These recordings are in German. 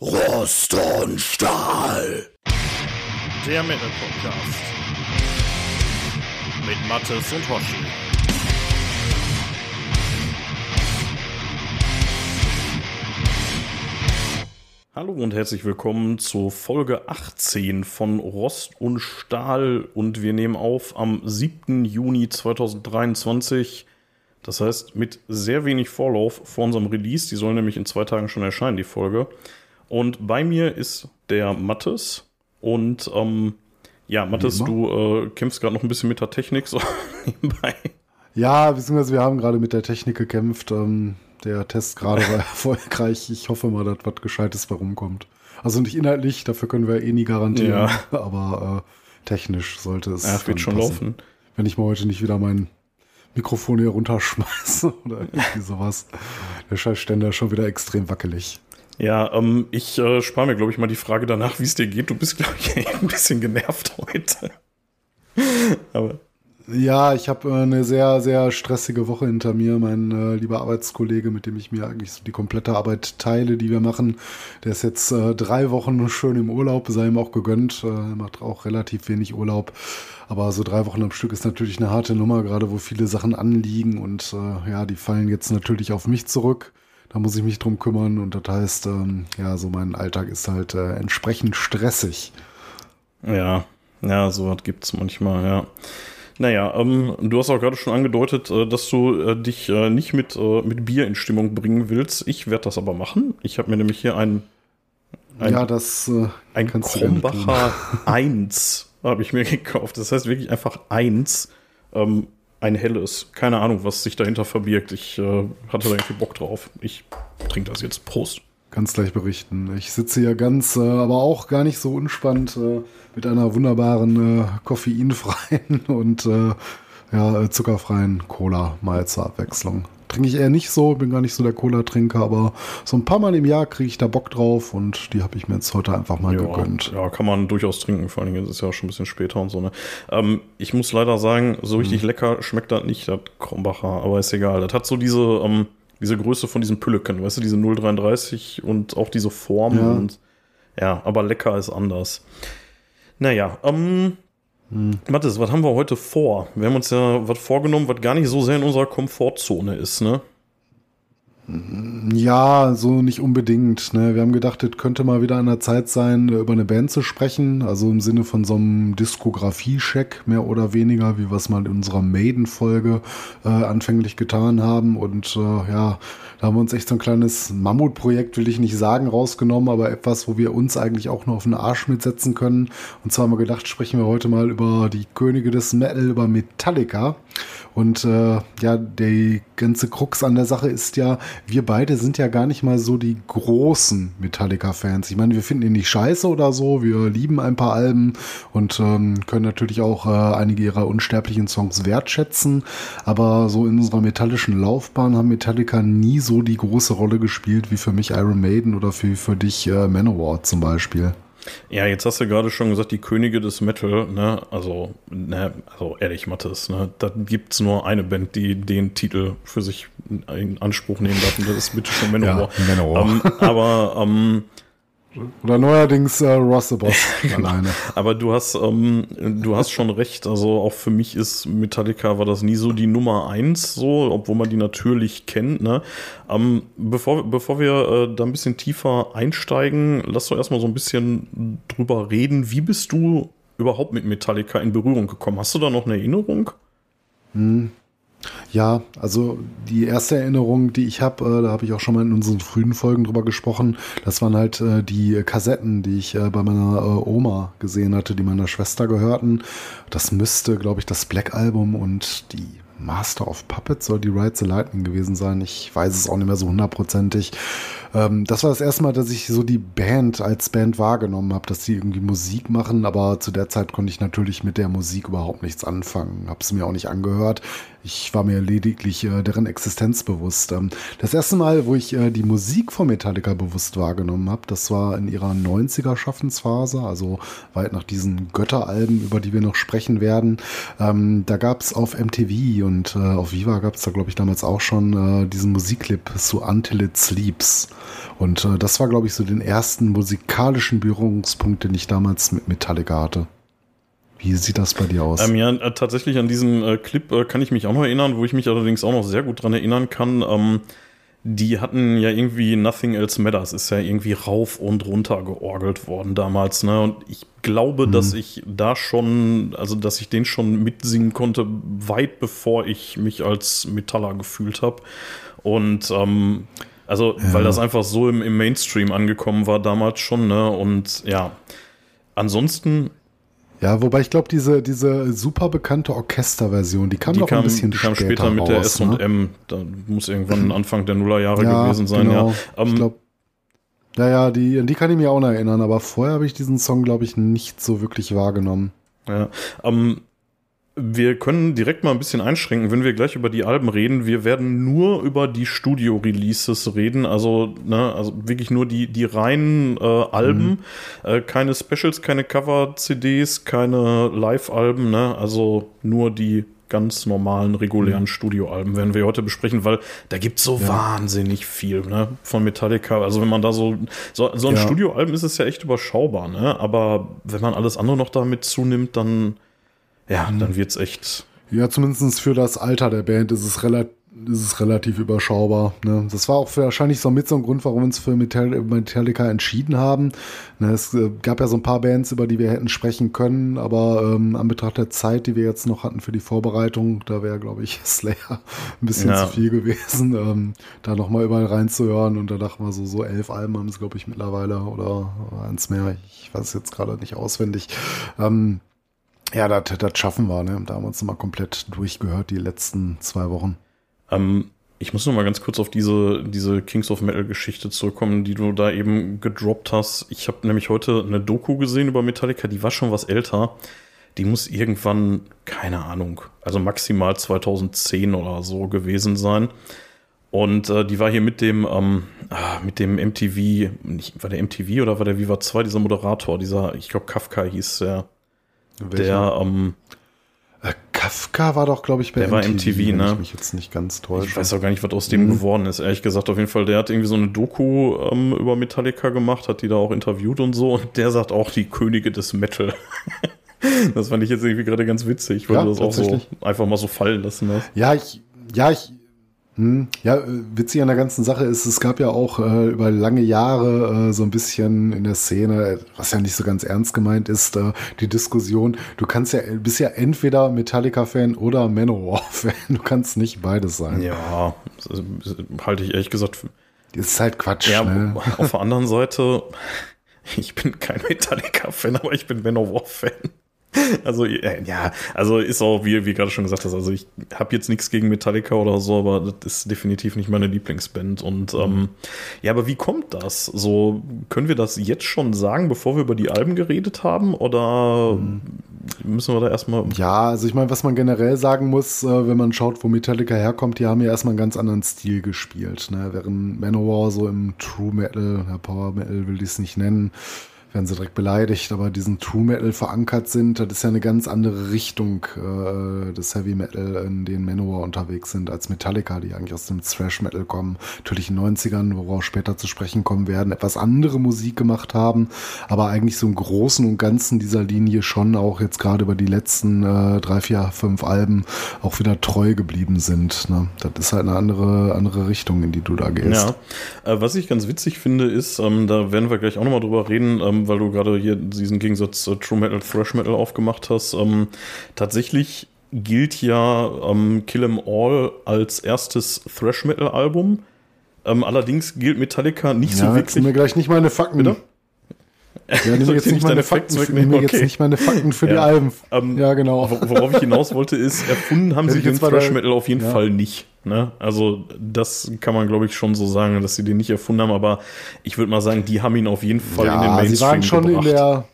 Rost und Stahl. Der Metal Podcast. Mit Mattes und Hoshi. Hallo und herzlich willkommen zur Folge 18 von Rost und Stahl und wir nehmen auf am 7. Juni 2023. Das heißt, mit sehr wenig Vorlauf vor unserem Release, die soll nämlich in zwei Tagen schon erscheinen, die Folge. Und bei mir ist der Mattes. Und ähm, ja, Mattes, du äh, kämpfst gerade noch ein bisschen mit der Technik so nebenbei. Ja, beziehungsweise wir haben gerade mit der Technik gekämpft. Ähm, der Test gerade war erfolgreich. Ich hoffe mal, dass was Gescheites bei rumkommt. Also nicht inhaltlich, dafür können wir eh nie garantieren. Ja. Aber äh, technisch sollte es. Ja, wird schon passen. laufen. Wenn ich mal heute nicht wieder mein Mikrofon hier runterschmeiße oder irgendwie sowas. Der Scheißständer ist schon wieder extrem wackelig. Ja, ähm, ich äh, spare mir, glaube ich, mal die Frage danach, wie es dir geht. Du bist, glaube ich, ein bisschen genervt heute. Aber. Ja, ich habe äh, eine sehr, sehr stressige Woche hinter mir. Mein äh, lieber Arbeitskollege, mit dem ich mir eigentlich so die komplette Arbeit teile, die wir machen, der ist jetzt äh, drei Wochen schön im Urlaub, sei ihm auch gegönnt. Äh, macht auch relativ wenig Urlaub. Aber so drei Wochen am Stück ist natürlich eine harte Nummer, gerade wo viele Sachen anliegen und äh, ja, die fallen jetzt natürlich auf mich zurück. Da muss ich mich drum kümmern und das heißt, ähm, ja, so mein Alltag ist halt äh, entsprechend stressig. Ja, ja, so was gibt's manchmal, ja. Naja, ähm, du hast auch gerade schon angedeutet, äh, dass du äh, dich äh, nicht mit, äh, mit Bier in Stimmung bringen willst. Ich werde das aber machen. Ich habe mir nämlich hier ein, ein ja, das äh, ein Krombacher 1 habe ich mir gekauft. Das heißt wirklich einfach 1. Ähm, ein helles. Keine Ahnung, was sich dahinter verbirgt. Ich äh, hatte da irgendwie Bock drauf. Ich trinke das jetzt. Prost. Ganz gleich berichten. Ich sitze hier ganz, äh, aber auch gar nicht so unspannend äh, mit einer wunderbaren äh, koffeinfreien und äh, ja, zuckerfreien Cola mal zur Abwechslung trinke ich eher nicht so, bin gar nicht so der Cola-Trinker, aber so ein paar Mal im Jahr kriege ich da Bock drauf und die habe ich mir jetzt heute einfach mal ja, gegönnt. Ja, kann man durchaus trinken, vor allen Dingen ist es ja auch schon ein bisschen später und so. Ne? Ähm, ich muss leider sagen, so richtig hm. lecker schmeckt das nicht, das Krombacher, aber ist egal. Das hat so diese, ähm, diese Größe von diesem Pülleken, weißt du, diese 0,33 und auch diese Form ja. und ja, aber lecker ist anders. Naja, ähm, hm. Mathis, was haben wir heute vor? Wir haben uns ja was vorgenommen, was gar nicht so sehr in unserer Komfortzone ist, ne? Ja, so nicht unbedingt. Ne? Wir haben gedacht, es könnte mal wieder an der Zeit sein, über eine Band zu sprechen. Also im Sinne von so einem Diskografie-Check, mehr oder weniger, wie wir es mal in unserer Maiden-Folge äh, anfänglich getan haben. Und äh, ja, da haben wir uns echt so ein kleines Mammutprojekt, will ich nicht sagen, rausgenommen, aber etwas, wo wir uns eigentlich auch nur auf den Arsch mitsetzen können. Und zwar haben wir gedacht, sprechen wir heute mal über die Könige des Metal, über Metallica. Und äh, ja, die ganze Krux an der Sache ist ja, wir beide sind ja gar nicht mal so die großen Metallica-Fans. Ich meine, wir finden ihn nicht scheiße oder so, wir lieben ein paar Alben und ähm, können natürlich auch äh, einige ihrer unsterblichen Songs wertschätzen. Aber so in unserer metallischen Laufbahn haben Metallica nie so die große Rolle gespielt wie für mich Iron Maiden oder für, für dich äh, Manowar zum Beispiel. Ja, jetzt hast du gerade schon gesagt, die Könige des Metal, ne? Also, ne, also ehrlich, Mattes, ne? Da gibt's nur eine Band, die den Titel für sich in Anspruch nehmen darf, und das ist bitte schon Manowar. Ja, Manowar. Ähm, aber ähm, oder neuerdings äh, Ross the Boss genau. alleine. Aber du hast, ähm, du hast schon recht. Also auch für mich ist Metallica war das nie so die Nummer eins, so, obwohl man die natürlich kennt. Ne? Ähm, bevor, bevor wir äh, da ein bisschen tiefer einsteigen, lass doch erstmal so ein bisschen drüber reden. Wie bist du überhaupt mit Metallica in Berührung gekommen? Hast du da noch eine Erinnerung? Hm, ja, also die erste Erinnerung, die ich habe, äh, da habe ich auch schon mal in unseren frühen Folgen drüber gesprochen, das waren halt äh, die Kassetten, die ich äh, bei meiner äh, Oma gesehen hatte, die meiner Schwester gehörten. Das müsste, glaube ich, das Black Album und die Master of Puppets soll die Ride the Lightning gewesen sein. Ich weiß es auch nicht mehr so hundertprozentig. Ähm, das war das erste Mal, dass ich so die Band als Band wahrgenommen habe, dass sie irgendwie Musik machen, aber zu der Zeit konnte ich natürlich mit der Musik überhaupt nichts anfangen. Habe es mir auch nicht angehört. Ich war mir lediglich äh, deren Existenz bewusst. Ähm, das erste Mal, wo ich äh, die Musik von Metallica bewusst wahrgenommen habe, das war in ihrer 90er-Schaffensphase, also weit nach diesen Götteralben, über die wir noch sprechen werden. Ähm, da gab es auf MTV und äh, auf Viva gab es da, glaube ich, damals auch schon äh, diesen Musikclip zu Until It Sleeps. Und äh, das war, glaube ich, so den ersten musikalischen Berührungspunkt, den ich damals mit Metallica hatte. Wie sieht das bei dir aus? Ähm, ja, äh, tatsächlich an diesen äh, Clip äh, kann ich mich auch noch erinnern, wo ich mich allerdings auch noch sehr gut dran erinnern kann. Ähm, die hatten ja irgendwie Nothing Else Matters, ist ja irgendwie rauf und runter georgelt worden damals, ne? Und ich glaube, mhm. dass ich da schon, also dass ich den schon mitsingen konnte, weit bevor ich mich als Metaller gefühlt habe. Und ähm, also, ja. weil das einfach so im, im Mainstream angekommen war damals schon, ne? Und ja. Ansonsten ja, wobei ich glaube, diese, diese super bekannte Orchesterversion, die kam die noch kam, ein bisschen die kam später, später mit der S&M. Ne? Da muss irgendwann Anfang der Nullerjahre ja, gewesen sein. Genau. Ja, um, ich glaube, ja, ja, die, die kann ich mir auch noch erinnern, aber vorher habe ich diesen Song, glaube ich, nicht so wirklich wahrgenommen. Ja, um, wir können direkt mal ein bisschen einschränken, wenn wir gleich über die Alben reden. Wir werden nur über die Studio-Releases reden, also, ne, also wirklich nur die, die reinen äh, Alben, mhm. äh, keine Specials, keine Cover-CDs, keine Live-Alben, ne, also nur die ganz normalen, regulären mhm. Studioalben werden wir heute besprechen, weil da gibt es so ja. wahnsinnig viel ne, von Metallica. Also wenn man da so, so, so ein ja. Studioalben ist es ja echt überschaubar, ne? aber wenn man alles andere noch damit zunimmt, dann ja, mhm. dann wird's echt. Ja, zumindest für das Alter der Band ist es relativ ist es relativ überschaubar. Ne? Das war auch wahrscheinlich so mit so ein Grund, warum wir uns für Metallica entschieden haben. Ne, es äh, gab ja so ein paar Bands, über die wir hätten sprechen können, aber ähm, an Betracht der Zeit, die wir jetzt noch hatten für die Vorbereitung, da wäre, glaube ich, Slayer ein bisschen ja. zu viel gewesen, ähm, da nochmal überall reinzuhören. Und da dachten wir so, so elf Alben haben es, glaube ich, mittlerweile oder eins mehr. Ich weiß jetzt gerade nicht auswendig. Ähm, ja, das, das schaffen wir, ne? Da haben wir uns mal komplett durchgehört, die letzten zwei Wochen. Ähm, ich muss noch mal ganz kurz auf diese, diese Kings of Metal Geschichte zurückkommen, die du da eben gedroppt hast. Ich habe nämlich heute eine Doku gesehen über Metallica, die war schon was älter. Die muss irgendwann, keine Ahnung, also maximal 2010 oder so gewesen sein. Und äh, die war hier mit dem, ähm, ah, mit dem MTV, nicht, war der MTV oder war der Viva 2, dieser Moderator, dieser, ich glaube Kafka hieß der. Welcher? Der, ähm, äh, Kafka war doch, glaube ich, bei der MTV, war MTV wenn ne? ich mich jetzt nicht ganz täusche. Ich weiß auch gar nicht, was aus dem mhm. geworden ist, ehrlich gesagt. Auf jeden Fall, der hat irgendwie so eine Doku ähm, über Metallica gemacht, hat die da auch interviewt und so. Und der sagt auch die Könige des Metal. das fand ich jetzt irgendwie gerade ganz witzig. Ich wollte ja, das auch so einfach mal so fallen lassen. Ne? Ja, ich, ja, ich, ja, äh, witzig an der ganzen Sache ist, es gab ja auch äh, über lange Jahre äh, so ein bisschen in der Szene, was ja nicht so ganz ernst gemeint ist, äh, die Diskussion, du kannst ja, bist ja entweder Metallica-Fan oder Manowar-Fan, du kannst nicht beides sein. Ja, halte ich ehrlich gesagt. Das ist halt Quatsch. Ja, ne? auf der anderen Seite, ich bin kein Metallica-Fan, aber ich bin Manowar-Fan. Also ja, also ist auch, wie, wie gerade schon gesagt hast, also ich habe jetzt nichts gegen Metallica oder so, aber das ist definitiv nicht meine Lieblingsband. Und ähm, mhm. ja, aber wie kommt das? So, können wir das jetzt schon sagen, bevor wir über die Alben geredet haben? Oder mhm. müssen wir da erstmal. Ja, also ich meine, was man generell sagen muss, äh, wenn man schaut, wo Metallica herkommt, die haben ja erstmal einen ganz anderen Stil gespielt. Ne? Während Manowar so im True Metal, ja, Power Metal will ich es nicht nennen werden sie direkt beleidigt, aber diesen True Metal verankert sind, das ist ja eine ganz andere Richtung äh, des Heavy Metal, in denen Manowar unterwegs sind, als Metallica, die eigentlich aus dem Thrash Metal kommen. Natürlich in den 90ern, worauf später zu sprechen kommen werden, etwas andere Musik gemacht haben, aber eigentlich so im Großen und Ganzen dieser Linie schon auch jetzt gerade über die letzten äh, drei, vier, fünf Alben auch wieder treu geblieben sind. Ne? Das ist halt eine andere, andere Richtung, in die du da gehst. Ja, äh, was ich ganz witzig finde, ist, ähm, da werden wir gleich auch nochmal drüber reden, ähm, weil du gerade hier diesen Gegensatz äh, True Metal, Thrash Metal aufgemacht hast. Ähm, tatsächlich gilt ja ähm, Kill 'Em All als erstes Thrash Metal Album. Ähm, allerdings gilt Metallica nicht ja, so wirklich. Mir gleich nicht meine Fakten. Bitte? Ja, nimm jetzt nicht meine Fakten, für, nimm okay. jetzt nicht meine Fakten für ja. die Alben. Ähm, ja, genau. Worauf ich hinaus wollte, ist, erfunden haben sie den Thrash Metal auf jeden ja. Fall nicht. Ne? Also, das kann man, glaube ich, schon so sagen, dass sie den nicht erfunden haben, aber ich würde mal sagen, die haben ihn auf jeden Fall ja, in den Mainstream sie waren schon gebracht. in der.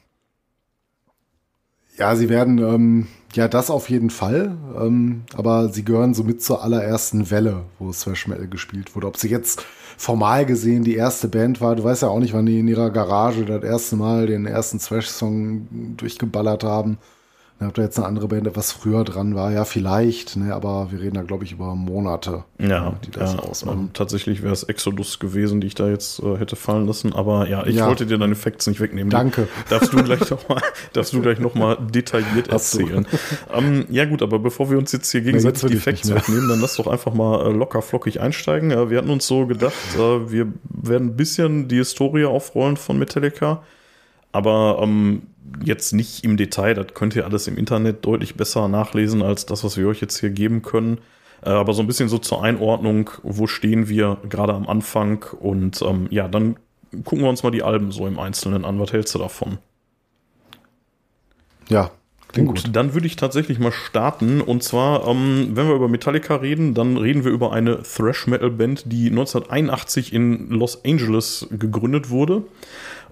Ja, sie werden, ähm, Ja, das auf jeden Fall. Ähm, aber sie gehören somit zur allerersten Welle, wo Thrash Metal gespielt wurde. Ob sie jetzt formal gesehen die erste Band war, du weißt ja auch nicht, wann die in ihrer Garage das erste Mal den ersten Thrash-Song durchgeballert haben. Dann habt ihr jetzt eine andere Band, etwas früher dran war. Ja, vielleicht, ne, aber wir reden da, glaube ich, über Monate, Ja, die das ja ausmachen. ähm, tatsächlich wäre es Exodus gewesen, die ich da jetzt äh, hätte fallen lassen. Aber ja, ich Ja. wollte dir deine Facts nicht wegnehmen. Danke. Darfst du gleich noch mal, darfst du gleich noch mal detailliert erzählen. ähm, ja gut, aber bevor wir uns jetzt hier gegenseitig will die ich Facts wegnehmen, dann lass doch einfach mal äh, locker flockig einsteigen. Äh, wir hatten uns so gedacht, äh, wir werden ein bisschen die Historie aufrollen von Metallica. Aber ähm, jetzt nicht im Detail, das könnt ihr alles im Internet deutlich besser nachlesen als das, was wir euch jetzt hier geben können. Äh, aber so ein bisschen so zur Einordnung, wo stehen wir gerade am Anfang und ähm, ja, dann gucken wir uns mal die Alben so im Einzelnen an. Was hältst du davon? Ja, klingt gut. dann würde ich tatsächlich mal starten. Und zwar, ähm, wenn wir über Metallica reden, dann reden wir über eine Thrash-Metal-Band, die 1981 in Los Angeles gegründet wurde.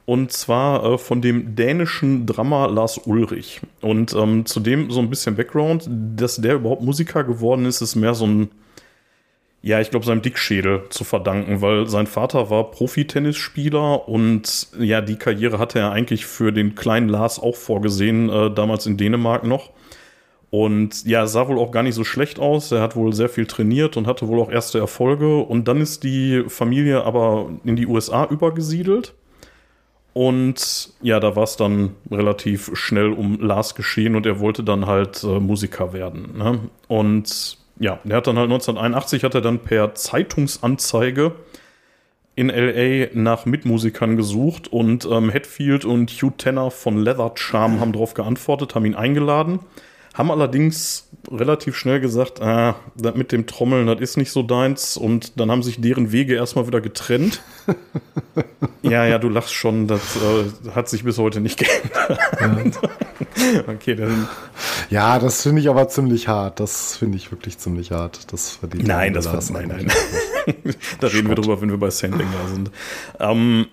Und zwar äh, von dem dänischen Drummer Lars Ulrich. Und ähm, zudem so ein bisschen Background, dass der überhaupt Musiker geworden ist, ist mehr so ein, ja, ich glaube, seinem Dickschädel zu verdanken, weil sein Vater war Profi-Tennisspieler und ja, die Karriere hatte er eigentlich für den kleinen Lars auch vorgesehen, äh, damals in Dänemark noch. Und ja, sah wohl auch gar nicht so schlecht aus. Er hat wohl sehr viel trainiert und hatte wohl auch erste Erfolge. Und dann ist die Familie aber in die USA übergesiedelt. Und ja, da war es dann relativ schnell um Lars geschehen und er wollte dann halt äh, Musiker werden. Ne? Und ja, der hat dann halt 1981 hat er dann per Zeitungsanzeige in LA nach Mitmusikern gesucht und ähm, Hetfield und Hugh Tanner von Leather Charm haben darauf geantwortet, haben ihn eingeladen, haben allerdings relativ schnell gesagt, ah, das mit dem Trommeln, das ist nicht so deins und dann haben sich deren Wege erstmal wieder getrennt. ja, ja, du lachst schon, das äh, hat sich bis heute nicht geändert. okay, dann Ja, das finde ich aber ziemlich hart. Das finde ich wirklich ziemlich hart. Das verdient Nein, das Lars nein, nein. da reden wir drüber, wenn wir bei Sandlinger sind. Ähm,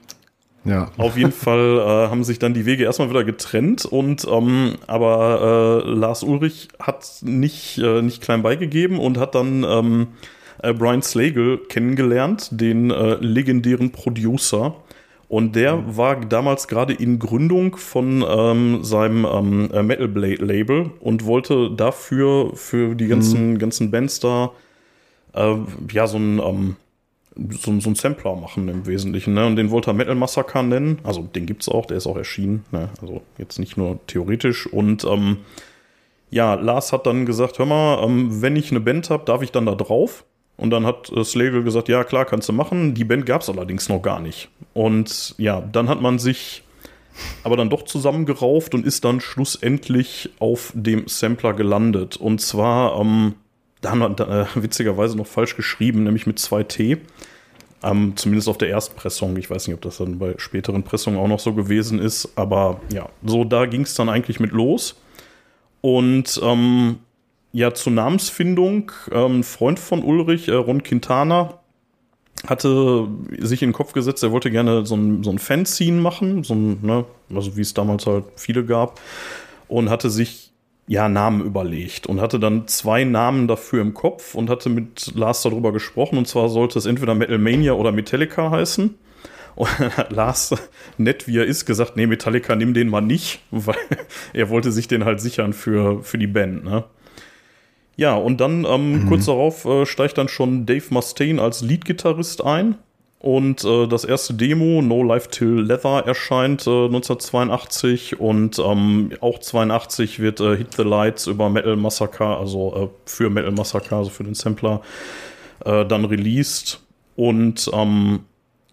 Ja. auf jeden Fall äh, haben sich dann die Wege erstmal wieder getrennt und ähm, aber äh, Lars Ulrich hat nicht, äh, nicht klein beigegeben und hat dann ähm, äh, Brian Slagle kennengelernt, den äh, legendären Producer. Und der war damals gerade in Gründung von ähm, seinem ähm, äh, Metal Blade Label und wollte dafür für die ganzen, ganzen Bands da ja so ein ähm, so, so ein Sampler machen im Wesentlichen. Ne? Und den wollte er Metal Massacre nennen. Also den gibt's auch, der ist auch erschienen. Ne? Also jetzt nicht nur theoretisch. Und ähm, ja, Lars hat dann gesagt, hör mal, ähm, wenn ich eine Band habe, darf ich dann da drauf? Und dann hat äh, Slagle gesagt, ja klar, kannst du machen. Die Band gab's allerdings noch gar nicht. Und ja, dann hat man sich aber dann doch zusammengerauft und ist dann schlussendlich auf dem Sampler gelandet. Und zwar, ähm, da haben wir äh, witzigerweise noch falsch geschrieben, nämlich mit 2T. Ähm, zumindest auf der Erstpressung. Ich weiß nicht, ob das dann bei späteren Pressungen auch noch so gewesen ist. Aber ja, so da ging es dann eigentlich mit los. Und ähm, ja, zur Namensfindung, ähm, ein Freund von Ulrich, äh, Ron Quintana, hatte sich in den Kopf gesetzt, er wollte gerne so ein, so ein Fanzine machen, so ein, ne, also wie es damals halt viele gab, und hatte sich ja Namen überlegt und hatte dann zwei Namen dafür im Kopf und hatte mit Lars darüber gesprochen. Und zwar sollte es entweder Metal Mania oder Metallica heißen. Und dann hat Lars, nett wie er ist, gesagt, nee, Metallica, nimm den mal nicht, weil er wollte sich den halt sichern für, für die Band, ne? Ja, und dann ähm, kurz darauf äh, steigt dann schon Dave Mustaine als Leadgitarrist ein. Und äh, das erste Demo, No Life Till Leather, erscheint äh, 1982 und ähm, auch 82 wird äh, Hit the Lights über Metal Massacre, also äh, für Metal Massacre, also für den Sampler, äh, dann released. Und ähm,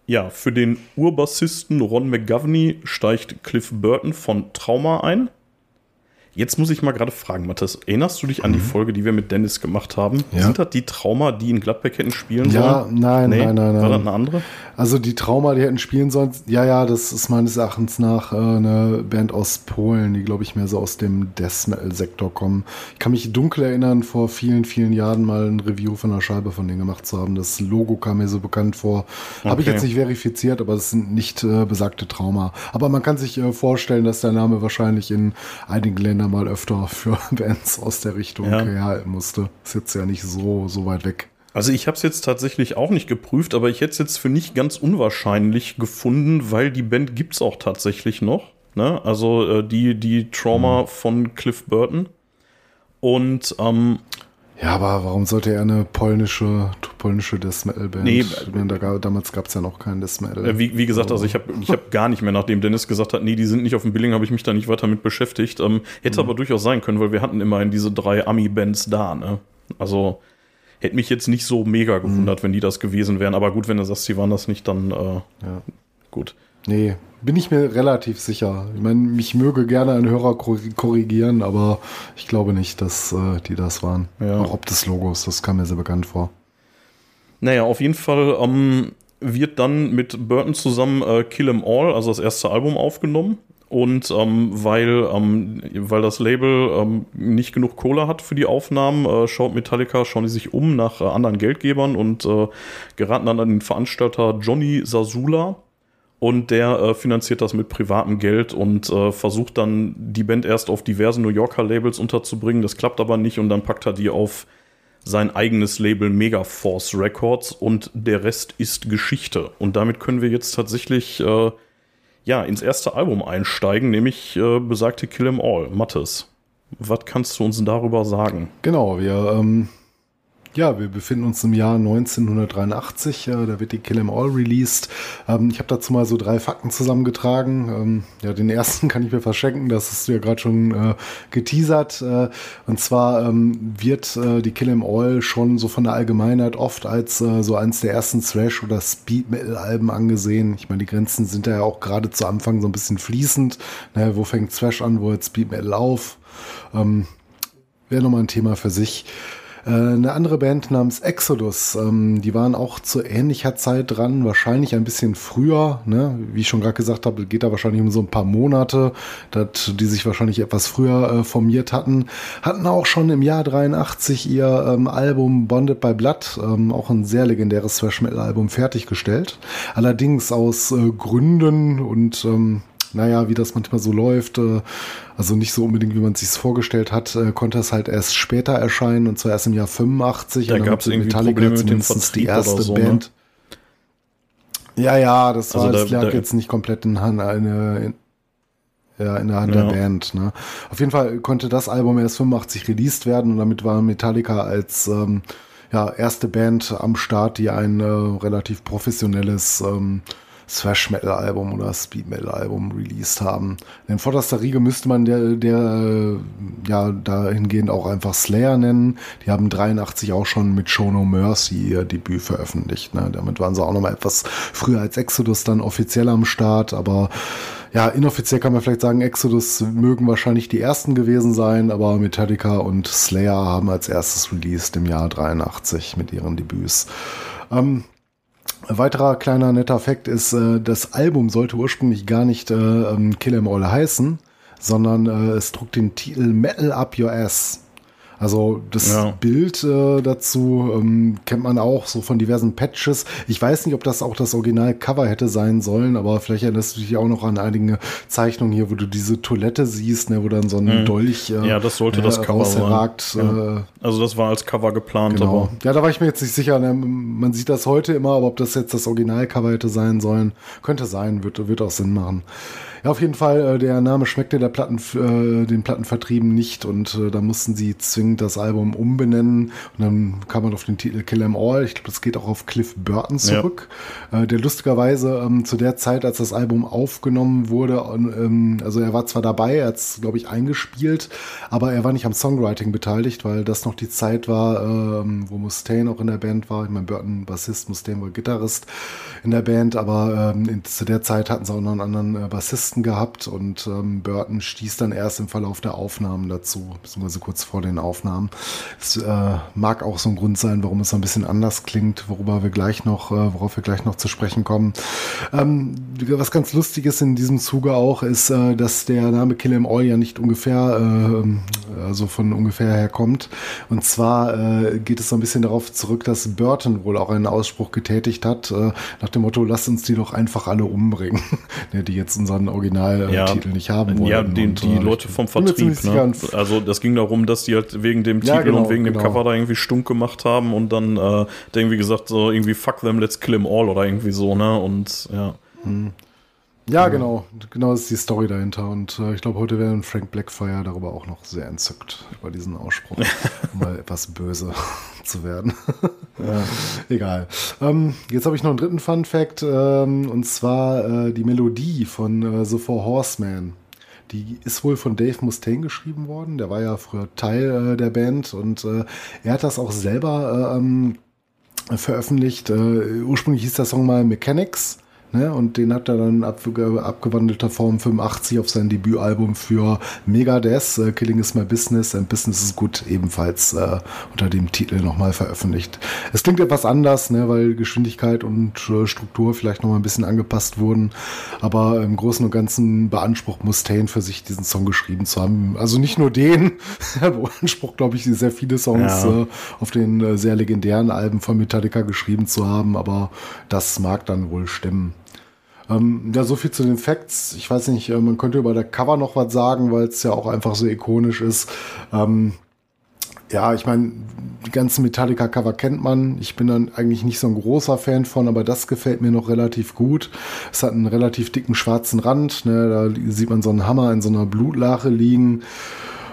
ja, für den Urbassisten Ron McGovney steigt Cliff Burton von Trauma ein. Jetzt muss ich mal gerade fragen, Mathis, erinnerst du dich an die Folge, die wir mit Dennis gemacht haben? Ja. Sind das die Trauma, die in Gladbeck hätten spielen Ja, sollen? nein, nein, nein, War nein. das eine andere? Also die Trauma, die hätten spielen sollen, ja, ja, das ist meines Erachtens nach äh, eine Band aus Polen, die, glaube ich, mehr so aus dem Death Metal-Sektor kommen. Ich kann mich dunkel erinnern, vor vielen, vielen Jahren mal ein Review von einer Scheibe von denen gemacht zu haben. Das Logo kam mir so bekannt vor. Habe ich Okay. jetzt nicht verifiziert, aber es sind nicht äh, besagte Trauma. Aber man kann sich äh, vorstellen, dass der Name wahrscheinlich in einigen Ländern ja mal öfter für Bands aus der Richtung Ja. herhalten musste. Ist jetzt ja nicht so, so weit weg. Also ich habe es jetzt tatsächlich auch nicht geprüft, aber ich hätte es jetzt für nicht ganz unwahrscheinlich gefunden, weil die Band gibt's auch tatsächlich noch. Ne? Also äh, die, die Trauma von Cliff Burton. Und ähm, Ja, aber warum sollte er eine polnische, polnische Death Metal Band? Nee, da, damals gab es ja noch keinen Death Metal. Äh, Wie, wie gesagt, also ich habe ich hab gar nicht mehr, nachdem Dennis gesagt hat, nee, die sind nicht auf dem Billing, habe ich mich da nicht weiter mit beschäftigt. Ähm, hätte aber durchaus sein können, weil wir hatten immerhin diese drei Ami-Bands da. Ne? Also hätte mich jetzt nicht so mega gewundert, wenn die das gewesen wären. Aber gut, wenn du sagst, die waren das nicht, dann äh, Ja. gut. Nee, bin ich mir relativ sicher. Ich meine, mich möge gerne ein Hörer korri- korrigieren, aber ich glaube nicht, dass äh, die das waren. Ja. Auch ob des Logos, das kam mir sehr bekannt vor. Naja, auf jeden Fall ähm, wird dann mit Burton zusammen äh, Kill 'Em All, also das erste Album, aufgenommen. Und ähm, weil, ähm, weil das Label ähm, nicht genug Kohle hat für die Aufnahmen, äh, schaut Metallica, schauen die sich um nach äh, anderen Geldgebern und äh, geraten dann an den Veranstalter Johnny Sasula. Und der äh, finanziert das mit privatem Geld und äh, versucht dann die Band erst auf diversen New Yorker Labels unterzubringen. Das klappt aber nicht und dann packt er die auf sein eigenes Label Megaforce Records und der Rest ist Geschichte. Und damit können wir jetzt tatsächlich äh, ja, ins erste Album einsteigen, nämlich äh, besagte Kill 'Em All. Mattes, was kannst du uns darüber sagen? Genau, wir, ähm, ja, wir befinden uns im Jahr 1983. Äh, da wird die Kill 'Em All released. Ähm, ich habe dazu mal so drei Fakten zusammengetragen. Ähm, ja, den ersten kann ich mir verschenken. Das hast du ja gerade schon äh, geteasert. Äh, und zwar ähm, wird die Kill 'Em All schon so von der Allgemeinheit oft als so eins der ersten Thrash- oder Speed-Metal-Alben angesehen. Ich meine, die Grenzen sind da ja auch gerade zu Anfang so ein bisschen fließend. Ne, wo fängt Thrash an, wo hört Speed-Metal auf? Wäre nochmal ein Thema für sich. Äh, Eine andere Band namens Exodus, ähm, die waren auch zu ähnlicher Zeit dran, wahrscheinlich ein bisschen früher. Ne? Wie ich schon gerade gesagt habe, geht da wahrscheinlich um so ein paar Monate, dat, die sich wahrscheinlich etwas früher äh, formiert hatten. Hatten auch schon im Jahr 83 ihr ähm, Album Bonded by Blood, ähm, auch ein sehr legendäres Thrash Metal Album, fertiggestellt. Allerdings aus äh, Gründen und ähm, naja, wie das manchmal so läuft, äh, also nicht so unbedingt, wie man es sich vorgestellt hat, äh, konnte es halt erst später erscheinen und zwar erst im Jahr 85. Da und dann gab's mit irgendwie Metallica Probleme zumindest die erste so, ne? Band. Ja, ja, das war, Also da- das lag da- jetzt nicht komplett in, Hand, eine, in, ja, in der Hand Ja. der Band. Ne? Auf jeden Fall konnte das Album erst 85 released werden und damit war Metallica als ähm, ja, erste Band am Start, die ein äh, relativ professionelles ähm, Thrash-Metal-Album oder Speed-Metal-Album released haben. In vorderster Riege müsste man der, der äh, ja dahingehend auch einfach Slayer nennen. Die haben 83 auch schon mit Show No Mercy ihr Debüt veröffentlicht. Ne? Damit waren sie auch noch mal etwas früher als Exodus dann offiziell am Start, aber ja, inoffiziell kann man vielleicht sagen, Exodus mögen wahrscheinlich die ersten gewesen sein, aber Metallica und Slayer haben als erstes released im Jahr 83 mit ihren Debüts. Ähm, ein weiterer kleiner netter Fakt ist, äh, das Album sollte ursprünglich gar nicht äh, ähm, Kill 'Em All heißen, sondern äh, es trug den Titel Metal Up Your Ass. Also das Ja. Bild äh, dazu ähm, kennt man auch so von diversen Patches. Ich weiß nicht, ob das auch das Original-Cover hätte sein sollen, aber vielleicht erinnerst du dich auch noch an einige Zeichnungen hier, wo du diese Toilette siehst, ne, wo dann so ein Dolch äh, Mhm. Ja, das sollte das Cover sein. rausherragt. Ja. Äh, Also das war als Cover geplant, Genau. aber Ja, da war ich mir jetzt nicht sicher. Ne? Man sieht das heute immer, aber ob das jetzt das Originalcover hätte sein sollen, könnte sein, wird, wird auch Sinn machen. Ja, auf jeden Fall, äh, der Name schmeckte der Platten, äh, den Plattenvertrieben nicht und äh, da mussten sie zwingend das Album umbenennen und dann kam man auf den Titel Kill 'Em All. Ich glaube, das geht auch auf Cliff Burton zurück, äh, der lustigerweise ähm, zu der Zeit, als das Album aufgenommen wurde, ähm, also er war zwar dabei, er hat es, glaube ich, eingespielt, aber er war nicht am Songwriting beteiligt, weil das noch die Zeit war, ähm, wo Mustaine auch in der Band war. Ich meine, Burton Bassist, Mustaine war Gitarrist in der Band, aber zu der Zeit hatten sie auch noch einen anderen äh, Bassisten gehabt und ähm, Burton stieß dann erst im Verlauf der Aufnahmen dazu, beziehungsweise kurz vor den Aufnahmen. Es äh, mag auch so ein Grund sein, warum es ein bisschen anders klingt, worüber wir gleich noch, äh, worauf wir gleich noch zu sprechen kommen. Ähm, was ganz lustig ist in diesem Zuge auch, ist, äh, dass der Name Kill 'Em All ja nicht ungefähr, äh, also von ungefähr her kommt. Und zwar äh, geht es so ein bisschen darauf zurück, dass Burton wohl auch einen Ausspruch getätigt hat, äh, nach dem Motto, lasst uns die doch einfach alle umbringen, die jetzt unseren Originaltitel Ja. nicht haben wollten. Ja, die, Und, die Leute vom Vertrieb. Ne? Also das ging darum, dass die halt wegen dem Ja, Titel genau, und wegen dem genau. Cover da irgendwie stunk gemacht haben und dann äh, irgendwie gesagt so irgendwie fuck them, let's kill them all oder irgendwie so, ne? Und ja. Ja, genau. Genau ist die Story dahinter. Und äh, ich glaube, heute wäre Frank Blackfire darüber auch noch sehr entzückt, über diesen Ausspruch. um mal etwas böse zu werden. Egal. Ähm, jetzt habe ich noch einen dritten Fun Fact. Ähm, und zwar äh, die Melodie von äh, The Four Horsemen. Die ist wohl von Dave Mustaine geschrieben worden. Der war ja früher Teil äh, der Band. Und äh, er hat das auch selber äh, ähm, veröffentlicht. Ursprünglich hieß der Song mal Mechanics. Ne, und den hat er dann ab, abgewandelter Form 85 auf sein Debütalbum für Megadeth, äh, Killing is My Business and Business is Good, ebenfalls äh, unter dem Titel nochmal veröffentlicht. Es klingt etwas anders, ne, weil Geschwindigkeit und äh, Struktur vielleicht nochmal ein bisschen angepasst wurden, aber im Großen und Ganzen beansprucht Mustaine für sich diesen Song geschrieben zu haben. Also nicht nur den, er beansprucht, glaube ich, sehr viele Songs Ja. äh, auf den äh, sehr legendären Alben von Metallica geschrieben zu haben, aber das mag dann wohl stimmen. Ähm, ja, so viel zu den Facts. Ich weiß nicht, äh, man könnte über der Cover noch was sagen, weil es ja auch einfach so ikonisch ist. Ähm, ja, ich meine, die ganzen Metallica-Cover kennt man. Ich bin dann eigentlich nicht so ein großer Fan von, aber das gefällt mir noch relativ gut. Es hat einen relativ dicken schwarzen Rand. Ne? Da sieht man so einen Hammer in so einer Blutlache liegen.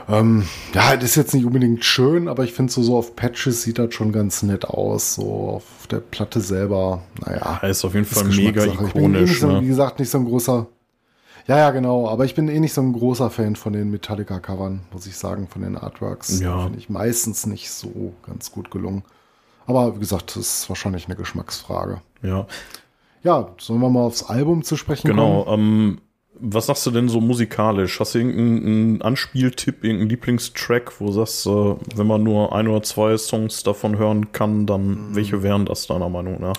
Ähm, ja, das ist jetzt nicht unbedingt schön, aber ich finde so, so auf Patches sieht das schon ganz nett aus. So auf der Platte selber, naja. Er ist auf jeden Fall mega Geschmackssache. Ich bin eh nicht ikonisch. so, wie Ne? gesagt, nicht so ein großer. Ja, ja, genau. Aber ich bin eh nicht so ein großer Fan von den Metallica-Covern, muss ich sagen, von den Artworks. Ja. Finde ich meistens nicht so ganz gut gelungen. Aber wie gesagt, das ist wahrscheinlich eine Geschmacksfrage. Ja, Ja, sollen wir mal aufs Album zu sprechen genau. kommen? Ähm, was sagst du denn so musikalisch? Hast du irgendeinen Anspieltipp, irgendeinen Lieblingstrack, wo du sagst, äh, wenn man nur ein oder zwei Songs davon hören kann, dann Mhm. welche wären das deiner Meinung nach?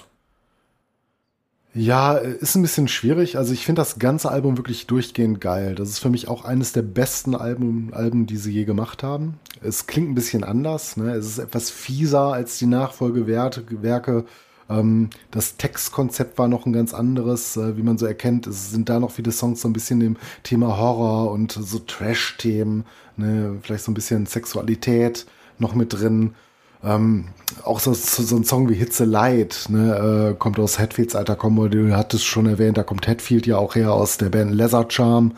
Ja, ist ein bisschen schwierig. Also ich finde das ganze Album wirklich durchgehend geil. Das ist für mich auch eines der besten Alben, Alben, die sie je gemacht haben. Es klingt ein bisschen anders. Ne? Es ist etwas fieser als die Nachfolgewerke. Ähm, das Textkonzept war noch ein ganz anderes, äh, wie man so erkennt. Es sind da noch viele Songs so ein bisschen dem Thema Horror und so Trash-Themen, ne? vielleicht so ein bisschen Sexualität noch mit drin. Ähm, auch so, so, ein Song wie Hitze Light, ne, äh, kommt aus Hetfields alter Combo, du hattest schon erwähnt, da kommt Hetfield ja auch her aus der Band Leather Charm,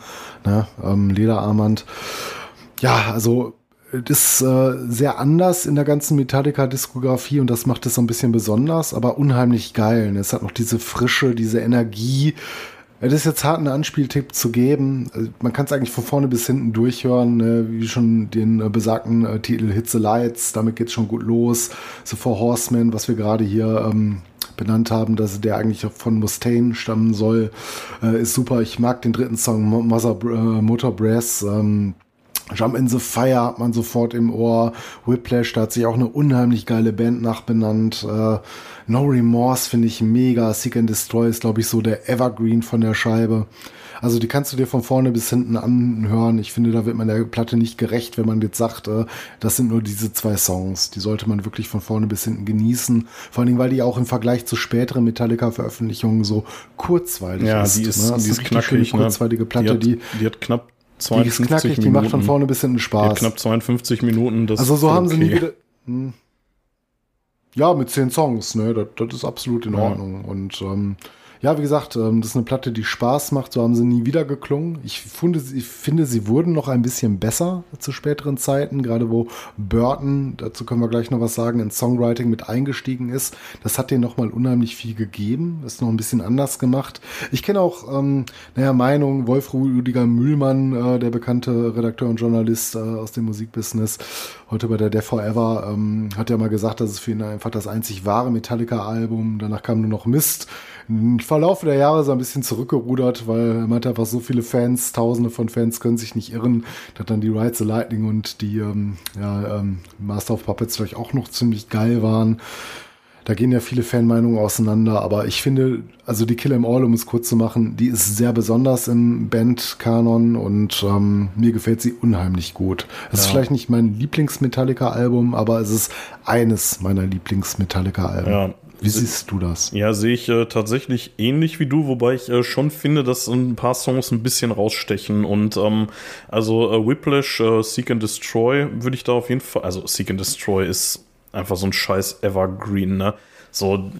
ne, ähm, Lederarmband. Ja, also ist äh, sehr anders in der ganzen Metallica-Diskografie und das macht es so ein bisschen besonders, aber unheimlich geil. Es hat noch diese Frische, diese Energie. Es ist jetzt hart, einen Anspieltipp zu geben. Also Man kann es eigentlich von vorne bis hinten durchhören, ne? wie schon den äh, besagten äh, Titel Hit the Lights, damit geht's schon gut los. The Four Horsemen, was wir gerade hier ähm, benannt haben, dass der eigentlich von Mustaine stammen soll, äh, ist super. Ich mag den dritten Song Mo- Mother, äh, Motor Brass. Ähm, Jump in the Fire hat man sofort im Ohr. Whiplash, da hat sich auch eine unheimlich geile Band nachbenannt. Äh, no Remorse finde ich mega. Seek and Destroy ist, glaube ich, so der Evergreen von der Scheibe. Also die kannst du dir von vorne bis hinten anhören. Ich finde, da wird man der Platte nicht gerecht, wenn man jetzt sagt, äh, das sind nur diese zwei Songs. Die sollte man wirklich von vorne bis hinten genießen. Vor allen Dingen, weil die auch im Vergleich zu späteren Metallica-Veröffentlichungen so kurzweilig Ja, ist. die ist, ne? Die ist richtig schöne, knackig. Ne? kurzweilige Platte, die, hat, die, die hat knapp die 52 ist knackig, die Minuten. macht von vorne bis hinten die Spaß. knapp 52 Minuten. Also so haben sie nie okay. wieder. Hm. Ja, mit zehn Songs, ne? Das, das ist absolut in Ja. Ordnung. Und ähm, ja, wie gesagt, ähm, das ist eine Platte, die Spaß macht. So haben sie nie wieder geklungen. Ich finde, ich finde, sie wurden noch ein bisschen besser zu späteren Zeiten, gerade wo Burton, dazu können wir gleich noch was sagen, in Songwriting mit eingestiegen ist. Das hat denen noch mal unheimlich viel gegeben. Ist noch ein bisschen anders gemacht. Ich kenne auch, ähm, naja, Meinung, Wolf Rüdiger Mühlmann, äh, der bekannte Redakteur und Journalist äh, aus dem Musikbusiness, heute bei der Death Forever, ähm, hat ja mal gesagt, dass es für ihn einfach das einzig wahre Metallica-Album. Danach kam nur noch Mist. Im Verlauf der Jahre so ein bisschen zurückgerudert, weil er meinte einfach so viele Fans, tausende von Fans können sich nicht irren, dass dann die Ride the Lightning und die ähm, ja, ähm, Master of Puppets vielleicht auch noch ziemlich geil waren. Da gehen ja viele Fanmeinungen auseinander, aber ich finde, also die Kill 'Em All, um es kurz zu machen, die ist sehr besonders im Bandkanon und ähm, mir gefällt sie unheimlich gut. Es ist Ja. vielleicht nicht mein Lieblings-Metallica-Album, aber es ist eines meiner Lieblings-Metallica-Alben. Ja, Wie siehst du das? Ja, sehe ich äh, tatsächlich ähnlich wie du, wobei ich äh, schon finde, dass ein paar Songs ein bisschen rausstechen. Und ähm, also äh, Whiplash, äh, Seek and Destroy würde ich da auf jeden Fall. Also Seek and Destroy ist einfach so ein scheiß Evergreen, ne? So,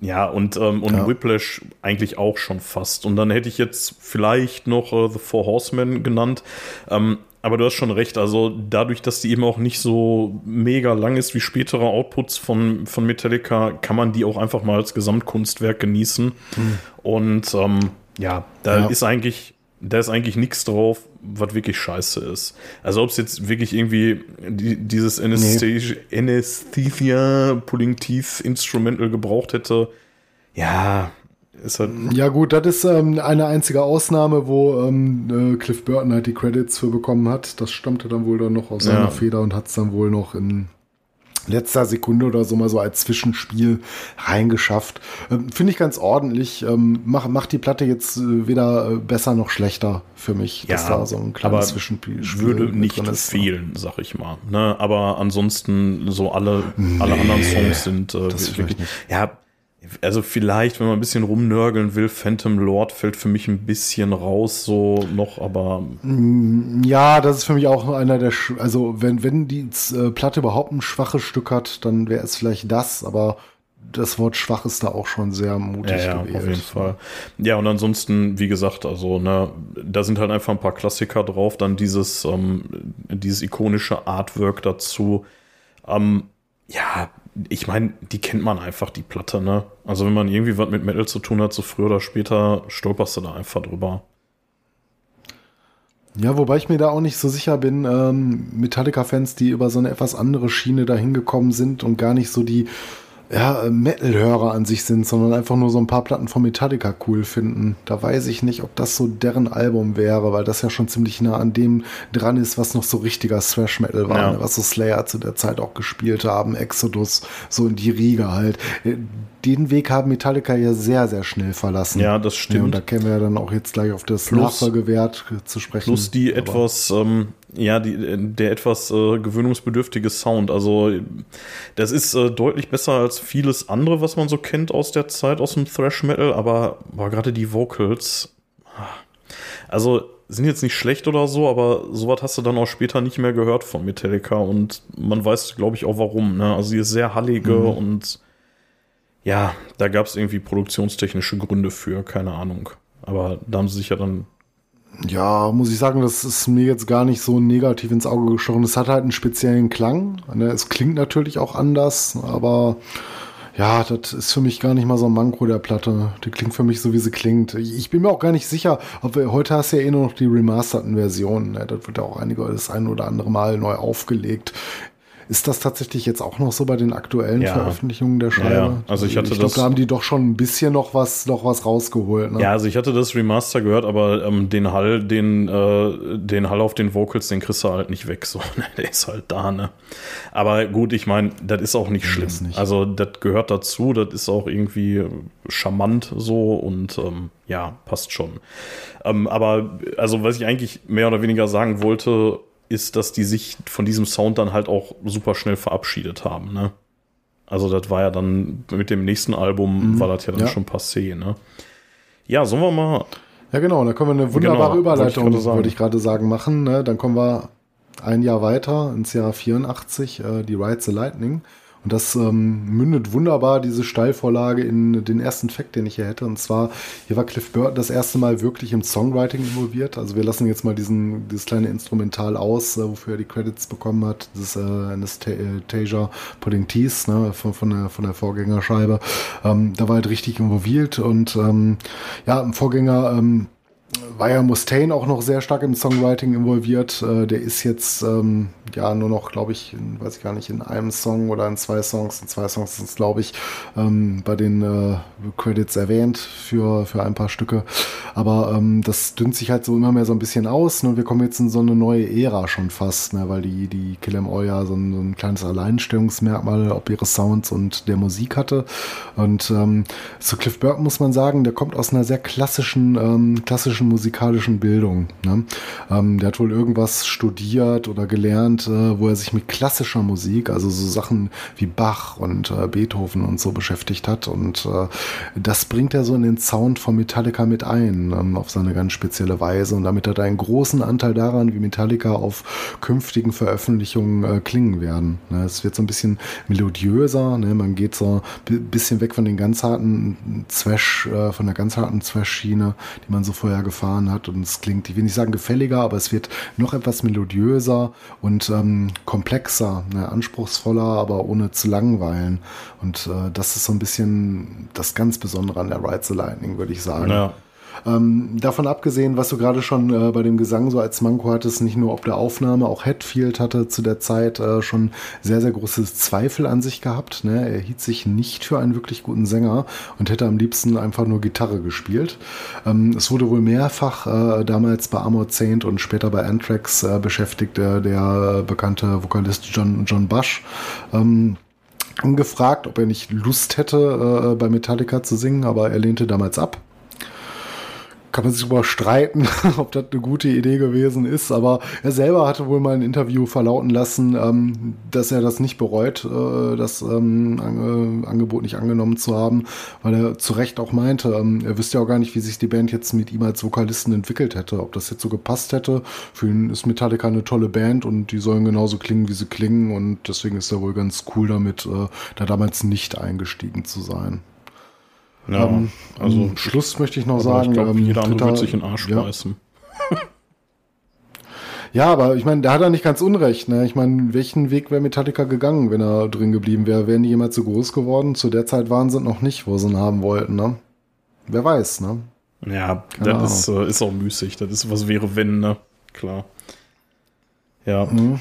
ja, und, ähm, und ja. Whiplash eigentlich auch schon fast. Und dann hätte ich jetzt vielleicht noch äh, The Four Horsemen genannt. Ähm, aber du hast schon recht, also dadurch, dass die eben auch nicht so mega lang ist wie spätere Outputs von, von Metallica, kann man die auch einfach mal als Gesamtkunstwerk genießen. Hm. Und ähm, ja, da ja. ist eigentlich, da ist eigentlich nichts drauf, was wirklich scheiße ist. Also ob es jetzt wirklich irgendwie die, dieses Anesthesia, nee. Anesthesia Pulling Teeth Instrumental gebraucht hätte, ja, Halt ja gut, das ist ähm, eine einzige Ausnahme, wo ähm, äh, Cliff Burton halt die Credits für bekommen hat. Das stammte dann wohl dann noch aus seiner ja. Feder und hat es dann wohl noch in letzter Sekunde oder so mal so als Zwischenspiel reingeschafft. Ähm, Finde ich ganz ordentlich. Ähm, mach, macht die Platte jetzt äh, weder äh, besser noch schlechter für mich, ja, dass da so ein kleines Zwischenspiel würde nicht ist, fehlen, sag ich mal. Ne? Aber ansonsten so alle, nee, alle anderen Songs sind äh, wirklich, ja also vielleicht, wenn man ein bisschen rumnörgeln will, Phantom Lord fällt für mich ein bisschen raus, so noch, aber. Mm, ja, das ist für mich auch einer der, Sch also wenn, wenn die äh, Platte überhaupt ein schwaches Stück hat, dann wäre es vielleicht das, aber das Wort schwach ist da auch schon sehr mutig ja, ja, gewählt. Auf jeden Fall. Ja, und ansonsten, wie gesagt, also, ne, da sind halt einfach ein paar Klassiker drauf, dann dieses, ähm, dieses ikonische Artwork dazu. Ähm, ja, ich meine, die kennt man einfach, die Platte, ne? Also wenn man irgendwie was mit Metal zu tun hat, so früher oder später stolperst du da einfach drüber. Ja, wobei ich mir da auch nicht so sicher bin, ähm, Metallica-Fans, die über so eine etwas andere Schiene dahin gekommen sind und gar nicht so die ja, Metal-Hörer an sich sind, sondern einfach nur so ein paar Platten von Metallica cool finden. Da weiß ich nicht, ob das so deren Album wäre, weil das ja schon ziemlich nah an dem dran ist, was noch so richtiger Thrash-Metal war, ja. Ne? was so Slayer zu der Zeit auch gespielt haben, Exodus, so in die Riege halt. Den Weg haben Metallica ja sehr, sehr schnell verlassen. Ja, das stimmt. Ja, und da kämen wir ja dann auch jetzt gleich auf das plus, Nachfolgewert zu sprechen. Plus die Aber etwas ähm, ja, die, der etwas äh, gewöhnungsbedürftige Sound. Also, das ist äh, deutlich besser als vieles andere, was man so kennt aus der Zeit, aus dem Thrash Metal, aber war gerade die Vocals. Ah, also, sind jetzt nicht schlecht oder so, aber sowas hast du dann auch später nicht mehr gehört von Metallica und man weiß, glaube ich, auch warum. Ne? Also, sie ist sehr hallige mhm. und ja, da gab es irgendwie produktionstechnische Gründe für, keine Ahnung. Aber da haben sie sich ja dann ja, muss ich sagen, das ist mir jetzt gar nicht so negativ ins Auge gestochen. Es hat halt einen speziellen Klang. Ne? Es klingt natürlich auch anders, aber ja, das ist für mich gar nicht mal so ein Manko der Platte. Die klingt für mich so, wie sie klingt. Ich bin mir auch gar nicht sicher, ob wir, heute hast du ja eh nur noch die remasterten Versionen. Ne? Das wird ja auch einige, das ein oder andere Mal neu aufgelegt. Ist das tatsächlich jetzt auch noch so bei den aktuellen ja. Veröffentlichungen der Scheibe? Ja. Also ich hatte ich glaub, das. Da haben die doch schon ein bisschen noch was, noch was rausgeholt. Ne? Ja, also ich hatte das Remaster gehört, aber ähm, den Hall, den, äh, den Hall auf den Vocals, den kriegst du halt nicht weg. So, ne? der ist halt da, ne? Aber gut, ich meine, das ist auch nicht schlimm. Das nicht. Also das gehört dazu, das ist auch irgendwie charmant so und ähm, ja, passt schon. Ähm, aber also was ich eigentlich mehr oder weniger sagen wollte, ist, dass die sich von diesem Sound dann halt auch super schnell verabschiedet haben, ne? Also das war ja dann mit dem nächsten Album mhm. war das ja dann ja. schon passé, ne? Ja, sollen wir mal. Ja, genau, da können wir eine wunderbare genau, Überleitung, würde ich gerade sagen, machen. Ne? Dann kommen wir ein Jahr weiter ins Jahr 84, äh, die Ride the Lightning. Und das ähm, mündet wunderbar, diese Steilvorlage, in den ersten Fact, den ich hier hätte. Und zwar, hier war Cliff Burton das erste Mal wirklich im Songwriting involviert. Also wir lassen jetzt mal diesen, dieses kleine Instrumental aus, äh, wofür er die Credits bekommen hat. Das ist äh, Anastasia äh, Pudding Tees ne, von, von, der, von der Vorgängerscheibe. Ähm, da war halt richtig involviert. Und ähm, ja, im Vorgänger... Ähm, war ja Mustaine auch noch sehr stark im Songwriting involviert. Äh, der ist jetzt ähm, ja nur noch, glaube ich, in, weiß ich gar nicht, in einem Song oder in zwei Songs. In zwei Songs sind es, glaube ich, ähm, bei den äh, Credits erwähnt für, für ein paar Stücke. Aber ähm, das dünnt sich halt so immer mehr so ein bisschen aus. Ne? Wir kommen jetzt in so eine neue Ära schon fast, ne? weil die, die Kill Em All ja so ein, so ein kleines Alleinstellungsmerkmal ob ihre Sounds und der Musik hatte. Und ähm, zu Cliff Burke muss man sagen, der kommt aus einer sehr klassischen, ähm, klassischen klassischen musikalischen Bildung. Ne? Ähm, der hat wohl irgendwas studiert oder gelernt, äh, wo er sich mit klassischer Musik, also so Sachen wie Bach und äh, Beethoven und so beschäftigt hat. Und äh, das bringt er so in den Sound von Metallica mit ein, ähm, auf seine ganz spezielle Weise. Und damit hat er einen großen Anteil daran, wie Metallica auf künftigen Veröffentlichungen äh, klingen werden. Ne? Es wird so ein bisschen melodiöser, ne? man geht so ein bisschen weg von den ganz harten Thrash, äh, von der ganz harten Thrash-Schiene, die man so vorher gefahren hat. Und es klingt, ich will nicht sagen gefälliger, aber es wird noch etwas melodiöser und ähm, komplexer, ne? anspruchsvoller, aber ohne zu langweilen. Und äh, das ist so ein bisschen das ganz Besondere an der Ride the Lightning, würde ich sagen. Ja. Ähm, davon abgesehen, was du gerade schon äh, bei dem Gesang so als Manko hattest, nicht nur ob der Aufnahme, auch Hatfield hatte zu der Zeit äh, schon sehr, sehr große Zweifel an sich gehabt. Ne? Er hielt sich nicht für einen wirklich guten Sänger und hätte am liebsten einfach nur Gitarre gespielt. Ähm, es wurde wohl mehrfach äh, damals bei Armored Saint und später bei Anthrax äh, beschäftigt, der bekannte Vokalist John, John Bush. Ähm, gefragt, ob er nicht Lust hätte, äh, bei Metallica zu singen, aber er lehnte damals ab kann man sich darüber streiten, ob das eine gute Idee gewesen ist, aber er selber hatte wohl mal ein Interview verlauten lassen, ähm, dass er das nicht bereut, äh, das ähm, Ange Angebot nicht angenommen zu haben, weil er zu Recht auch meinte, ähm, er wüsste ja auch gar nicht, wie sich die Band jetzt mit ihm als Vokalisten entwickelt hätte, ob das jetzt so gepasst hätte. Für ihn ist Metallica eine tolle Band und die sollen genauso klingen, wie sie klingen und deswegen ist er wohl ganz cool damit, äh, da damals nicht eingestiegen zu sein. Ja, ähm, also Schluss möchte ich noch sagen. Ich glaube, ähm, jeder andere wird sich in den Arsch ja. beißen. Ja, aber ich meine, da hat er nicht ganz unrecht. Ne? Ich meine, welchen Weg wäre Metallica gegangen, wenn er drin geblieben wäre? Wären die jemals so groß geworden? Zu der Zeit waren sie noch nicht, wo sie ihn haben wollten. Ne? Wer weiß, ne? Ja, Keine das ist, äh, ist, auch müßig. Das ist, was wäre, wenn, ne? Klar. Ja. Mhm.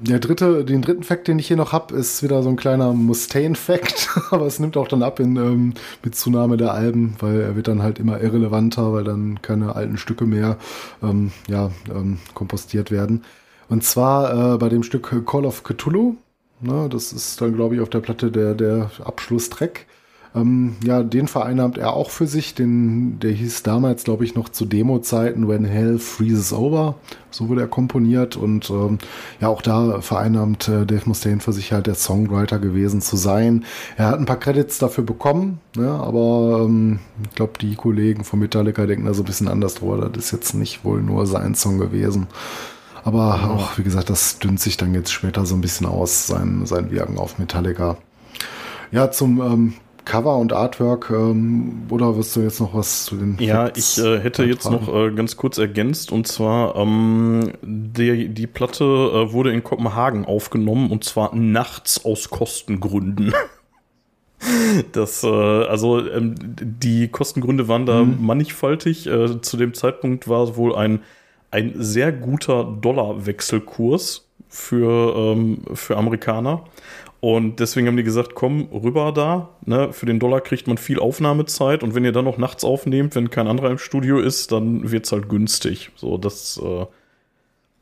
Der dritte, den dritten Fact, den ich hier noch habe, ist wieder so ein kleiner Mustaine-Fact, aber es nimmt auch dann ab in, ähm, mit Zunahme der Alben, weil er wird dann halt immer irrelevanter, weil dann keine alten Stücke mehr ähm, ja, ähm, kompostiert werden. Und zwar äh, bei dem Stück Call of Cthulhu, ne, das ist dann, glaube ich, auf der Platte der, der Abschlusstrack. Ähm, ja, den vereinnahmt er auch für sich. Den, der hieß damals, glaube ich, noch zu Demo-Zeiten When Hell Freezes Over. So wurde er komponiert und ähm, ja, auch da vereinnahmt äh, Dave Mustaine für sich halt der Songwriter gewesen zu sein. Er hat ein paar Credits dafür bekommen, ne, aber ähm, ich glaube, die Kollegen von Metallica denken da so ein bisschen anders drüber. Das ist jetzt nicht wohl nur sein Song gewesen. Aber auch, wie gesagt, das dünnt sich dann jetzt später so ein bisschen aus, sein, sein Wirken auf Metallica. Ja, zum ähm, Cover und Artwork ähm, oder wirst du jetzt noch was zu den Ja, Facts ich äh, hätte jetzt noch äh, ganz kurz ergänzt und zwar ähm, die, die Platte äh, wurde in Kopenhagen aufgenommen und zwar nachts aus Kostengründen. Das, äh, also ähm, die Kostengründe waren da mhm. mannigfaltig. Äh, zu dem Zeitpunkt war es wohl ein, ein sehr guter Dollarwechselkurs für, ähm, für Amerikaner. Und deswegen haben die gesagt, komm rüber da. Ne? Für den Dollar kriegt man viel Aufnahmezeit und wenn ihr dann noch nachts aufnehmt, wenn kein anderer im Studio ist, dann wird es halt günstig. So, das äh,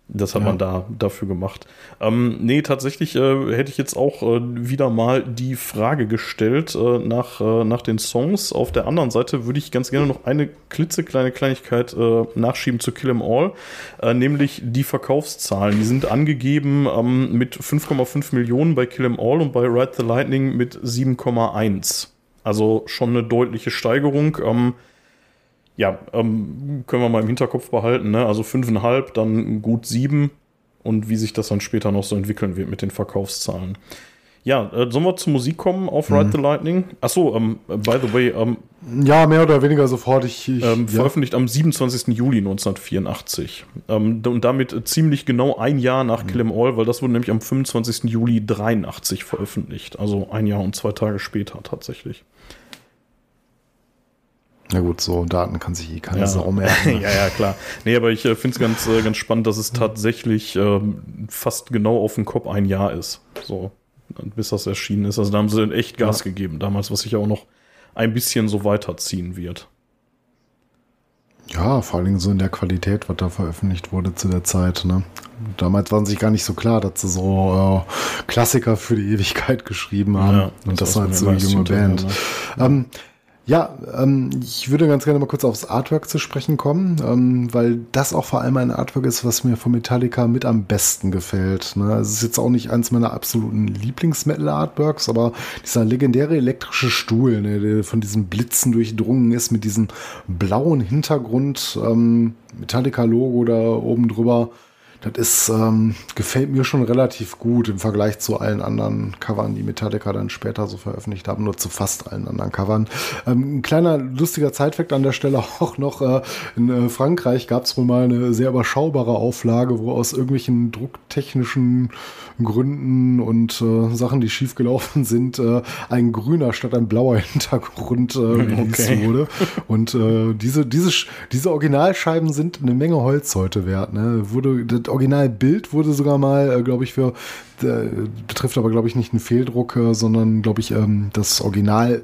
das hat ja. man da dafür gemacht. Ähm, nee, tatsächlich äh, hätte ich jetzt auch äh, wieder mal die Frage gestellt äh, nach, äh, nach den Songs. Auf der anderen Seite würde ich ganz gerne noch eine klitzekleine Kleinigkeit äh, nachschieben zu Kill 'Em All, äh, nämlich die Verkaufszahlen. Die sind angegeben ähm, mit 5,5 Millionen bei Kill 'Em All und bei Ride the Lightning mit 7,1. Also schon eine deutliche Steigerung. Ähm, ja, ähm, können wir mal im Hinterkopf behalten. Ne? Also fünfeinhalb, dann gut sieben und wie sich das dann später noch so entwickeln wird mit den Verkaufszahlen. Ja, äh, sollen wir zur Musik kommen auf Ride mhm. the Lightning? Achso, ähm, by the way. Ähm, ja, mehr oder weniger sofort. Ich, ich ähm, ja. Veröffentlicht am 27. Juli 1984. Ähm, und damit ziemlich genau ein Jahr nach mhm. Kill 'Em All, weil das wurde nämlich am 25. Juli 83 veröffentlicht. Also ein Jahr und zwei Tage später tatsächlich. Na gut, so Daten kann sich eh keine ja. Sau mehr. ja, ja, klar. Nee, aber ich äh, finde es ganz, äh, ganz spannend, dass es tatsächlich äh, fast genau auf den Kopf ein Jahr ist. So, bis das erschienen ist. Also da haben sie echt Gas ja. gegeben damals, was sich auch noch ein bisschen so weiterziehen wird. Ja, vor allen Dingen so in der Qualität, was da veröffentlicht wurde zu der Zeit. Ne? Damals waren sich gar nicht so klar, dass sie so äh, Klassiker für die Ewigkeit geschrieben haben. Ja, das und das war halt so eine junge Band. Ne? Ähm, Ja, ähm, ich würde ganz gerne mal kurz aufs Artwork zu sprechen kommen, ähm, weil das auch vor allem ein Artwork ist, was mir von Metallica mit am besten gefällt. Ne? Es ist jetzt auch nicht eins meiner absoluten Lieblings-Metal-Artworks, aber dieser legendäre elektrische Stuhl, ne, der von diesen Blitzen durchdrungen ist mit diesem blauen Hintergrund, ähm, Metallica-Logo da oben drüber, das ist, ähm, gefällt mir schon relativ gut im Vergleich zu allen anderen Covern, die Metallica dann später so veröffentlicht haben, nur zu fast allen anderen Covern. Ähm, ein kleiner lustiger Zeitfakt an der Stelle auch noch, äh, in äh, Frankreich gab es wohl mal eine sehr überschaubare Auflage, wo aus irgendwelchen drucktechnischen Gründen und äh, Sachen, die schiefgelaufen sind, äh, ein grüner statt ein blauer Hintergrund äh, released okay. wurde. Und äh, diese, diese, diese Originalscheiben sind eine Menge Holz heute wert. Ne? Wurde, das Originalbild wurde sogar mal, äh, glaube ich, für, äh, betrifft aber, glaube ich, nicht einen Fehldruck, sondern, glaube ich, ähm, das Original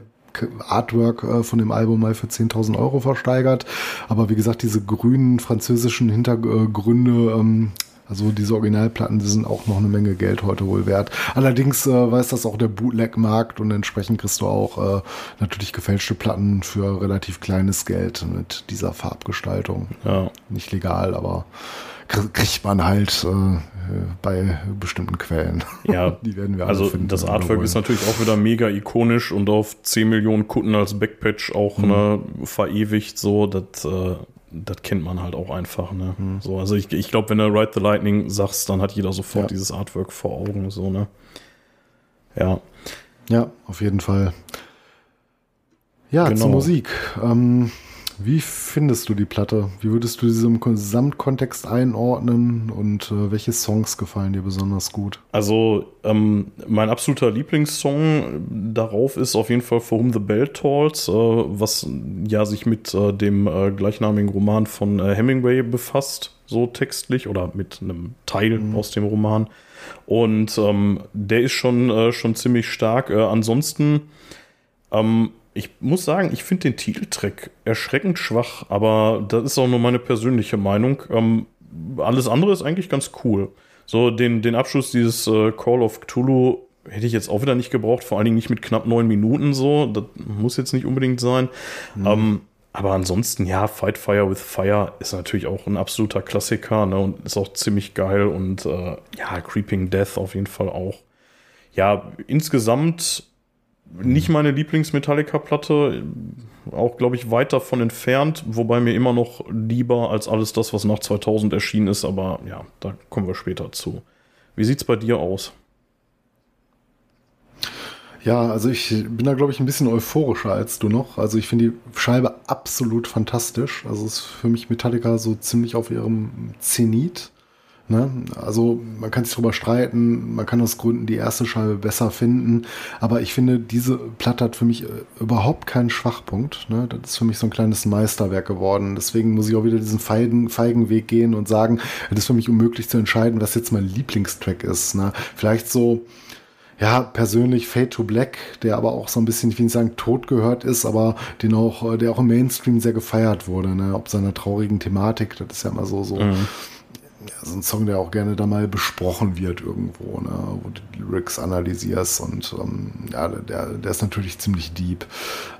Artwork äh, von dem Album mal für 10.000 Euro versteigert. Aber wie gesagt, diese grünen französischen Hintergründe ähm, also diese Originalplatten, die sind auch noch eine Menge Geld heute wohl wert. Allerdings äh, weiß das auch der Bootleg-Markt und entsprechend kriegst du auch äh, natürlich gefälschte Platten für relativ kleines Geld mit dieser Farbgestaltung. Ja. Nicht legal, aber kriegt man halt äh, bei bestimmten Quellen. Ja, die werden wir Also finden, das Artwork ist natürlich auch wieder mega ikonisch und auf 10 Millionen Kunden als Backpatch auch mhm. ne, verewigt so. Das äh, das kennt man halt auch einfach. Ne? Mhm. So, also ich, ich glaube, wenn du Ride the Lightning sagst, dann hat jeder sofort ja. dieses Artwork vor Augen. So, ne? Ja. Ja, auf jeden Fall. Ja, genau. zur Musik. Ähm, wie findest du die Platte? Wie würdest du diese im Gesamtkontext einordnen und äh, welche Songs gefallen dir besonders gut? Also, ähm, mein absoluter Lieblingssong darauf ist auf jeden Fall For Whom the Bell Tolls, äh, was ja sich mit äh, dem äh, gleichnamigen Roman von äh, Hemingway befasst, so textlich oder mit einem Teil mhm. aus dem Roman. Und ähm, der ist schon, äh, schon ziemlich stark. ansonsten ähm, ich muss sagen, ich finde den Titeltrack erschreckend schwach, aber das ist auch nur meine persönliche Meinung. Ähm, alles andere ist eigentlich ganz cool. So, den, den Abschluss dieses äh, Call of Cthulhu hätte ich jetzt auch wieder nicht gebraucht, vor allen Dingen nicht mit knapp neun Minuten so. Das muss jetzt nicht unbedingt sein. Mhm. Ähm, aber ansonsten, ja, Fight Fire with Fire ist natürlich auch ein absoluter Klassiker ne, und ist auch ziemlich geil und äh, ja, Creeping Death auf jeden Fall auch. Ja, insgesamt nicht meine Lieblings-Metallica-Platte, auch glaube ich weit davon entfernt, wobei mir immer noch lieber als alles das, was nach 2000 erschienen ist, aber ja, da kommen wir später zu. Wie sieht's bei dir aus? Ja, also ich bin da, glaube ich, ein bisschen euphorischer als du noch. Also ich finde die Scheibe absolut fantastisch. Also ist für mich Metallica so ziemlich auf ihrem Zenit. Ne? Also man kann sich darüber streiten, man kann aus Gründen die erste Scheibe besser finden, aber ich finde, diese Platte hat für mich äh, überhaupt keinen Schwachpunkt. Ne? Das ist für mich so ein kleines Meisterwerk geworden. Deswegen muss ich auch wieder diesen feigen, feigen Weg gehen und sagen, es ist für mich unmöglich zu entscheiden, was jetzt mein Lieblingstrack ist. Ne? Vielleicht so, ja, persönlich Fade to Black, der aber auch so ein bisschen, ich will nicht sagen, tot gehört ist, aber den auch, äh, der auch im Mainstream sehr gefeiert wurde, ne? ob seiner traurigen Thematik, das ist ja immer so, so. Mhm ja, so ein Song, der auch gerne da mal besprochen wird irgendwo, ne, wo du die Lyrics analysierst und ähm, ja, der, der ist natürlich ziemlich deep.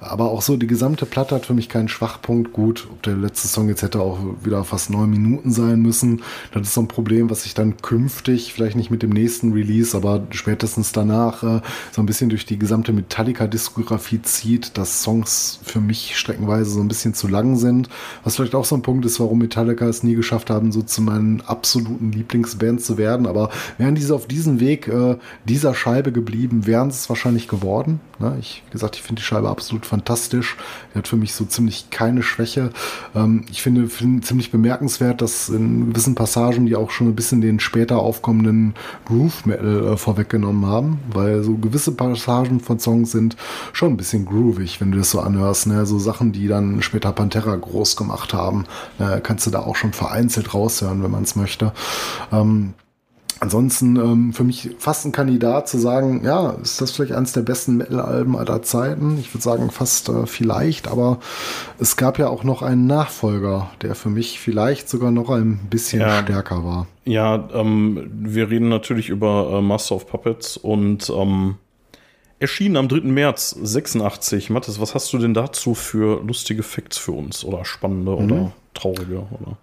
Aber auch so die gesamte Platte hat für mich keinen Schwachpunkt. Gut, ob der letzte Song jetzt hätte auch wieder fast neun Minuten sein müssen, das ist so ein Problem, was sich dann künftig, vielleicht nicht mit dem nächsten Release, aber spätestens danach äh, so ein bisschen durch die gesamte Metallica-Diskografie zieht, dass Songs für mich streckenweise so ein bisschen zu lang sind. Was vielleicht auch so ein Punkt ist, warum Metallica es nie geschafft haben, so zu meinen absoluten Lieblingsband zu werden. Aber wären diese auf diesem Weg äh, dieser Scheibe geblieben, wären es wahrscheinlich geworden. Ne? Ich, wie gesagt, ich finde die Scheibe absolut fantastisch. Die hat für mich so ziemlich keine Schwäche. Ähm, ich finde, find ziemlich bemerkenswert, dass in gewissen Passagen, die auch schon ein bisschen den später aufkommenden Groove Metal äh, vorweggenommen haben, weil so gewisse Passagen von Songs sind schon ein bisschen groovig, wenn du das so anhörst. Ne? So Sachen, die dann später Pantera groß gemacht haben, äh, kannst du da auch schon vereinzelt raushören, wenn man es möchte. Ähm, Ansonsten ähm, für mich fast ein Kandidat zu sagen, ja, ist das vielleicht eines der besten Metal-Alben aller Zeiten? Ich würde sagen fast äh, vielleicht, aber es gab ja auch noch einen Nachfolger, der für mich vielleicht sogar noch ein bisschen ja. stärker war. Ja, ähm, wir reden natürlich über äh, Master of Puppets und ähm, erschienen am 3. März 86. Mathis, was hast du denn dazu für lustige Facts für uns? Oder spannende mhm. oder traurige? Oder?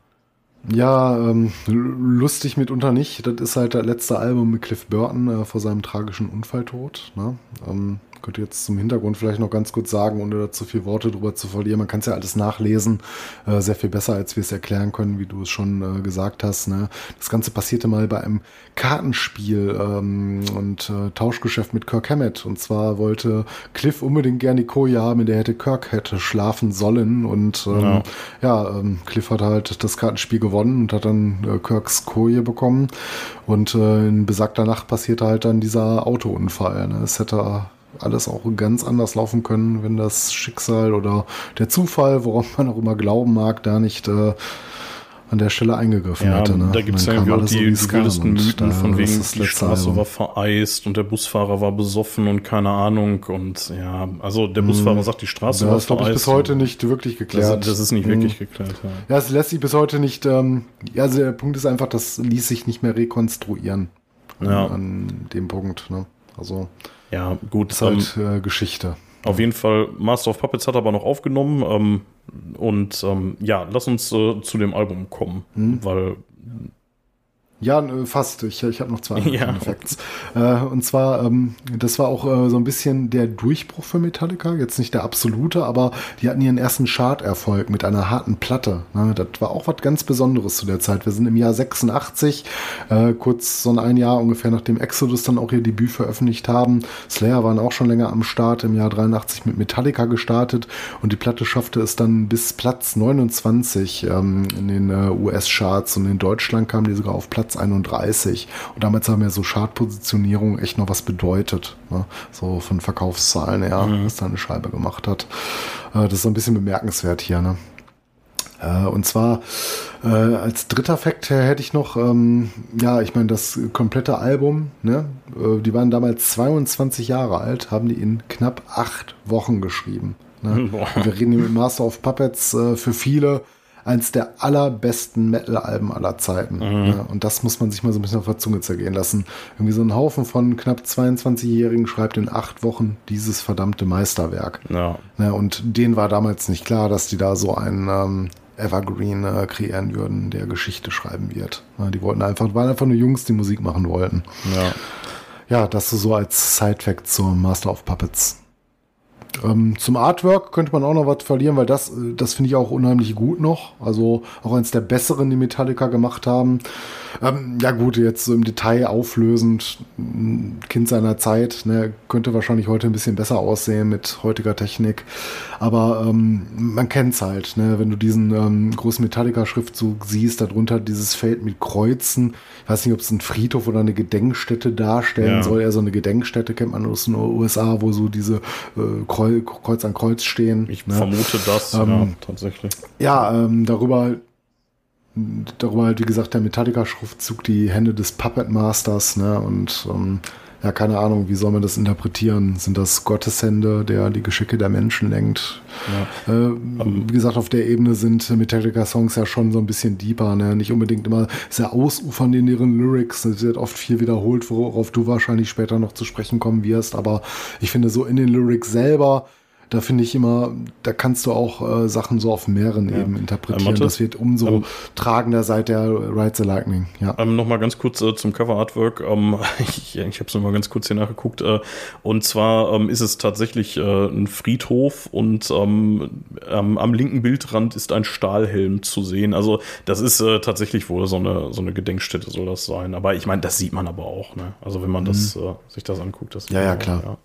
Ja, ähm, lustig mitunter nicht. Das ist halt das letzte Album mit Cliff Burton äh, vor seinem tragischen Unfalltod. Ne? Ähm, könnte jetzt zum Hintergrund vielleicht noch ganz kurz sagen, ohne da zu viele Worte drüber zu verlieren. Man kann es ja alles nachlesen, äh, sehr viel besser, als wir es erklären können, wie du es schon äh, gesagt hast. Ne? Das Ganze passierte mal bei einem Kartenspiel ähm, und äh, Tauschgeschäft mit Kirk Hammett. Und zwar wollte Cliff unbedingt gerne die Koje haben, in der hätte Kirk hätte schlafen sollen. Und ähm, ja, ja ähm, Cliff hat halt das Kartenspiel gewonnen und hat dann äh, Kirks Koje bekommen. Und äh, in besagter Nacht passierte halt dann dieser Autounfall. Ne? Es hätte alles auch ganz anders laufen können, wenn das Schicksal oder der Zufall, worauf man auch immer glauben mag, da nicht äh, an der Stelle eingegriffen ja, hätte. Ne? Da gibt es ja irgendwie auch die, die wildesten Mythen von wegen, die Straße Album. war vereist und der Busfahrer war besoffen und keine Ahnung. Und ja, also der Busfahrer hm. sagt, die Straße ja, war vereist. Das ist bis heute nicht wirklich geklärt. Das, das ist nicht hm. wirklich geklärt. Ja. ja, es lässt sich bis heute nicht, ähm, ja, also der Punkt ist einfach, das ließ sich nicht mehr rekonstruieren. Ja. An, an dem Punkt, ne? Also. Ja, gut. Das ist halt ähm, äh, Geschichte. Auf jeden Fall, Master of Puppets hat aber noch aufgenommen. Ähm, und ähm, ja, lass uns äh, zu dem Album kommen, hm. weil ja, fast. Ich, ich habe noch zwei andere ja. Facts. Äh, und zwar, ähm, das war auch äh, so ein bisschen der Durchbruch für Metallica. Jetzt nicht der absolute, aber die hatten ihren ersten Charterfolg mit einer harten Platte. Ne? Das war auch was ganz Besonderes zu der Zeit. Wir sind im Jahr 86, äh, kurz so ein Jahr ungefähr nachdem Exodus dann auch ihr Debüt veröffentlicht haben. Slayer waren auch schon länger am Start, im Jahr 83 mit Metallica gestartet und die Platte schaffte es dann bis Platz 29 ähm, in den äh, US-Charts und in Deutschland kam die sogar auf Platz Platz 31. Und damals haben ja so Chartpositionierung echt noch was bedeutet. Ne? So von Verkaufszahlen her, mhm. was da eine Scheibe gemacht hat. Äh, das ist so ein bisschen bemerkenswert hier. Ne? Äh, und zwar äh, als dritter Fakt hätte ich noch, ähm, ja, ich meine, das komplette Album, ne, äh, die waren damals 22 Jahre alt, haben die in knapp acht Wochen geschrieben. Ne? Wir reden hier mit Master of Puppets äh, für viele eins der allerbesten Metal-Alben aller Zeiten. Mhm. Ja, und das muss man sich mal so ein bisschen auf der Zunge zergehen lassen. Irgendwie so ein Haufen von knapp 22-Jährigen schreibt in acht Wochen dieses verdammte Meisterwerk. Ja. ja. und denen war damals nicht klar, dass die da so einen ähm, Evergreen äh, kreieren würden, der Geschichte schreiben wird. Ja, die wollten einfach, waren einfach nur Jungs, die Musik machen wollten. Ja. Ja, das so als Side-Fact zum Master of Puppets. Ähm, zum Artwork könnte man auch noch was verlieren, weil das, äh, das finde ich auch unheimlich gut noch. Also auch eins der besseren, die Metallica gemacht haben. Ähm, ja gut, jetzt so im Detail auflösend, Kind seiner Zeit, ne, könnte wahrscheinlich heute ein bisschen besser aussehen mit heutiger Technik. Aber ähm, man kennt es halt, ne, wenn du diesen ähm, großen Metallica-Schriftzug siehst, darunter dieses Feld mit Kreuzen. Ich weiß nicht, ob es ein Friedhof oder eine Gedenkstätte darstellen ja. soll. Eher so eine Gedenkstätte kennt man aus den USA, wo so diese äh, Kreuz an Kreuz stehen. Ich ne? vermute das, ähm, ja, tatsächlich. Ja, ähm, darüber darüber halt, wie gesagt, der Metallica-Schriftzug, die Hände des Puppet Masters, ne, und ähm, ja, keine Ahnung, wie soll man das interpretieren? Sind das Gotteshände, der die Geschicke der Menschen lenkt? Ja. Äh, um, wie gesagt, auf der Ebene sind Metallica-Songs ja schon so ein bisschen deeper, ne? nicht unbedingt immer sehr ausufernd in ihren Lyrics. Es wird oft viel wiederholt, worauf du wahrscheinlich später noch zu sprechen kommen wirst, aber ich finde so in den Lyrics selber da finde ich immer, da kannst du auch äh, Sachen so auf mehreren ja. Ebenen interpretieren. Ähm, das wird umso ähm, tragender seit der Ride the Lightning. Ja. Ähm, Nochmal ganz kurz äh, zum Cover Artwork. Ähm, ich ich habe es nochmal ganz kurz hier nachgeguckt. Äh, und zwar ähm, ist es tatsächlich äh, ein Friedhof und ähm, am linken Bildrand ist ein Stahlhelm zu sehen. Also das ist äh, tatsächlich wohl so eine, so eine Gedenkstätte soll das sein. Aber ich meine, das sieht man aber auch. Ne? Also wenn man das, mhm. äh, sich das anguckt. Das ja, ja, klar. Ja.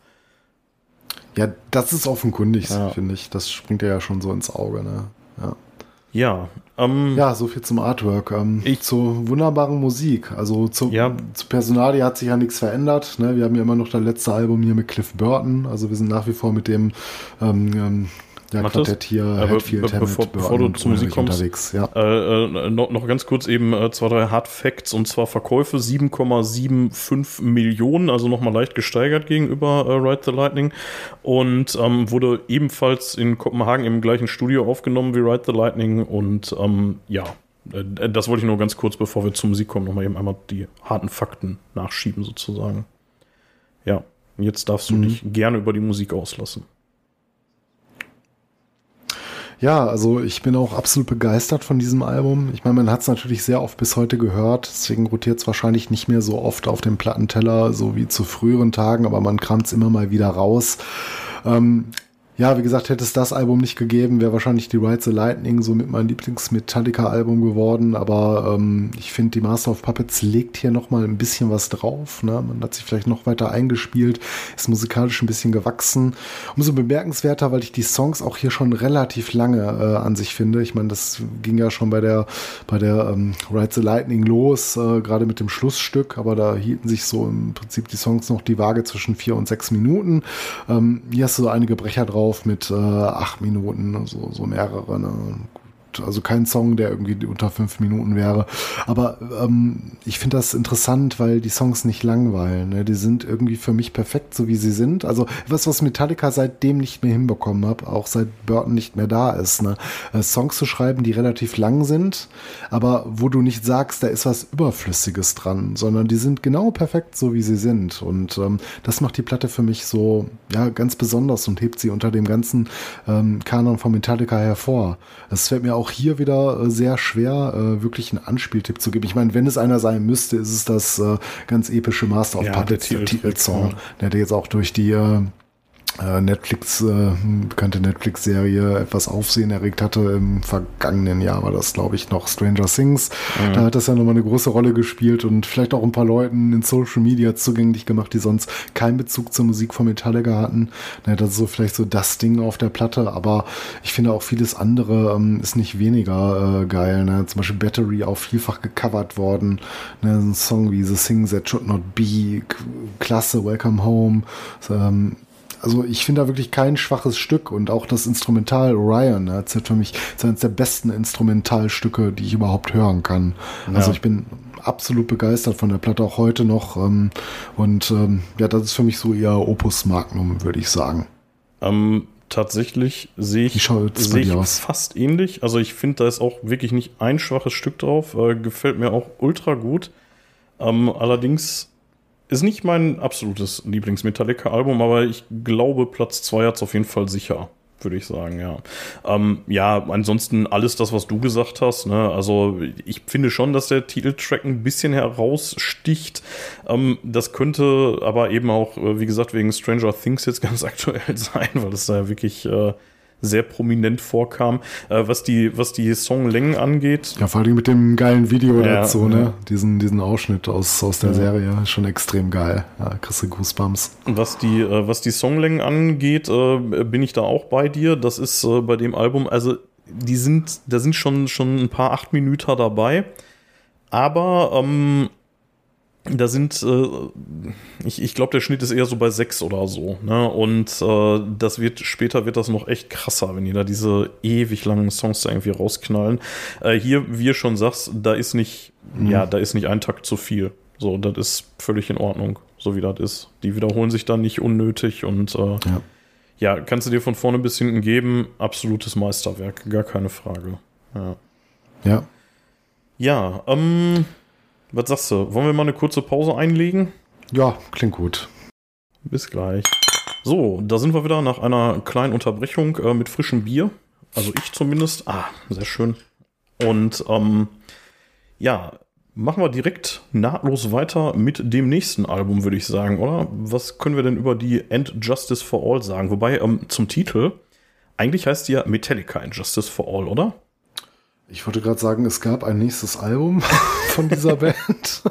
Ja, das ist offenkundig, ja. finde ich. Das springt ja schon so ins Auge, ne? Ja. Ja, ähm, ja, so viel zum Artwork. Ähm, ich, zur wunderbaren Musik. Also zu, ja. zu Personalie hat sich ja nichts verändert. Ne? Wir haben ja immer noch das letzte Album hier mit Cliff Burton. Also wir sind nach wie vor mit dem ähm, ähm ja, Mathis, Quartett hier, äh, Hatfield, be bevor, bevor du zur Musik kommst, unterwegs, ja. Äh, äh, noch, noch, ganz kurz eben äh, zwei, drei Hard Facts und zwar Verkäufe 7,75 Millionen, also nochmal leicht gesteigert gegenüber äh, Ride the Lightning und ähm, wurde ebenfalls in Kopenhagen im gleichen Studio aufgenommen wie Ride the Lightning und ähm, ja, äh, das wollte ich nur ganz kurz, bevor wir zur Musik kommen, nochmal eben einmal die harten Fakten nachschieben sozusagen. Ja. Jetzt darfst du mhm. dich gerne über die Musik auslassen. Ja, also ich bin auch absolut begeistert von diesem Album. Ich meine, man hat es natürlich sehr oft bis heute gehört, deswegen rotiert es wahrscheinlich nicht mehr so oft auf dem Plattenteller, so wie zu früheren Tagen, aber man kramt es immer mal wieder raus. Ähm, ja, wie gesagt, hätte es das Album nicht gegeben, wäre wahrscheinlich die Ride the Lightning so mit meinem Lieblings-Metallica-Album geworden. Aber ähm, ich finde, die Master of Puppets legt hier nochmal ein bisschen was drauf. Ne? Man hat sich vielleicht noch weiter eingespielt, ist musikalisch ein bisschen gewachsen. Umso bemerkenswerter, weil ich die Songs auch hier schon relativ lange äh, an sich finde. Ich meine, das ging ja schon bei der, bei der ähm, Ride the Lightning los, äh, gerade mit dem Schlussstück. Aber da hielten sich so im Prinzip die Songs noch die Waage zwischen vier und sechs Minuten. Ähm, hier hast du so einige Brecher drauf drauf mit äh, acht Minuten, so, so mehrere. Ne? Also kein Song, der irgendwie unter fünf Minuten wäre. Aber ähm, ich finde das interessant, weil die Songs nicht langweilen. Ne? Die sind irgendwie für mich perfekt, so wie sie sind. Also was, was Metallica seitdem nicht mehr hinbekommen hat, auch seit Burton nicht mehr da ist. Ne? Äh, Songs zu schreiben, die relativ lang sind, aber wo du nicht sagst, da ist was Überflüssiges dran, sondern die sind genau perfekt, so wie sie sind. Und ähm, das macht die Platte für mich so ja ganz besonders und hebt sie unter dem ganzen ähm, Kanon von Metallica hervor. Es fällt mir auch auch hier wieder äh, sehr schwer, äh, wirklich einen Anspieltipp zu geben. Ich meine, wenn es einer sein müsste, ist es das äh, ganz epische Master of ja, Puppets, der Titelsong, der jetzt auch durch die äh, Netflix, äh, bekannte Netflix-Serie etwas Aufsehen erregt hatte. Im vergangenen Jahr war das, glaube ich, noch Stranger Things. Mhm. Da hat das ja nochmal eine große Rolle gespielt und vielleicht auch ein paar Leuten in Social Media zugänglich gemacht, die sonst keinen Bezug zur Musik von Metallica hatten. Ja, das ist so vielleicht so das Ding auf der Platte, aber ich finde auch vieles andere ähm, ist nicht weniger äh, geil. Ne? Zum Beispiel Battery auch vielfach gecovert worden. Ne? Ein Song wie The Things That Should Not Be, klasse, Welcome Home. Ähm, also ich finde da wirklich kein schwaches Stück und auch das Instrumental Orion, ne, zählt für mich eines der besten Instrumentalstücke, die ich überhaupt hören kann. Ja. Also ich bin absolut begeistert von der Platte auch heute noch ähm, und ähm, ja, das ist für mich so ihr Opus Magnum, würde ich sagen. Ähm, tatsächlich sehe ich, seh ich fast ähnlich. Also ich finde, da ist auch wirklich nicht ein schwaches Stück drauf. Äh, gefällt mir auch ultra gut. Ähm, allerdings ist nicht mein absolutes Lieblings-Metallica-Album, aber ich glaube, Platz 2 hat es auf jeden Fall sicher, würde ich sagen, ja. Ähm, ja, ansonsten alles das, was du gesagt hast. Ne? Also ich finde schon, dass der Titeltrack ein bisschen heraussticht. Ähm, das könnte aber eben auch, äh, wie gesagt, wegen Stranger Things jetzt ganz aktuell sein, weil es da ja wirklich... Äh, sehr prominent vorkam. Äh, was, die, was die Songlängen angeht. Ja, vor allem mit dem geilen Video ja, dazu, ne? Diesen, diesen Ausschnitt aus, aus der ja. Serie. Schon extrem geil. Ja, kriegst du Goosebumps. Was die, äh, was die Songlängen angeht, äh, bin ich da auch bei dir. Das ist äh, bei dem Album, also die sind, da sind schon, schon ein paar acht Minuten dabei. Aber ähm, da sind, äh, ich, ich glaube, der Schnitt ist eher so bei sechs oder so. Ne? Und äh, das wird, später wird das noch echt krasser, wenn die da diese ewig langen Songs da irgendwie rausknallen. Äh, hier, wie ihr schon sagst, da ist nicht, mhm. ja, da ist nicht ein Takt zu viel. So, das ist völlig in Ordnung, so wie das ist. Die wiederholen sich dann nicht unnötig und äh, ja. ja, kannst du dir von vorne bis hinten geben. Absolutes Meisterwerk, gar keine Frage. Ja. Ja. Ja, ähm, was sagst du? Wollen wir mal eine kurze Pause einlegen? Ja, klingt gut. Bis gleich. So, da sind wir wieder nach einer kleinen Unterbrechung äh, mit frischem Bier. Also ich zumindest. Ah, sehr schön. Und ähm, ja, machen wir direkt nahtlos weiter mit dem nächsten Album, würde ich sagen, oder? Was können wir denn über die End Justice for All sagen? Wobei ähm, zum Titel, eigentlich heißt die ja Metallica End Justice for All, oder? Ich wollte gerade sagen, es gab ein nächstes Album von dieser Band.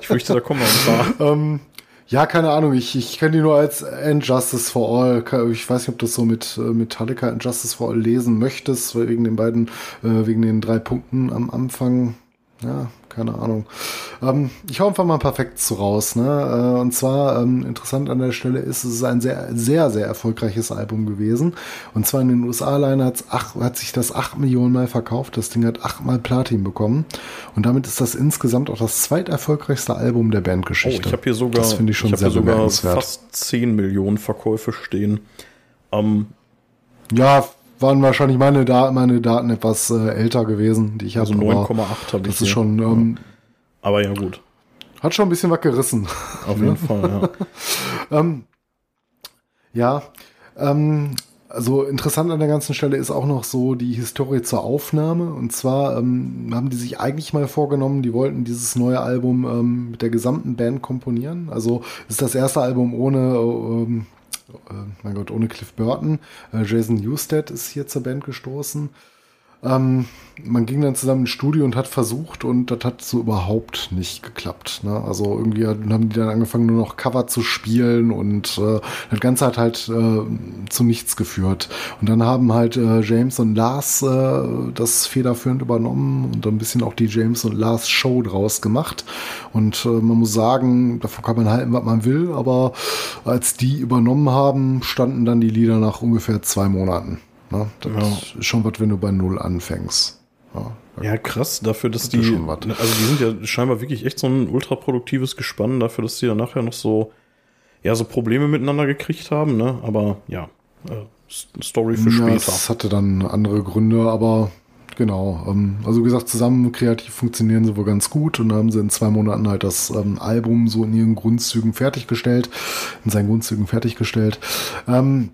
ich fürchte, da kommen noch ein paar. ähm, ja, keine Ahnung. Ich, ich kenne die nur als Injustice for All. Ich weiß nicht, ob du das so mit äh, Metallica Injustice for All lesen möchtest, wegen den beiden, äh, wegen den drei Punkten am Anfang. Ja, keine Ahnung. Ähm, ich hau einfach mal perfekt zu raus. Ne? Äh, und zwar ähm, interessant an der Stelle ist, es ist ein sehr, sehr, sehr erfolgreiches Album gewesen. Und zwar in den USA alleine hat sich das acht Millionen Mal verkauft. Das Ding hat achtmal Platin bekommen. Und damit ist das insgesamt auch das zweiterfolgreichste Album der Bandgeschichte. Oh, ich habe hier sogar, das finde ich schon ich sehr sogar fast zehn Millionen Verkäufe stehen. Ähm, ja, waren wahrscheinlich meine Daten, meine Daten etwas äh, älter gewesen, die ich habe. Also 9,8 habe ich. Das ist schon. Ähm, aber ja, gut. Hat schon ein bisschen was gerissen. Auf jeden Fall, ja. ähm, ja, ähm, also interessant an der ganzen Stelle ist auch noch so die Historie zur Aufnahme. Und zwar ähm, haben die sich eigentlich mal vorgenommen, die wollten dieses neue Album ähm, mit der gesamten Band komponieren. Also ist das erste Album ohne, ähm, äh, mein Gott, ohne Cliff Burton. Äh, Jason Newsted ist hier zur Band gestoßen. Ähm, man ging dann zusammen ins Studio und hat versucht und das hat so überhaupt nicht geklappt. Ne? Also irgendwie haben die dann angefangen nur noch Cover zu spielen und äh, das Ganze hat halt äh, zu nichts geführt. Und dann haben halt äh, James und Lars äh, das federführend übernommen und ein bisschen auch die James und Lars Show draus gemacht. Und äh, man muss sagen, davon kann man halten, was man will, aber als die übernommen haben, standen dann die Lieder nach ungefähr zwei Monaten. Ne? Das ja. ist schon was, wenn du bei Null anfängst. Ja, ja krass, dafür, dass das die, also die sind ja scheinbar wirklich echt so ein ultraproduktives Gespann, dafür, dass die dann nachher noch so, ja, so Probleme miteinander gekriegt haben, ne? Aber ja, äh, Story für ja, später. Das hatte dann andere Gründe, aber genau. Ähm, also wie gesagt, zusammen kreativ funktionieren sie wohl ganz gut und haben sie in zwei Monaten halt das ähm, Album so in ihren Grundzügen fertiggestellt, in seinen Grundzügen fertiggestellt. Ähm,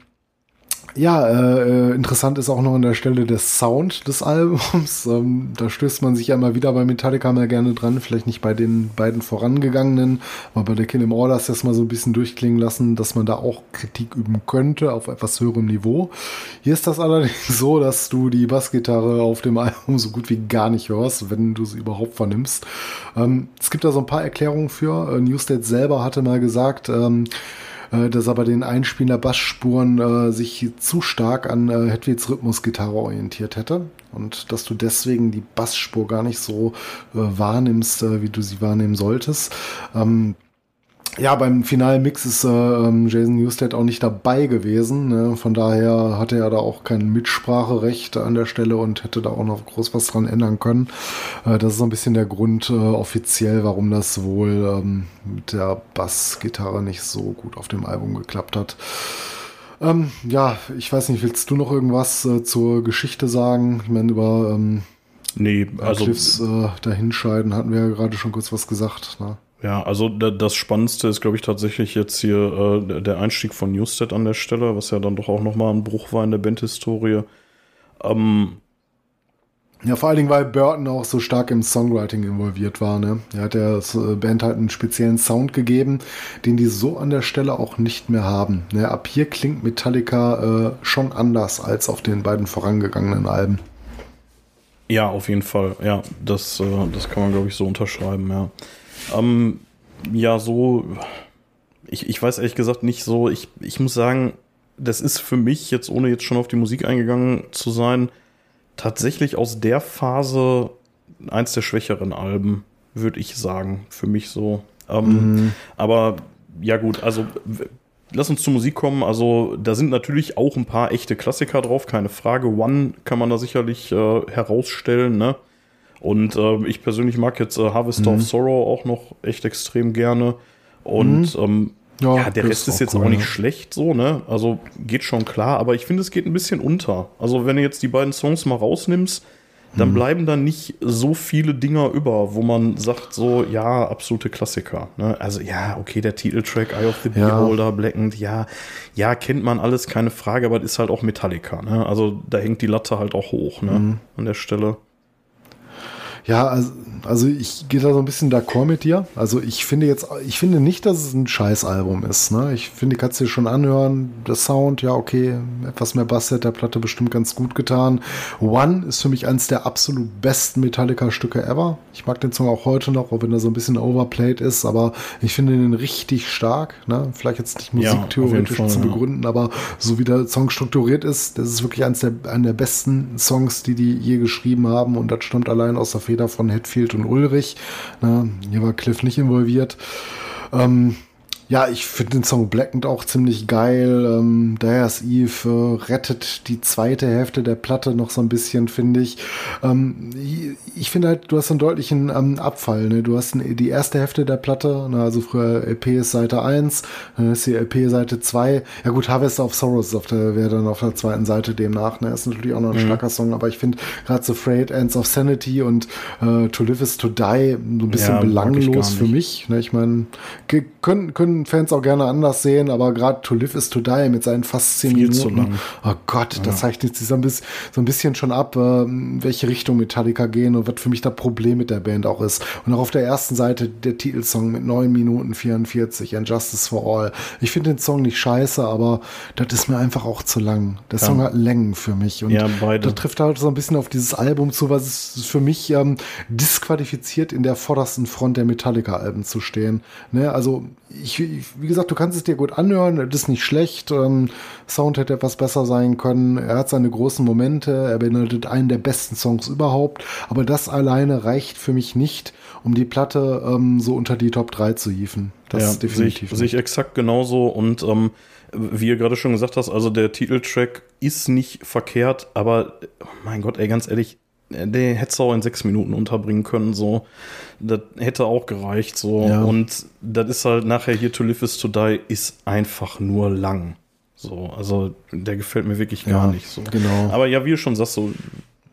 ja, äh, interessant ist auch noch an der Stelle der Sound des Albums. Ähm, da stößt man sich ja immer wieder bei Metallica mal gerne dran. Vielleicht nicht bei den beiden vorangegangenen, aber bei der Kill Em All hast so ein bisschen durchklingen lassen, dass man da auch Kritik üben könnte auf etwas höherem Niveau. Hier ist das allerdings so, dass du die Bassgitarre auf dem Album so gut wie gar nicht hörst, wenn du sie überhaupt vernimmst. Ähm, es gibt da so ein paar Erklärungen für. Äh, Newsted selber hatte mal gesagt, ähm, äh, dass aber den Einspieler Bassspuren äh, sich zu stark an äh, Hedwigs Rhythmusgitarre orientiert hätte und dass du deswegen die Bassspur gar nicht so äh, wahrnimmst, äh, wie du sie wahrnehmen solltest. Ähm, ja, beim finalen Mix ist äh, ähm, Jason Newsted auch nicht dabei gewesen. Ne? Von daher hatte er da auch kein Mitspracherecht an der Stelle und hätte da auch noch groß was dran ändern können. Äh, das ist so ein bisschen der Grund äh, offiziell, warum das wohl ähm, mit der Bassgitarre nicht so gut auf dem Album geklappt hat. Ähm, ja, ich weiß nicht, willst du noch irgendwas äh, zur Geschichte sagen? Ich meine, über ähm, nee, also Cliffs äh, Dahinscheiden hatten wir ja gerade schon kurz was gesagt. Ne? Ja, also das Spannendste ist, glaube ich, tatsächlich jetzt hier äh, der Einstieg von Newsted an der Stelle, was ja dann doch auch nochmal ein Bruch war in der Bandhistorie. Ähm, ja, vor allen Dingen, weil Burton auch so stark im Songwriting involviert war. Ne? Er hat der äh, Band halt einen speziellen Sound gegeben, den die so an der Stelle auch nicht mehr haben. Ne? Ab hier klingt Metallica äh, schon anders als auf den beiden vorangegangenen Alben. Ja, auf jeden Fall. Ja, das, äh, das kann man, glaube ich, so unterschreiben, ja. Ähm, ja, so, ich, ich weiß ehrlich gesagt nicht so, ich, ich muss sagen, das ist für mich, jetzt ohne jetzt schon auf die Musik eingegangen zu sein, tatsächlich aus der Phase eins der schwächeren Alben, würde ich sagen, für mich so. Ähm, mhm. Aber ja gut, also lass uns zur Musik kommen. Also da sind natürlich auch ein paar echte Klassiker drauf, keine Frage. One kann man da sicherlich äh, herausstellen, ne? Und äh, ich persönlich mag jetzt äh, Harvester mhm. of Sorrow auch noch echt extrem gerne. Und mhm. ähm, ja, ja, der Rest ist jetzt cool, auch nicht ja. schlecht so, ne? Also geht schon klar, aber ich finde, es geht ein bisschen unter. Also wenn du jetzt die beiden Songs mal rausnimmst, dann mhm. bleiben da nicht so viele Dinger über, wo man sagt so, ja, absolute Klassiker. Ne? Also ja, okay, der Titeltrack Eye of the Beholder, ja. Blackened, ja, ja, kennt man alles, keine Frage, aber das ist halt auch Metallica. Ne? Also da hängt die Latte halt auch hoch ne? Mhm. an der Stelle. Ja, also, also ich gehe da so ein bisschen d'accord mit dir. Also ich finde jetzt, ich finde nicht, dass es ein Scheißalbum ist. Ne? Ich finde, kannst du dir schon anhören. Der Sound, ja, okay, etwas mehr Bass hat der Platte bestimmt ganz gut getan. One ist für mich eines der absolut besten Metallica-Stücke ever. Ich mag den Song auch heute noch, auch wenn er so ein bisschen overplayed ist, aber ich finde den richtig stark. Ne? Vielleicht jetzt nicht musiktheoretisch ja, zu begründen, ja. aber so wie der Song strukturiert ist, das ist wirklich eines der, einer der besten Songs, die die je geschrieben haben und das stammt allein aus der Feder von Hetfield und Ulrich. Na, hier war Cliff nicht involviert. Ähm, Ja, ich finde den Song Blackened auch ziemlich geil. Ähm, Dyer's Eve äh, rettet die zweite Hälfte der Platte noch so ein bisschen, finde ich. Ähm, ich finde halt, du hast einen deutlichen ähm, Abfall. Ne? Du hast die erste Hälfte der Platte, ne? also früher LP ist Seite 1, dann ist die LP Seite 2. Ja gut, Harvest of Sorrows auf der, wäre dann auf der zweiten Seite demnach. Ne? Ist natürlich auch noch ein mhm. starker Song, aber ich finde gerade so Freight Ends of Sanity und äh, To Live is to Die so ein bisschen ja, belanglos für mich. Ne? Ich meine, können, können Fans auch gerne anders sehen, aber gerade To Live is to Die mit seinen fast zehn Viel Minuten. Oh Gott, ja. das zeichnet sich so ein, bisschen, so ein bisschen schon ab, äh, welche Richtung Metallica gehen und was für mich das Problem mit der Band auch ist. Und auch auf der ersten Seite der Titelsong mit 9 Minuten 44, And Justice for All. Ich finde den Song nicht scheiße, aber das ist mir einfach auch zu lang. Der ja. Song hat Längen für mich. Und ja, beide. das trifft halt so ein bisschen auf dieses Album zu, was es für mich ähm, disqualifiziert in der vordersten Front der Metallica-Alben zu stehen. Ne? Also ich, wie gesagt, du kannst es dir gut anhören, das ist nicht schlecht. Ähm, Sound hätte etwas besser sein können. Er hat seine großen Momente, er beinhaltet einen der besten Songs überhaupt, aber das alleine reicht für mich nicht, um die Platte ähm, so unter die Top 3 zu hieven. Das ja, definitiv. Sehe ich, exakt genauso und ähm, wie ihr gerade schon gesagt hast, also der Titeltrack ist nicht verkehrt, aber mein Gott, ey, ganz ehrlich, der hätte es auch in sechs Minuten unterbringen können, so. Das hätte auch gereicht, so. Ja. Und das ist halt nachher hier To Live is to Die ist einfach nur lang. So, also der gefällt mir wirklich gar ja, nicht so. Genau. Aber ja, wie du schon sagst, so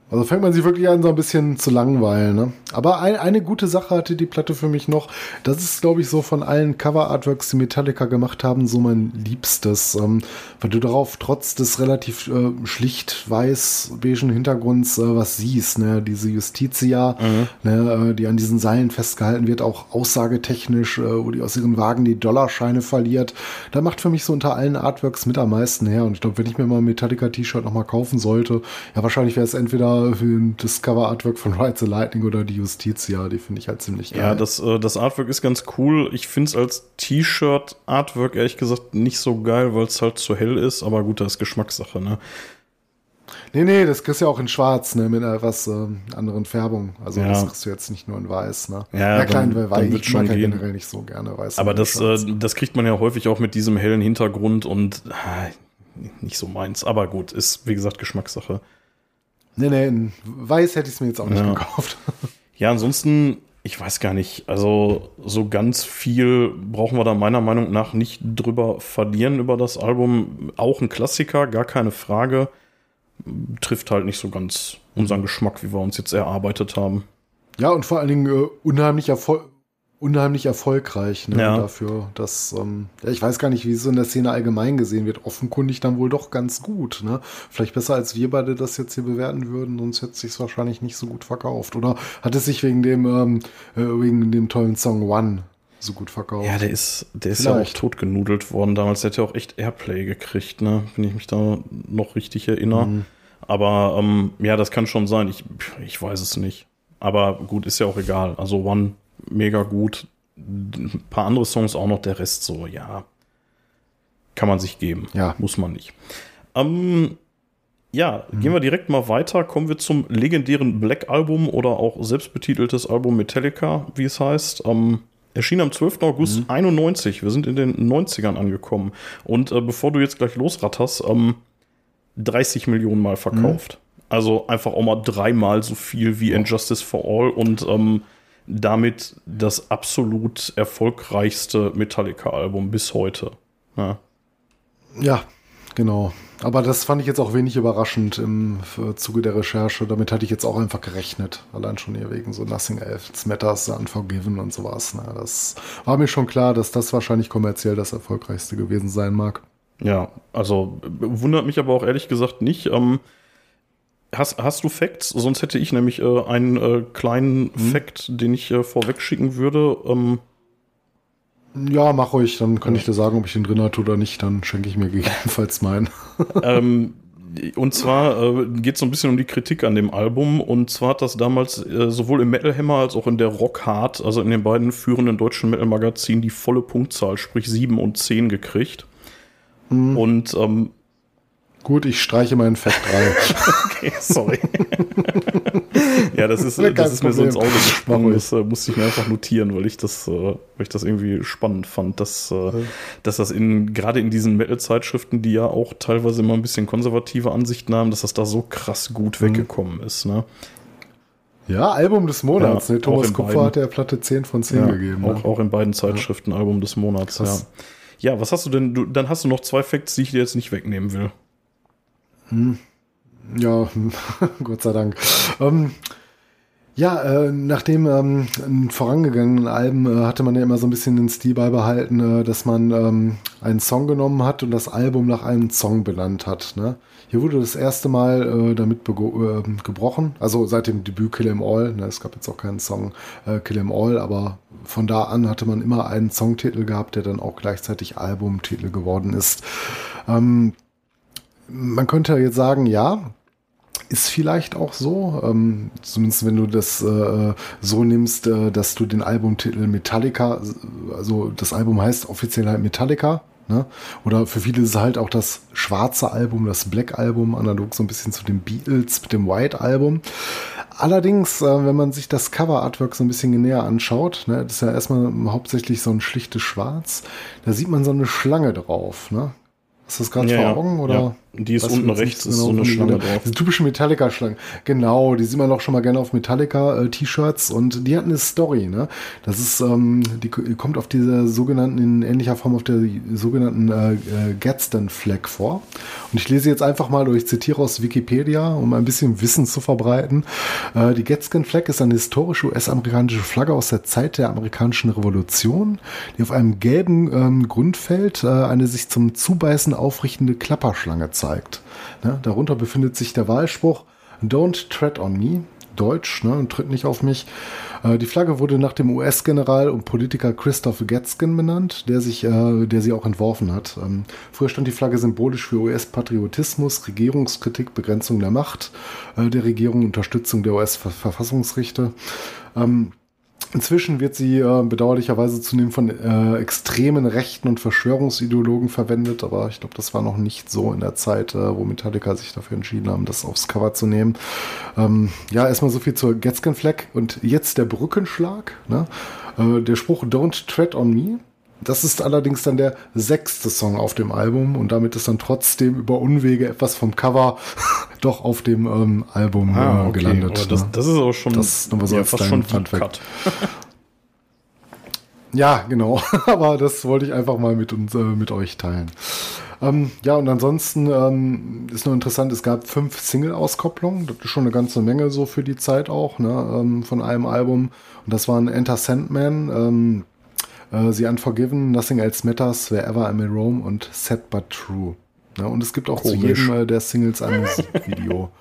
also fängt man sich wirklich an, so ein bisschen zu langweilen. Ne? Aber ein, eine gute Sache hatte die Platte für mich noch. Das ist, glaube ich, so von allen Cover-Artworks, die Metallica gemacht haben, so mein liebstes. Ähm, weil du darauf trotz des relativ äh, schlicht weiß-beigen Hintergrunds äh, was siehst. Ne? Diese Justitia, mhm. ne, äh, die an diesen Seilen festgehalten wird, auch aussagetechnisch, äh, wo die aus ihren Wagen die Dollarscheine verliert. Da macht für mich so unter allen Artworks mit am meisten her. Und ich glaube, wenn ich mir mal ein Metallica-T-Shirt nochmal kaufen sollte, ja, wahrscheinlich wäre es entweder für das Cover-Artwork von Ride the Lightning oder die Justitia, die finde ich halt ziemlich geil. Ja, das, äh, das Artwork ist ganz cool. Ich finde es als T-Shirt-Artwork ehrlich gesagt nicht so geil, weil es halt zu hell ist, aber gut, das ist Geschmackssache, ne? Nee, nee, das kriegst du ja auch in schwarz, ne, mit einer etwas äh, anderen Färbung. Also ja. das kriegst du jetzt nicht nur in weiß, ne? Ja, ja klein, weil weiß, ich mag ja generell nicht so gerne weiß. Aber das, äh, das kriegt man ja häufig auch mit diesem hellen Hintergrund und äh, nicht so meins. Aber gut, ist wie gesagt Geschmackssache. Nee, nee, in weiß hätte ich es mir jetzt auch nicht ja. gekauft. Ja, ansonsten, ich weiß gar nicht, also so ganz viel brauchen wir da meiner Meinung nach nicht drüber verlieren über das Album. Auch ein Klassiker, gar keine Frage. Trifft halt nicht so ganz unseren Geschmack, wie wir uns jetzt erarbeitet haben. Ja, und vor allen Dingen äh, unheimlich erfolgreich unheimlich erfolgreich ne, ja. dafür. Dass, ähm, ja, ich weiß gar nicht, wie es in der Szene allgemein gesehen wird. Offenkundig dann wohl doch ganz gut. Ne? Vielleicht besser, als wir beide das jetzt hier bewerten würden, sonst hätte es sich wahrscheinlich nicht so gut verkauft. Oder hat es sich wegen dem, ähm, äh, wegen dem tollen Song One so gut verkauft? Ja, der ist, der ist ja auch totgenudelt worden damals. Der hat ja auch echt Airplay gekriegt, ne? wenn ich mich da noch richtig erinnere. Mhm. Aber ähm, ja, das kann schon sein. Ich, ich weiß es nicht. Aber gut, ist ja auch egal. Also One mega gut. Ein paar andere Songs auch noch, der Rest so, ja. Kann man sich geben. Ja. Muss man nicht. Ähm, ja, mhm. gehen wir direkt mal weiter. Kommen wir zum legendären Black Album oder auch selbstbetiteltes Album Metallica, wie es heißt. Ähm, erschien am 12. August mhm. 91. Wir sind in den 90ern angekommen. Und äh, bevor du jetzt gleich losratterst, ähm, 30 Millionen Mal verkauft. Mhm. Also einfach auch mal dreimal so viel wie Injustice for All und ähm, damit das absolut erfolgreichste Metallica-Album bis heute. Ja. ja, genau. Aber das fand ich jetzt auch wenig überraschend im Zuge der Recherche. Damit hatte ich jetzt auch einfach gerechnet. Allein schon hier wegen so Nothing Else Matters, Unforgiven und sowas. Ne? Das war mir schon klar, dass das wahrscheinlich kommerziell das erfolgreichste gewesen sein mag. Ja, also wundert mich aber auch ehrlich gesagt nicht. Ähm, Hast, hast du Facts? Sonst hätte ich nämlich äh, einen äh, kleinen hm. Fact, den ich äh, vorweg schicken würde. Ähm, ja, mach ruhig, dann kann ich dir sagen, ob ich den drin hatte oder nicht. Dann schenke ich mir gegebenenfalls meinen. ähm, und zwar äh, geht es so ein bisschen um die Kritik an dem Album. Und zwar hat das damals äh, sowohl im Metal Hammer als auch in der Rock Hard, also in den beiden führenden deutschen Metal-Magazinen, die volle Punktzahl, sprich 7 und 10 gekriegt. Mhm. Und ähm, Gut, ich streiche meinen Fact 3. okay, sorry. ja, das ist, das ist mir so ins Auge gesprungen. Das äh, musste ich mir einfach notieren, weil ich das, äh, weil ich das irgendwie spannend fand, dass, äh, dass das in, gerade in diesen Metal-Zeitschriften, die ja auch teilweise immer ein bisschen konservative Ansichten haben, dass das da so krass gut mhm. weggekommen ist, ne? Ja, Album des Monats. Ja, ne? Thomas Kupfer hat der Platte 10 von 10 ja, gegeben. Auch, ne? auch in beiden Zeitschriften ja. Album des Monats, Krass. ja. Ja, was hast du denn? Du, dann hast du noch zwei Facts, die ich dir jetzt nicht wegnehmen will. Hm. Ja, Gott sei Dank. Ähm, ja, äh, nach dem ähm, vorangegangenen Alben äh, hatte man ja immer so ein bisschen den Stil beibehalten, äh, dass man ähm, einen Song genommen hat und das Album nach einem Song benannt hat. Ne? Hier wurde das erste Mal äh, damit äh, gebrochen, also seit dem Debüt Kill 'Em All. Ne? Es gab jetzt auch keinen Song äh, Kill 'Em All, aber von da an hatte man immer einen Songtitel gehabt, der dann auch gleichzeitig Albumtitel geworden ist. Ähm, man könnte jetzt sagen, ja, ist vielleicht auch so, ähm, zumindest wenn du das äh, so nimmst, äh, dass du den Albumtitel Metallica, also das Album heißt offiziell halt Metallica, ne? oder für viele ist es halt auch das schwarze Album, das Black Album, analog so ein bisschen zu den Beatles mit dem White Album. Allerdings, äh, wenn man sich das Cover Artwork so ein bisschen näher anschaut, ne, das ist ja erstmal hauptsächlich so ein schlichtes Schwarz, da sieht man so eine Schlange drauf, ne? Ist das gerade ja, vor Augen? Oder? Ja. Die ist unten rechts, ist genau so eine Schlange drauf. Diese typische Metallica-Schlange. Genau, die sieht man auch schon mal gerne auf Metallica-T-Shirts und die hat eine Story, ne? Das ist, ähm, die kommt auf dieser sogenannten, in ähnlicher Form auf der sogenannten äh, äh, Gadsden-Flag vor. Und ich lese jetzt einfach mal ich zitiere aus Wikipedia, um ein bisschen Wissen zu verbreiten. Äh, die Gadsden-Flag ist eine historische US-amerikanische Flagge aus der Zeit der amerikanischen Revolution, die auf einem gelben ähm, Grundfeld äh, eine sich zum Zubeißen aufrichtende Klapperschlange zeigt zeigt. Ne? Darunter befindet sich der Wahlspruch Don't tread on me, Deutsch, ne, tritt nicht auf mich. Äh, die Flagge wurde nach dem US-General und Politiker Christoph Gadsden benannt, der, sich, äh, der sie auch entworfen hat. Ähm, früher stand die Flagge symbolisch für US-Patriotismus, Regierungskritik, Begrenzung der Macht äh, der Regierung, Unterstützung der US-Verfassungsrichter. Ähm, Inzwischen wird sie äh, bedauerlicherweise zunehmend von äh, extremen Rechten und Verschwörungsideologen verwendet, aber ich glaube, das war noch nicht so in der Zeit, äh, wo Metallica sich dafür entschieden haben, das aufs Cover zu nehmen. Ähm, ja, erstmal so viel zur Gatskin Flag und jetzt der Brückenschlag. Ne? Äh, der Spruch Don't Tread on Me das ist allerdings dann der sechste Song auf dem Album und damit ist dann trotzdem über Unwege etwas vom Cover doch auf dem ähm, Album ah, äh, okay. gelandet. Das, ne? das, ist auch schon, das so ja, fast schon Fun Fact. ja, genau. Aber das wollte ich einfach mal mit uns, äh, mit euch teilen. Ähm, ja, und ansonsten ähm, ist nur interessant, es gab fünf Single-Auskopplungen. Das ist schon eine ganze Menge so für die Zeit auch, ne, ähm, von einem Album. Und das waren Enter Sandman, ähm, äh, The Unforgiven, Nothing Else Matters, Wherever I May Roam und Set But True. Ja, und es gibt auch Komisch. zu jedem äh, der Singles ein Musikvideo.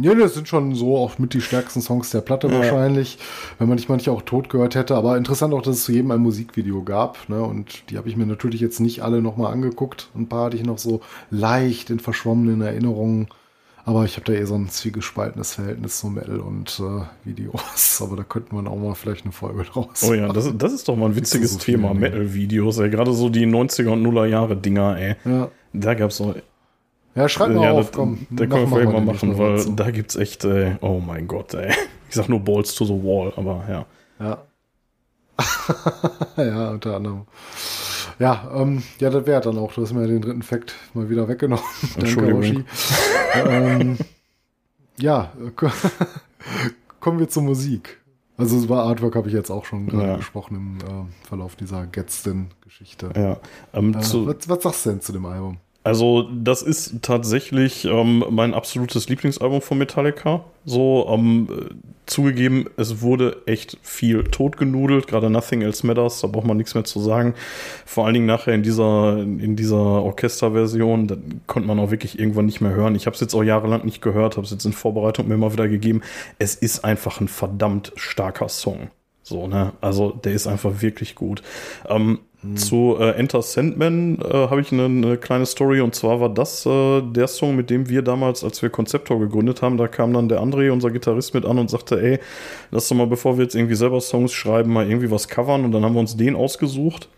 Ja, das sind schon so auch mit die stärksten Songs der Platte ja. wahrscheinlich, wenn man nicht manche auch tot gehört hätte. Aber interessant auch, dass es zu jedem ein Musikvideo gab. Ne? Und die habe ich mir natürlich jetzt nicht alle nochmal angeguckt. Ein paar hatte ich noch so leicht in verschwommenen Erinnerungen. Aber ich habe da eh so ein zwiegespaltenes Verhältnis zu Metal und äh, Videos. Aber da könnten wir auch mal vielleicht eine Folge draus. Oh ja, das, das ist doch mal ein witziges so Thema, Metal-Videos. Gerade so die 90er und 0er Jahre Dinger, ey. Ja. Da gab's so. Ja, schreib mal ja, auf, das, komm. Da können wir vielleicht mal machen, weil dazu. da gibt's echt, ey, oh mein Gott, ey. Ich sag nur Balls to the Wall, aber ja. Ja. ja, unter anderem. Ja, ähm, ja, das wäre dann auch. Du hast mir den dritten Fakt mal wieder weggenommen. Danke, Hoshi. ähm, ja, kommen wir zur Musik. Also über Artwork habe ich jetzt auch schon ja. gesprochen im äh, Verlauf dieser Gadsden-Geschichte. Ja. Ähm, äh, was, was sagst du denn zu dem Album? Also, das ist tatsächlich ähm, mein absolutes Lieblingsalbum von Metallica. So, ähm, zugegeben, es wurde echt viel totgenudelt, gerade Nothing Else Matters, da braucht man nichts mehr zu sagen. Vor allen Dingen nachher in dieser, in dieser Orchesterversion, da konnte man auch wirklich irgendwann nicht mehr hören. Ich habe es jetzt auch jahrelang nicht gehört, habe es jetzt in Vorbereitung mir mal wieder gegeben. Es ist einfach ein verdammt starker Song. So, ne? Also, der ist einfach wirklich gut. Ähm, hm. Zu äh, Enter Sandman äh, habe ich eine, eine, kleine Story und zwar war das äh, der Song, mit dem wir damals, als wir Konzeptor gegründet haben, da kam dann der André, unser Gitarrist, mit an und sagte, ey, lass doch mal, bevor wir jetzt irgendwie selber Songs schreiben, mal irgendwie was covern und dann haben wir uns den ausgesucht.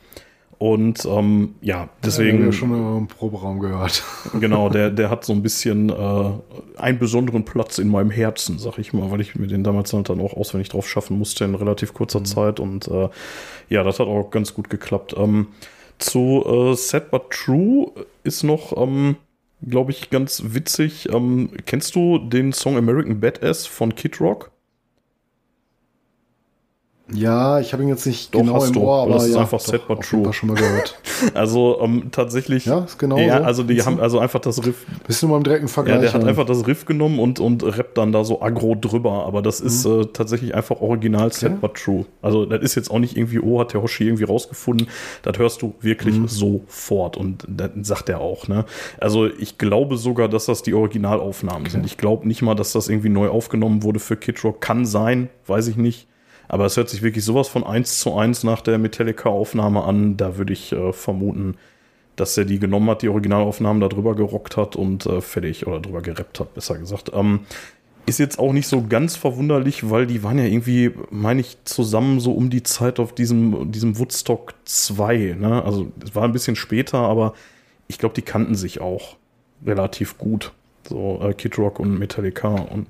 Und ähm, ja, deswegen. Ja, schon im Proberaum gehört. Genau, der, der hat so ein bisschen äh, einen besonderen Platz in meinem Herzen, sag ich mal, weil ich mir den damals halt dann auch auswendig drauf schaffen musste in relativ kurzer mhm. Zeit. Und äh, ja, das hat auch ganz gut geklappt. Ähm, zu äh, Sad But True ist noch, ähm, glaube ich, ganz witzig. Ähm, kennst du den Song American Badass von Kid Rock? Ja, ich habe ihn jetzt nicht Doch, genau im du, Ohr, aber das ist ja, einfach Set but True. schon mal gehört. also ähm, tatsächlich. Ja, ist genau. Ja, so. also die haben also einfach das Riff. Bist du mal im direkten Vergleich? Ja, der hat einfach das Riff genommen und und rappt dann da so aggro drüber. Aber das mhm. ist äh, tatsächlich einfach original Set okay. but True. Also das ist jetzt auch nicht irgendwie, oh, hat der Hoshi irgendwie rausgefunden. Das hörst du wirklich mhm. sofort und das sagt er auch. Ne? Also ich glaube sogar, dass das die Originalaufnahmen okay. sind. Ich glaube nicht mal, dass das irgendwie neu aufgenommen wurde für Kid Rock. Kann sein, weiß ich nicht. Aber es hört sich wirklich sowas von eins zu eins nach der Metallica-Aufnahme an. Da würde ich äh, vermuten, dass er die genommen hat, die Originalaufnahmen da drüber gerockt hat und äh, fertig oder drüber gerappt hat, besser gesagt. Ähm, ist jetzt auch nicht so ganz verwunderlich, weil die waren ja irgendwie, meine ich, zusammen so um die Zeit auf diesem, diesem Woodstock 2. Ne? Also es war ein bisschen später, aber ich glaube, die kannten sich auch relativ gut. So äh, Kid Rock und Metallica und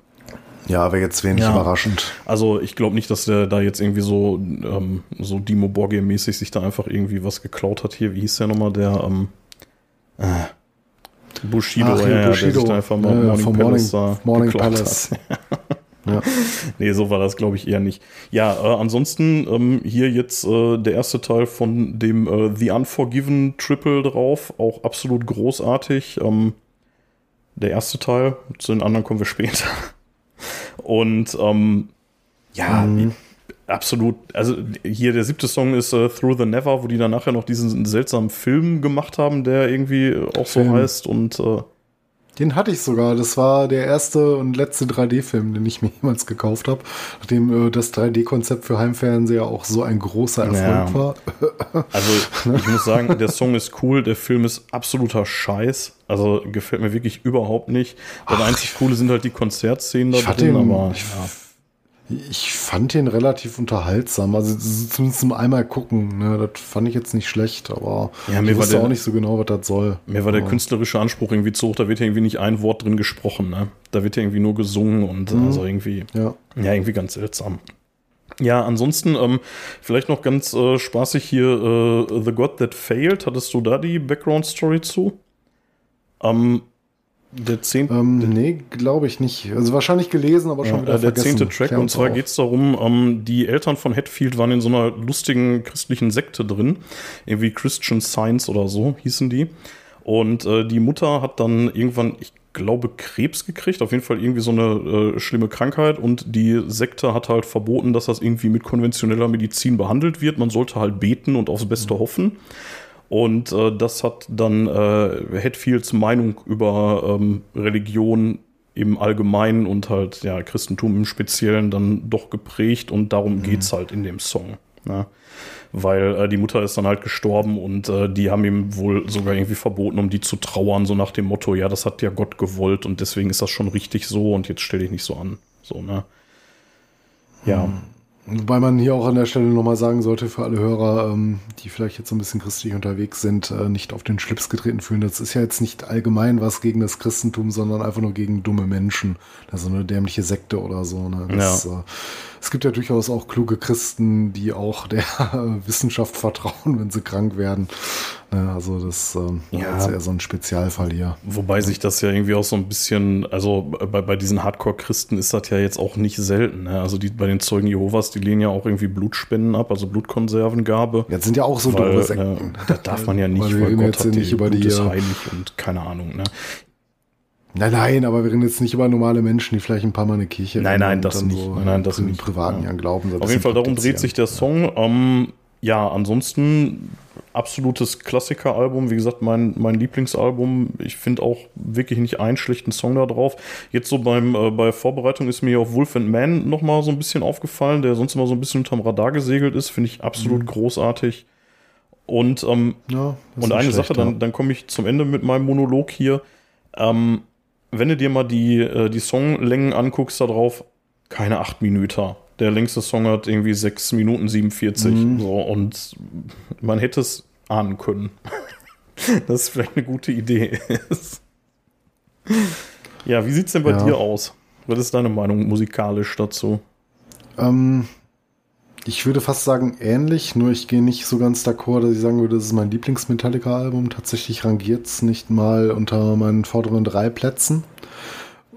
ja, wäre jetzt wenig ja. überraschend. Also ich glaube nicht, dass der da jetzt irgendwie so, ähm, so Dimo Borgir-mäßig sich da einfach irgendwie was geklaut hat. Hier, wie hieß der nochmal, der ähm, äh, Bushido, Ach, ja, Bushido. der sich da einfach mal ja, Morning Palace Morning, Morning Palace. ja. Nee, so war das, glaube ich, eher nicht. Ja, äh, ansonsten ähm, hier jetzt äh, der erste Teil von dem äh, The Unforgiven Triple drauf, auch absolut großartig. Ähm, der erste Teil, zu den anderen kommen wir später. Und ähm, ja, mhm. absolut. Also hier der siebte Song ist uh, Through the Never, wo die dann nachher noch diesen seltsamen Film gemacht haben, der irgendwie auch Film. so heißt und äh, den hatte ich sogar. Das war der erste und letzte 3D-Film, den ich mir jemals gekauft habe, nachdem äh, das 3D-Konzept für Heimfernseher auch so ein großer Erfolg ja. war. also ich muss sagen, der Song ist cool, der Film ist absoluter Scheiß. Also gefällt mir wirklich überhaupt nicht. Das einzig Coole sind halt die Konzertszenen da drin, den, aber ich, ja. Ich fand den relativ unterhaltsam. Also zumindest zum einmal gucken. Ne? Das fand ich jetzt nicht schlecht, aber ja, mir ich wusste der, auch nicht so genau, was das soll. Mir war aber der künstlerische Anspruch irgendwie zu hoch. Da wird ja irgendwie nicht ein Wort drin gesprochen. Ne? Da wird ja irgendwie nur gesungen und mhm. also irgendwie, ja. ja, irgendwie ganz seltsam. Ja, ansonsten ähm, vielleicht noch ganz äh, spaßig hier äh, The God That Failed. Hattest du da die Background Story zu? Ähm, der zehnte. Ähm, nee, glaube ich nicht. Also wahrscheinlich gelesen, aber schon ja, wieder Der vergessen. zehnte Track. und zwar geht es darum, ähm, die Eltern von Hatfield waren in so einer lustigen christlichen Sekte drin. Irgendwie Christian Science oder so hießen die. Und äh, die Mutter hat dann irgendwann, ich glaube, Krebs gekriegt. Auf jeden Fall irgendwie so eine äh, schlimme Krankheit. Und die Sekte hat halt verboten, dass das irgendwie mit konventioneller Medizin behandelt wird. Man sollte halt beten und aufs Beste mhm. hoffen. Und äh, das hat dann äh, Hatfields Meinung über ähm, Religion im Allgemeinen und halt ja Christentum im Speziellen dann doch geprägt und darum mhm. geht's halt in dem Song. Ne? Weil äh, die Mutter ist dann halt gestorben und äh, die haben ihm wohl sogar irgendwie verboten, um die zu trauern, so nach dem Motto, ja, das hat ja Gott gewollt und deswegen ist das schon richtig so und jetzt stell dich nicht so an. So, ne? Ja. Mhm. Wobei man hier auch an der Stelle nochmal sagen sollte für alle Hörer, ähm, die vielleicht jetzt so ein bisschen christlich unterwegs sind, äh, nicht auf den Schlips getreten fühlen. Das ist ja jetzt nicht allgemein was gegen das Christentum, sondern einfach nur gegen dumme Menschen. Also eine dämliche Sekte oder so. Ne? Das, ja. Äh, es gibt ja durchaus auch kluge Christen, die auch der Wissenschaft vertrauen, wenn sie krank werden. Ne, also das ähm, ja. ist eher so ein Spezialfall hier. Wobei sich das ja irgendwie auch so ein bisschen, also bei, bei diesen Hardcore-Christen ist das ja jetzt auch nicht selten. Ne? Also die, bei den Zeugen Jehovas, die lehnen ja auch irgendwie Blutspenden ab, also Blutkonservengabe. Jetzt sind ja auch so weil, dumme Sekten. Äh, da darf man ja nicht, weil, weil Gott hat nicht über die ist heilig und keine Ahnung. Ne? Nein, nein, aber wir reden jetzt nicht über normale Menschen, die vielleicht ein paar Mal eine Kirche Nein, nein, das nicht. So nein, nein, das nicht. privaten ja. glauben. Auf jeden Fall, darum dreht sich der Song. Ähm, ja, ansonsten absolutes Klassikeralbum. Wie gesagt, mein, mein Lieblingsalbum. Ich finde auch wirklich nicht einen schlechten Song da drauf. Jetzt so beim, äh, bei Vorbereitung ist mir auch Wolf and Man nochmal so ein bisschen aufgefallen, der sonst immer so ein bisschen unterm Radar gesegelt ist. Finde ich absolut mhm. großartig. Und, ähm, ja, und eine schlecht, Sache, dann, dann komme ich zum Ende mit meinem Monolog hier. Ähm, wenn du dir mal die, äh, die Songlängen anguckst da drauf, keine acht Minuten. Der längste Song hat irgendwie 6 Minuten 47. Mhm. So, und man hätte es ahnen können. das ist vielleicht eine gute Idee. ja, wie sieht es denn bei ja. dir aus? Was ist deine Meinung musikalisch dazu? Ähm, ich würde fast sagen ähnlich, nur ich gehe nicht so ganz d'accord, dass ich sagen würde, das ist mein Lieblings-Metallica-Album. Tatsächlich rangiert es nicht mal unter meinen vorderen drei Plätzen.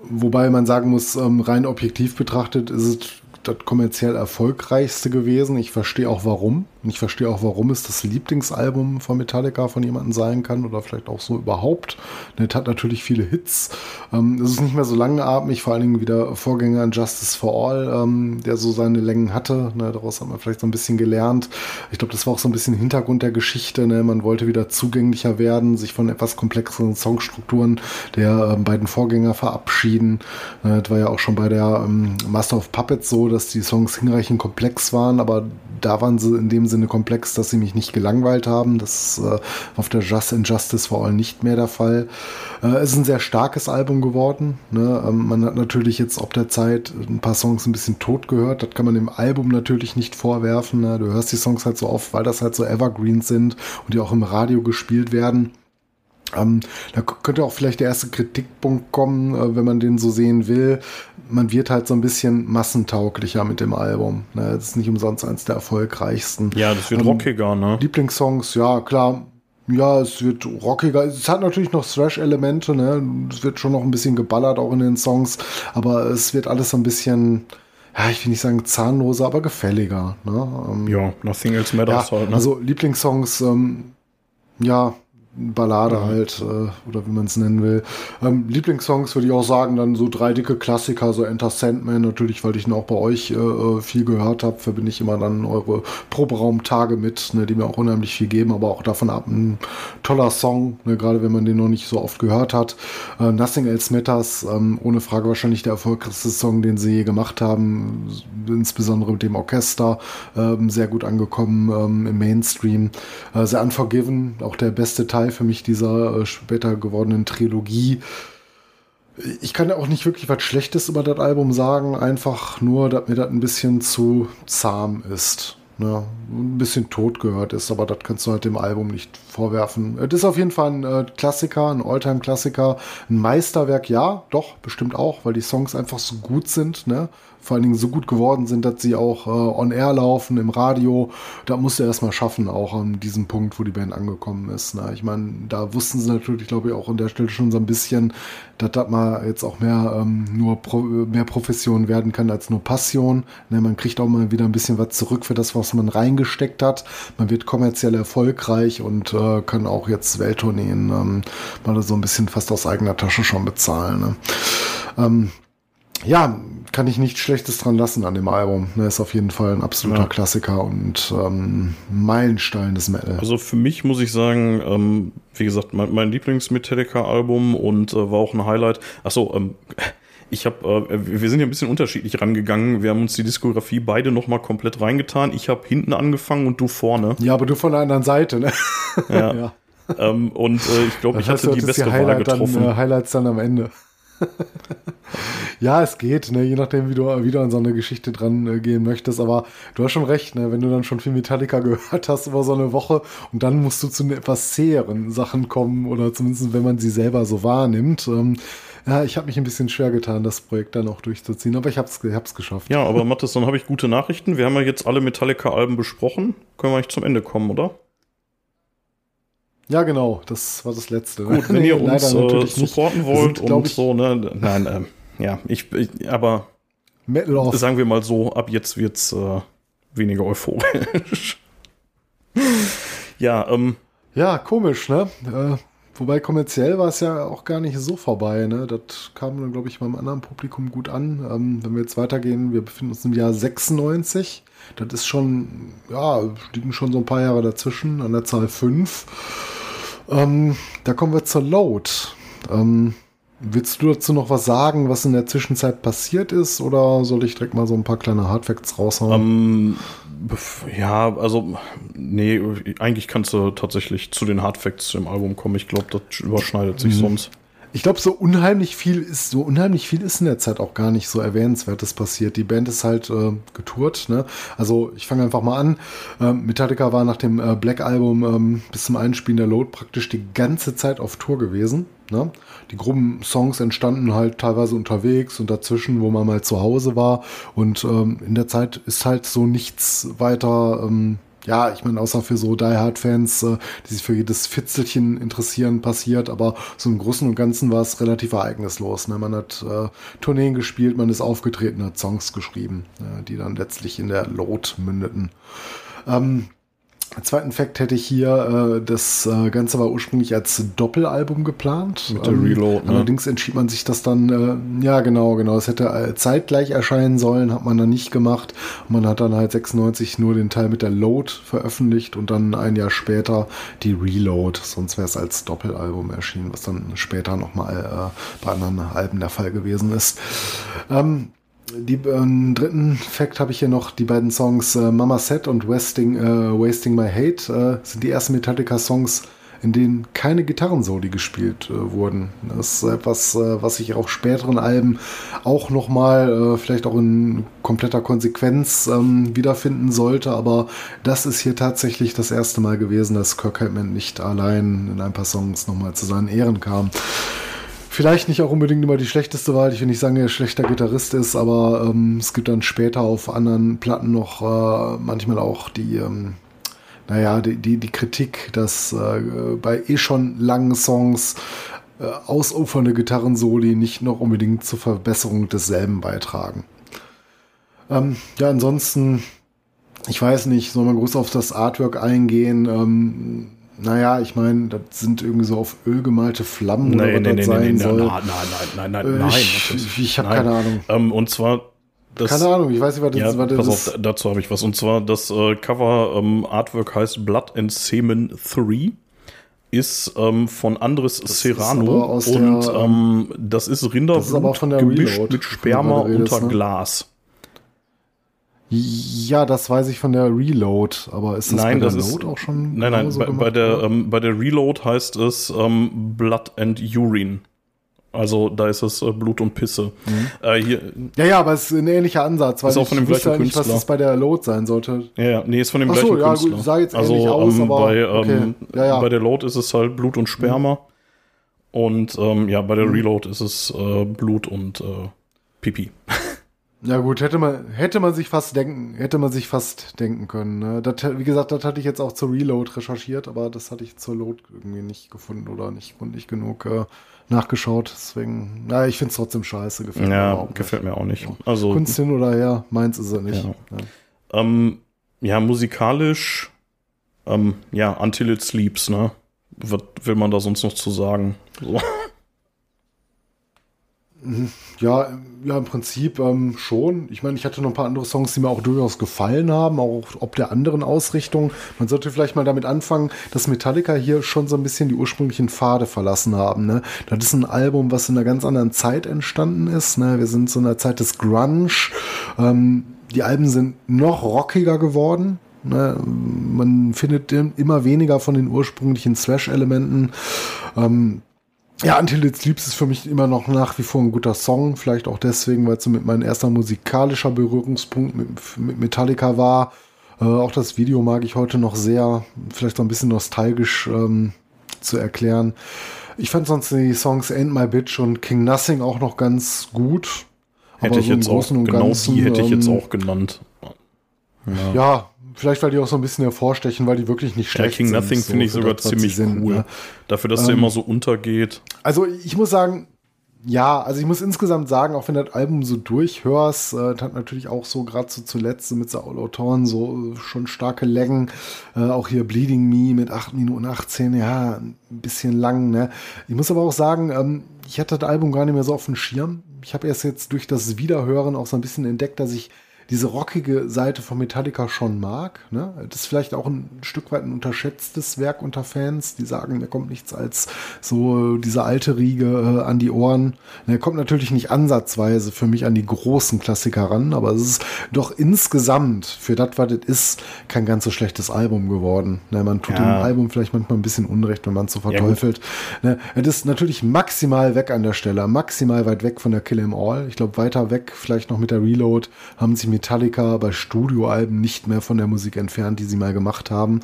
Wobei man sagen muss, ähm, rein objektiv betrachtet ist es das kommerziell erfolgreichste gewesen. Ich verstehe auch warum. Und ich verstehe auch, warum es das Lieblingsalbum von Metallica von jemandem sein kann oder vielleicht auch so überhaupt. Es hat natürlich viele Hits. Ähm, es ist nicht mehr so langatmig, vor allen Dingen wie der Vorgänger Justice for All, ähm, der so seine Längen hatte. Ne, daraus hat man vielleicht so ein bisschen gelernt. Ich glaube, das war auch so ein bisschen Hintergrund der Geschichte. Ne? Man wollte wieder zugänglicher werden, sich von etwas komplexeren Songstrukturen der ähm, beiden Vorgänger verabschieden. Ne, das war ja auch schon bei der ähm, Master of Puppets so, dass die Songs hinreichend komplex waren, aber da waren sie in dem Sinne komplex, dass sie mich nicht gelangweilt haben. Das äh, auf der Just Injustice vor allem nicht mehr der Fall. Äh, es ist ein sehr starkes Album geworden. Ne? Ähm, man hat natürlich jetzt ob der Zeit ein paar Songs ein bisschen tot gehört. Das kann man dem Album natürlich nicht vorwerfen. Ne? Du hörst die Songs halt so oft, weil das halt so Evergreens sind und die auch im Radio gespielt werden. Ähm, da könnte auch vielleicht der erste Kritikpunkt kommen, äh, wenn man den so sehen will. Man wird halt so ein bisschen massentauglicher mit dem Album. Ne? Das ist nicht umsonst eines der erfolgreichsten. Ja, das wird ähm, rockiger, ne? Lieblingssongs, ja, klar. Ja, es wird rockiger. Es hat natürlich noch Thrash-Elemente, ne? Es wird schon noch ein bisschen geballert auch in den Songs, aber es wird alles so ein bisschen, ja, ich will nicht sagen zahnloser, aber gefälliger. Ne? Ähm, ja, Nothing Else Matters ja, halt, ne? Also Lieblingssongs, ähm, ja, Ballade mhm. halt, äh, oder wie man es nennen will. Ähm, Lieblingssongs würde ich auch sagen, dann so drei dicke Klassiker, so Enter Sandman, natürlich, weil ich ihn auch bei euch äh, äh viel gehört habe, verbinde ich immer dann eure Proberaumtage mit, ne, die mir auch unheimlich viel geben, aber auch davon ab ein toller Song, ne, gerade wenn man den noch nicht so oft gehört hat. Äh, Nothing Else Matters, ähm, ohne Frage wahrscheinlich der erfolgreichste Song, den sie je gemacht haben, insbesondere mit dem Orchester, ähm, sehr gut angekommen ähm, im Mainstream. Äh, The Unforgiven, auch der beste Teil Teil für mich dieser äh, später gewordenen Trilogie. Ich kann ja auch nicht wirklich was Schlechtes über das Album sagen, einfach nur, dass mir das ein bisschen zu zahm ist. Ne? Ein bisschen tot gehört ist, aber das kannst du halt dem Album nicht vorwerfen. Das ist auf jeden Fall ein äh, Klassiker, ein Alltime-Klassiker, ein Meisterwerk, ja, doch, bestimmt auch, weil die Songs einfach so gut sind. Ne? Vor allen Dingen so gut geworden sind, dass sie auch äh, on air laufen im Radio. Da musste er erstmal schaffen, auch an diesem Punkt, wo die Band angekommen ist. Ne? Ich meine, da wussten sie natürlich, glaube ich, auch an der Stelle schon so ein bisschen, dass das mal jetzt auch mehr ähm, nur Pro mehr Profession werden kann als nur Passion. Ne? Man kriegt auch mal wieder ein bisschen was zurück für das, was man reingesteckt hat. Man wird kommerziell erfolgreich und äh, kann auch jetzt Welttourneen ähm, mal so ein bisschen fast aus eigener Tasche schon bezahlen. Ne? Ähm, ja, kann ich nichts Schlechtes dran lassen an dem Album. Er ist auf jeden Fall ein absoluter ja. Klassiker und ähm, Meilenstein des Metal. Also für mich muss ich sagen, ähm, wie gesagt, mein, mein Lieblings-Metallica-Album und äh, war auch ein Highlight. Achso, ähm, ich habe, äh, wir sind ja ein bisschen unterschiedlich rangegangen. Wir haben uns die Diskografie beide nochmal komplett reingetan. Ich habe hinten angefangen und du vorne. Ja, aber du von der anderen Seite, ne? Ja. ja. Ähm, und äh, ich glaube, ich hatte die beste Wahl getroffen. Dann, äh, Highlights dann am Ende. ja, es geht, ne? je nachdem, wie du wieder an so eine Geschichte dran äh, gehen möchtest. Aber du hast schon recht, ne? wenn du dann schon viel Metallica gehört hast über so eine Woche und dann musst du zu den etwas zäheren Sachen kommen oder zumindest, wenn man sie selber so wahrnimmt. Ähm, ja, ich habe mich ein bisschen schwer getan, das Projekt dann auch durchzuziehen, aber ich habe es geschafft. Ja, aber Mathis, dann habe ich gute Nachrichten. Wir haben ja jetzt alle Metallica-Alben besprochen. Können wir eigentlich zum Ende kommen, oder? Ja, genau, das war das letzte. Gut, wenn ihr uns äh, supporten wollt sind, und so, ne? Nein, ähm, ja, ich, ich aber Metal off. sagen wir mal so, ab jetzt wird's äh, weniger euphorisch. ja, ähm. Ja, komisch, ne? Äh, wobei kommerziell war es ja auch gar nicht so vorbei, ne? Das kam dann, glaube ich, beim anderen Publikum gut an. Ähm, wenn wir jetzt weitergehen, wir befinden uns im Jahr 96. Das ist schon, ja, liegen schon so ein paar Jahre dazwischen, an der Zahl 5. Ähm, da kommen wir zur Load. Ähm, willst du dazu noch was sagen, was in der Zwischenzeit passiert ist? Oder soll ich direkt mal so ein paar kleine Hardfacts raushauen? Ähm, ja, also, nee, eigentlich kannst du tatsächlich zu den Hardfacts im Album kommen. Ich glaube, das überschneidet sich mhm. sonst. Ich glaube, so unheimlich viel ist, so unheimlich viel ist in der Zeit auch gar nicht so erwähnenswertes passiert. Die Band ist halt äh, getourt, ne? Also ich fange einfach mal an. Ähm, Metallica war nach dem äh, Black Album ähm, bis zum Einspielen der Load praktisch die ganze Zeit auf Tour gewesen. Ne? Die groben Songs entstanden halt teilweise unterwegs und dazwischen, wo man mal zu Hause war. Und ähm, in der Zeit ist halt so nichts weiter ähm, ja, ich meine, außer für so Die Hard-Fans, äh, die sich für jedes Fitzelchen interessieren, passiert, aber so im Großen und Ganzen war es relativ ereignislos. Ne? Man hat äh, Tourneen gespielt, man ist aufgetreten, hat Songs geschrieben, äh, die dann letztlich in der Lot mündeten. Ähm, Zweiten Fakt hätte ich hier, äh, das äh, Ganze war ursprünglich als Doppelalbum geplant. Mit der ähm, Reload, ne? Allerdings entschied man sich das dann, äh, ja genau, genau, es hätte äh, zeitgleich erscheinen sollen, hat man dann nicht gemacht. Man hat dann halt 96 nur den Teil mit der Load veröffentlicht und dann ein Jahr später die Reload, sonst wäre es als Doppelalbum erschienen, was dann später nochmal äh, bei anderen Alben der Fall gewesen ist. Ähm, die äh, dritten Fact habe ich hier noch, die beiden Songs äh, Mama Set und Wasting, äh, Wasting My Hate äh, sind die ersten Metallica-Songs, in denen keine Gitarrensoli gespielt äh, wurden. Das ist etwas, äh, was ich auch späteren Alben auch nochmal, vielleicht auch in kompletter Konsequenz ähm, wiederfinden sollte, aber das ist hier tatsächlich das erste Mal gewesen, dass Kirk Hammond nicht allein in ein paar Songs nochmal zu seinen Ehren kam vielleicht nicht auch unbedingt immer die schlechteste Wahl. Ich will nicht sagen, er schlechter Gitarrist ist, aber ähm, es gibt dann später auf anderen Platten noch äh, manchmal auch die, ähm, naja, die, die, die Kritik, dass äh, bei eh schon langen Songs äh, ausufernde Gitarrensoli nicht noch unbedingt zur Verbesserung desselben beitragen. Ähm, ja, ansonsten, ich weiß nicht, soll man groß auf das Artwork eingehen? Ähm, naja, ich meine, das sind irgendwie so auf Öl gemalte Flammen nee, oder was nee, das sein nee, soll. Nein, nein, nein, nein, Äh, nein. ich ich habe Nein. keine Ahnung. Ähm, und zwar das, keine Ahnung, ich weiß nicht, was das, Ja, was das pass ist. auf, dazu habe ich was. Und zwar das äh, Cover ähm, Artwork heißt Blood and Semen 3. Ist ähm, von Andres ist Serrano und der, ähm, das ist Rinderblut das ist aber auch von der gemischt Reload, mit Sperma redest, unter ne? Glas. Ja, das weiß ich von der Reload, aber ist das Nein, bei das der ist Load auch schon Nein, nein, genauso bei, bei, der, ähm, bei der Reload heißt es ähm, Blood and Urine. Also da ist es äh, Blut und Pisse. Äh, hier, Ja, ja, aber es ist ein ähnlicher Ansatz, weil Ist auch ich von dem gleichen ja nicht, was Künstler. das bei der Load sein sollte. ja, ja, nee, ist von dem Ach so, gleichen ja, gut, Künstler. sah jetzt also ähnlich aus, ähm, aber bei, ähm, okay. Ja, ja. bei der Load ist es halt Blut und Sperma. Und ähm, ja, bei der Reload ist es äh, Blut und äh, Pipi. Ja gut, hätte man, hätte man sich fast denken, hätte man sich fast denken können. Ne? Das, wie gesagt, das hatte ich jetzt auch zur Reload recherchiert, aber das hatte ich zur Load irgendwie nicht gefunden oder nicht gründlich genug äh, nachgeschaut. Deswegen, ja, ich finde es trotzdem scheiße. Gefällt mir Ja, nicht. gefällt mir auch nicht. Also Kunst hin oder her, meins ist er nicht. Ja. Ja. Ähm, ja, musikalisch, ähm, ja, Until It Sleeps, ne? Was will man da sonst noch zu sagen? So. Ja, ja, im Prinzip ähm, schon. Ich meine, ich hatte noch ein paar andere Songs, die mir auch durchaus gefallen haben, auch ob der anderen Ausrichtung. Man sollte vielleicht mal damit anfangen, dass Metallica hier schon so ein bisschen die ursprünglichen Pfade verlassen haben. Ne? Das ist ein Album, was in einer ganz anderen Zeit entstanden ist. Ne? Wir sind so in der Zeit des Grunge. Ähm, die Alben sind noch rockiger geworden. Ne? Man findet immer weniger von den ursprünglichen Slash-Elementen. Ähm, ja, Until It Sleeps ist für mich immer noch nach wie vor ein guter Song. Vielleicht auch deswegen, weil es so mit mein erster musikalischer Berührungspunkt mit, mit Metallica war. Äh, auch das Video mag ich heute noch sehr. Vielleicht so ein bisschen nostalgisch ähm, zu erklären. Ich fand sonst die Songs Ain't My Bitch und King Nothing auch noch ganz gut. Hätte Aber ich so jetzt auch, genau Ganzen, die hätte ich jetzt ähm, auch genannt. Ja, vielleicht weil die auch so ein bisschen hervorstechen, weil die wirklich nicht Ja, schlecht King sind. Nothing so finde ich sogar ziemlich sind, cool. ne? Dafür, dass der Ähm, immer so untergeht. Also ich muss sagen, ja, also ich muss insgesamt sagen, auch wenn das Album so durchhörst, äh, hat natürlich auch so gerade so zuletzt so mit so Autoren so äh, schon starke Längen. Äh, auch hier Bleeding Me mit 8 Minuten 18, ja, ein bisschen lang. Ne? Ich muss aber auch sagen, ähm, ich hatte das Album gar nicht mehr so auf dem Schirm. Ich habe erst jetzt durch das Wiederhören auch so ein bisschen entdeckt, dass ich diese rockige Seite von Metallica schon mag. Ne? Das ist vielleicht auch ein Stück weit ein unterschätztes Werk unter Fans, die sagen, mir kommt nichts als so diese alte Riege äh, an die Ohren. Er kommt natürlich nicht ansatzweise für mich an die großen Klassiker ran, aber es ist doch insgesamt für das, was es ist, kein ganz so schlechtes Album geworden. Ne? Man tut ja. dem Album vielleicht manchmal ein bisschen Unrecht, wenn man es so verteufelt. Ja, ne? Es ist natürlich maximal weg an der Stelle, maximal weit weg von der Kill 'Em All. Ich glaube, weiter weg, vielleicht noch mit der Reload, haben sich Metallica bei Studioalben nicht mehr von der Musik entfernt, die sie mal gemacht haben.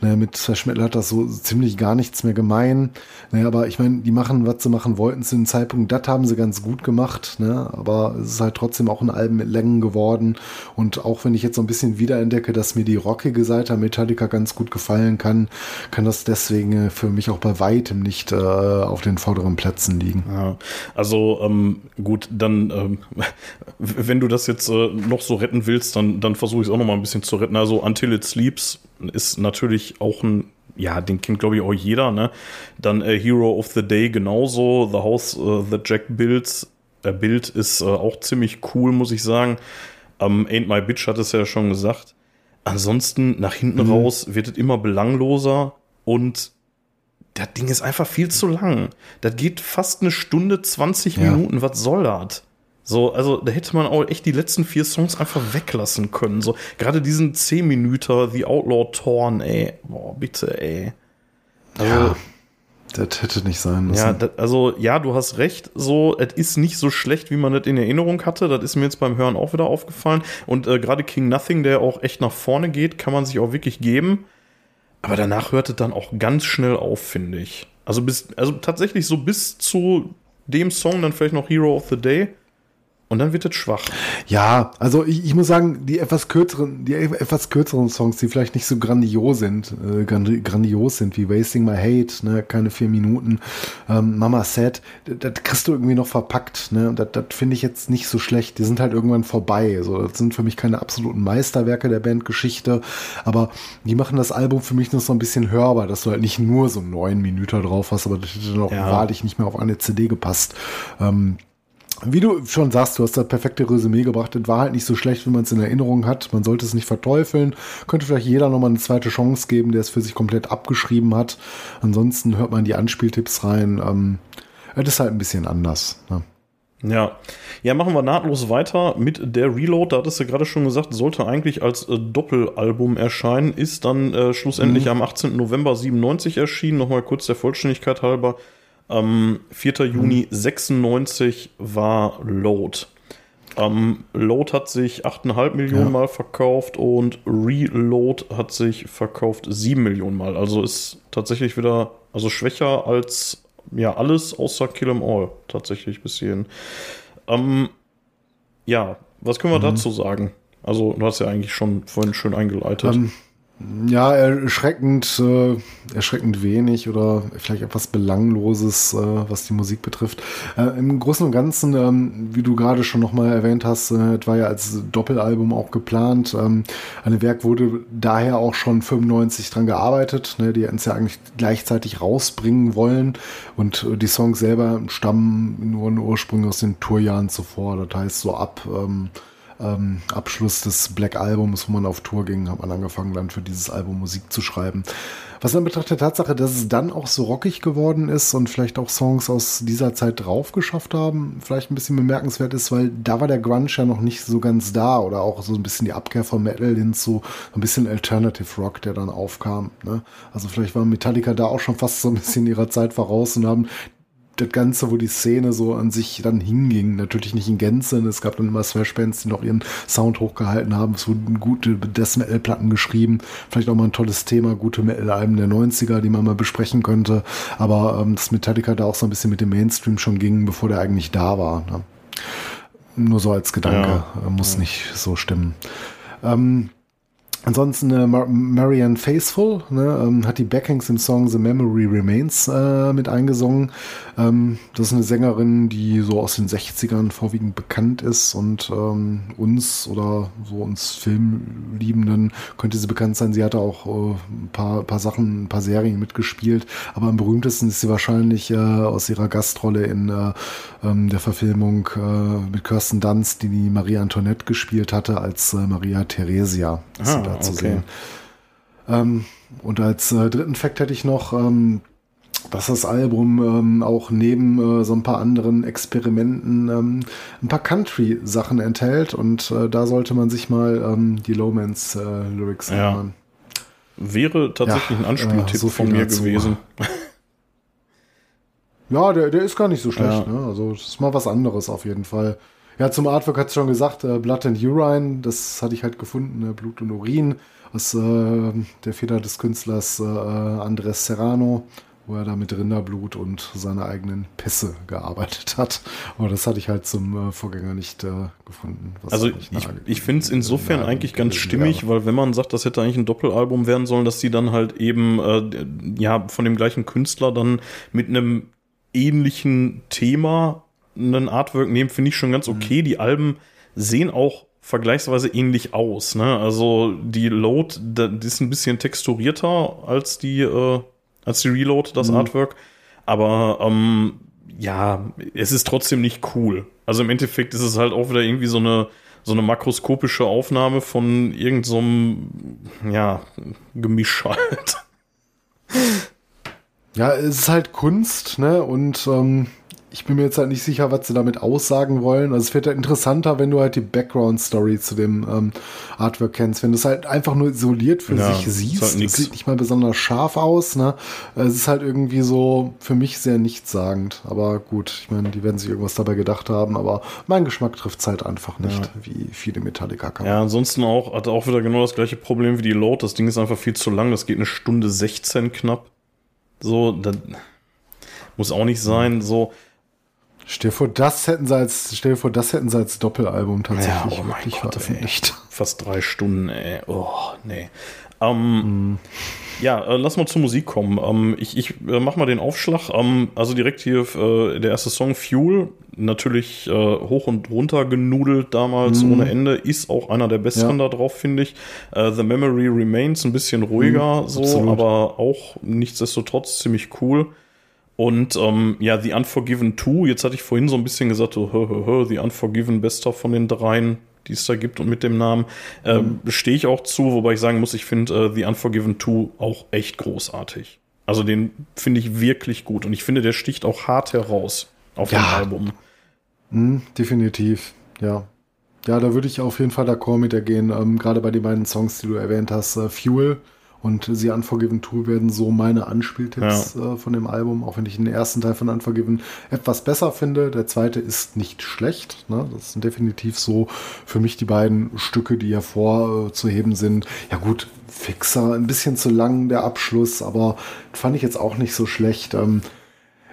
Ne, mit Metal hat das so ziemlich gar nichts mehr gemein. Ne, aber ich meine, die machen, was sie machen wollten zu dem Zeitpunkt. Das haben sie ganz gut gemacht. Ne? Aber es ist halt trotzdem auch ein Album mit Längen geworden. Und auch wenn ich jetzt so ein bisschen wiederentdecke, dass mir die rockige Seite Metallica ganz gut gefallen kann, kann das deswegen für mich auch bei weitem nicht äh, auf den vorderen Plätzen liegen. Ja, also ähm, gut, dann ähm, wenn du das jetzt äh, noch so retten willst, dann, dann versuche ich es auch noch mal ein bisschen zu retten. Also Until It Sleeps ist natürlich auch ein, ja, den kennt glaube ich auch jeder, ne? Dann äh, Hero of the Day genauso, The House äh, The Jack Builds, der Bild ist äh, auch ziemlich cool, muss ich sagen. Ähm, Ain't My Bitch hat es ja schon gesagt. Ansonsten, nach hinten mhm. raus wird es immer belangloser und das Ding ist einfach viel zu lang. Das geht fast eine Stunde, 20 ja. Minuten. Was soll das? So, also da hätte man auch echt die letzten vier Songs einfach weglassen können. So, gerade diesen 10 Minuten The Outlaw Torn, ey. Boah, bitte, ey. Also, ja, das hätte nicht sein müssen. Ja, das, also, ja, du hast recht. So, es ist nicht so schlecht, wie man das in Erinnerung hatte. Das ist mir jetzt beim Hören auch wieder aufgefallen. Und äh, gerade King Nothing, der auch echt nach vorne geht, kann man sich auch wirklich geben. Aber danach hört es dann auch ganz schnell auf, finde ich. Also bis, also tatsächlich so bis zu dem Song dann vielleicht noch Hero of the Day und dann wird es schwach. Ja, also ich, ich, muss sagen, die etwas kürzeren, die etwas kürzeren Songs, die vielleicht nicht so grandios sind, äh, grandios sind wie Wasting My Hate, ne, keine vier Minuten, ähm, Mama Said, das kriegst du irgendwie noch verpackt, ne, und das, das finde ich jetzt nicht so schlecht. Die sind halt irgendwann vorbei. So, das sind für mich keine absoluten Meisterwerke der Bandgeschichte, aber die machen das Album für mich noch so ein bisschen hörbar, dass du halt nicht nur so neun Minuten drauf hast, aber das hätte dann auch ja. wahrlich nicht mehr auf eine CD gepasst. Ähm, wie du schon sagst, du hast das perfekte Resümee gebracht. Das war halt nicht so schlecht, wie man es in Erinnerung hat. Man sollte es nicht verteufeln. Könnte vielleicht jeder nochmal eine zweite Chance geben, der es für sich komplett abgeschrieben hat. Ansonsten hört man die Anspieltipps rein. Ähm, das ist halt ein bisschen anders. Ne? Ja. Ja, machen wir nahtlos weiter mit der Reload. Da hattest du gerade schon gesagt, sollte eigentlich als äh, Doppelalbum erscheinen, ist dann äh, schlussendlich mhm. am 18. November 97 erschienen. Nochmal kurz der Vollständigkeit halber. Ähm, 4. Juni 96 war Load. Ähm, Load hat sich 8,5 Millionen ja. Mal verkauft und Reload hat sich verkauft 7 Millionen Mal. Also ist tatsächlich wieder, also schwächer als ja alles außer Kill 'em All tatsächlich bis hierhin. Ähm, ja, was können wir mhm. dazu sagen? Also, du hast ja eigentlich schon vorhin schön eingeleitet. Um, ähm, ja, erschreckend, äh, erschreckend wenig oder vielleicht etwas Belangloses, äh, was die Musik betrifft. Äh, Im Großen und Ganzen, ähm, wie du gerade schon nochmal erwähnt hast, äh, war ja als Doppelalbum auch geplant. Ähm, eine Werk wurde daher auch schon 95 dran gearbeitet. Ne? Die hätten es ja eigentlich gleichzeitig rausbringen wollen. Und die Songs selber stammen nur in Ursprung aus den Tourjahren zuvor. Das heißt, so ab ähm, ähm, Abschluss des Black Albums, wo man auf Tour ging, hat man angefangen, dann für dieses Album Musik zu schreiben. Was in Betracht der Tatsache, dass es dann auch so rockig geworden ist und vielleicht auch Songs aus dieser Zeit drauf geschafft haben, vielleicht ein bisschen bemerkenswert ist, weil da war der Grunge ja noch nicht so ganz da oder auch so ein bisschen die Abkehr von Metal hin zu ein bisschen Alternative Rock, der dann aufkam. Ne? Also vielleicht war Metallica da auch schon fast so ein bisschen ihrer Zeit voraus und haben das Ganze, wo die Szene so an sich dann hinging. Natürlich nicht in Gänze. Es gab dann immer Thrash-Bands, die noch ihren Sound hochgehalten haben. Es wurden gute Death Metal-Platten geschrieben. Vielleicht auch mal ein tolles Thema, gute Metal-Alben der 90er, die man mal besprechen könnte. Aber ähm, das Metallica da auch so ein bisschen mit dem Mainstream schon ging, bevor der eigentlich da war. Ne? Nur so als Gedanke. Ja. Muss ja. nicht so stimmen. Ähm, Ansonsten äh, Mar Marianne Faithful ne, ähm, hat die Backings im Song The Memory Remains äh, mit eingesungen. Ähm, das ist eine Sängerin, die so aus den 60ern vorwiegend bekannt ist und ähm, uns oder so uns Filmliebenden könnte sie bekannt sein. Sie hatte auch äh, ein paar, paar Sachen, ein paar Serien mitgespielt, aber am berühmtesten ist sie wahrscheinlich äh, aus ihrer Gastrolle in äh, ähm, der Verfilmung äh, mit Kirsten Dunst, die die Marie Antoinette gespielt hatte, als äh, Maria Theresia. Ah zu okay. sehen. Ähm, und als äh, dritten Fakt hätte ich noch, ähm, dass das Album ähm, auch neben äh, so ein paar anderen Experimenten ähm, ein paar Country-Sachen enthält und äh, da sollte man sich mal ähm, die Lowmans-Lyrics äh, ja. Wäre tatsächlich ja, ein Anspieltipp so von mir dazu. gewesen. Ja, der, der ist gar nicht so schlecht. Ja. Ne? Also das ist mal was anderes auf jeden Fall. Ja, zum Artwork hat es schon gesagt, äh, Blood and Urine, das hatte ich halt gefunden, äh, Blut und Urin, aus äh, der Feder des Künstlers äh, Andres Serrano, wo er da mit Rinderblut und seine eigenen Pässe gearbeitet hat. Aber das hatte ich halt zum äh, Vorgänger nicht äh, gefunden. also ich, ich finde es insofern eigentlich ganz stimmig, wäre. weil wenn man sagt, das hätte eigentlich ein Doppelalbum werden sollen, dass die dann halt eben äh, ja von dem gleichen Künstler dann mit einem ähnlichen Thema einen Artwork nehmen, finde ich schon ganz okay. Mhm. Die Alben sehen auch vergleichsweise ähnlich aus. Ne? Also die Load, die ist ein bisschen texturierter als die, äh, als die Reload, das mhm. Artwork. Aber ähm, ja, es ist trotzdem nicht cool. Also im Endeffekt ist es halt auch wieder irgendwie so eine so eine makroskopische Aufnahme von irgendeinem, so ja, Gemisch halt. Ja, es ist halt Kunst, ne? Und ähm, ich bin mir jetzt halt nicht sicher, was sie damit aussagen wollen. Also es wird ja interessanter, wenn du halt die Background-Story zu dem ähm, Artwork kennst. Wenn du es halt einfach nur isoliert für ja, sich siehst, halt es sieht nicht mal besonders scharf aus. Ne? Es ist halt irgendwie so für mich sehr nichtssagend. Aber gut, ich meine, die werden sich irgendwas dabei gedacht haben. Aber mein Geschmack trifft es halt einfach nicht, ja. wie viele metallica -Cover. Ja, ansonsten auch, hat auch wieder genau das gleiche Problem wie die Load. Das Ding ist einfach viel zu lang. Das geht eine Stunde 16 knapp. So, das muss auch nicht sein. So, Stell dir vor, das hätten sie als, stell dir vor, das hätten sie als Doppelalbum tatsächlich ja, oh mein Gott, veröffentlicht. Fast drei Stunden, ey. Oh, nee. Ähm, mm. Ja, äh, lass mal zur Musik kommen. Ähm, ich ich äh, mach mal den Aufschlag. Ähm, also direkt hier äh, der erste Song Fuel, natürlich äh, hoch und runter genudelt damals mm. ohne Ende, ist auch einer der besseren ja. da drauf, finde ich. Äh, The Memory Remains ein bisschen ruhiger, mm, so, aber auch nichtsdestotrotz ziemlich cool. Und ähm, ja, The Unforgiven 2, jetzt hatte ich vorhin so ein bisschen gesagt, so, hö, hö, hö, The Unforgiven bester von den dreien, die es da gibt und mit dem Namen, äh, mhm. stehe ich auch zu, wobei ich sagen muss, ich finde äh, The Unforgiven 2 auch echt großartig. Also den finde ich wirklich gut und ich finde, der sticht auch hart heraus auf ja. dem Album. Mhm, definitiv, ja. Ja, da würde ich auf jeden Fall d'accord mit dir gehen, ähm, gerade bei den beiden Songs, die du erwähnt hast, äh, Fuel und The Unforgiven 2 werden so meine Anspieltipps ja. äh, von dem Album, auch wenn ich den ersten Teil von Unforgiven etwas besser finde. Der zweite ist nicht schlecht. Ne? Das sind definitiv so für mich die beiden Stücke, die hervorzuheben sind. Ja gut, Fixer, ein bisschen zu lang der Abschluss, aber fand ich jetzt auch nicht so schlecht. Ähm,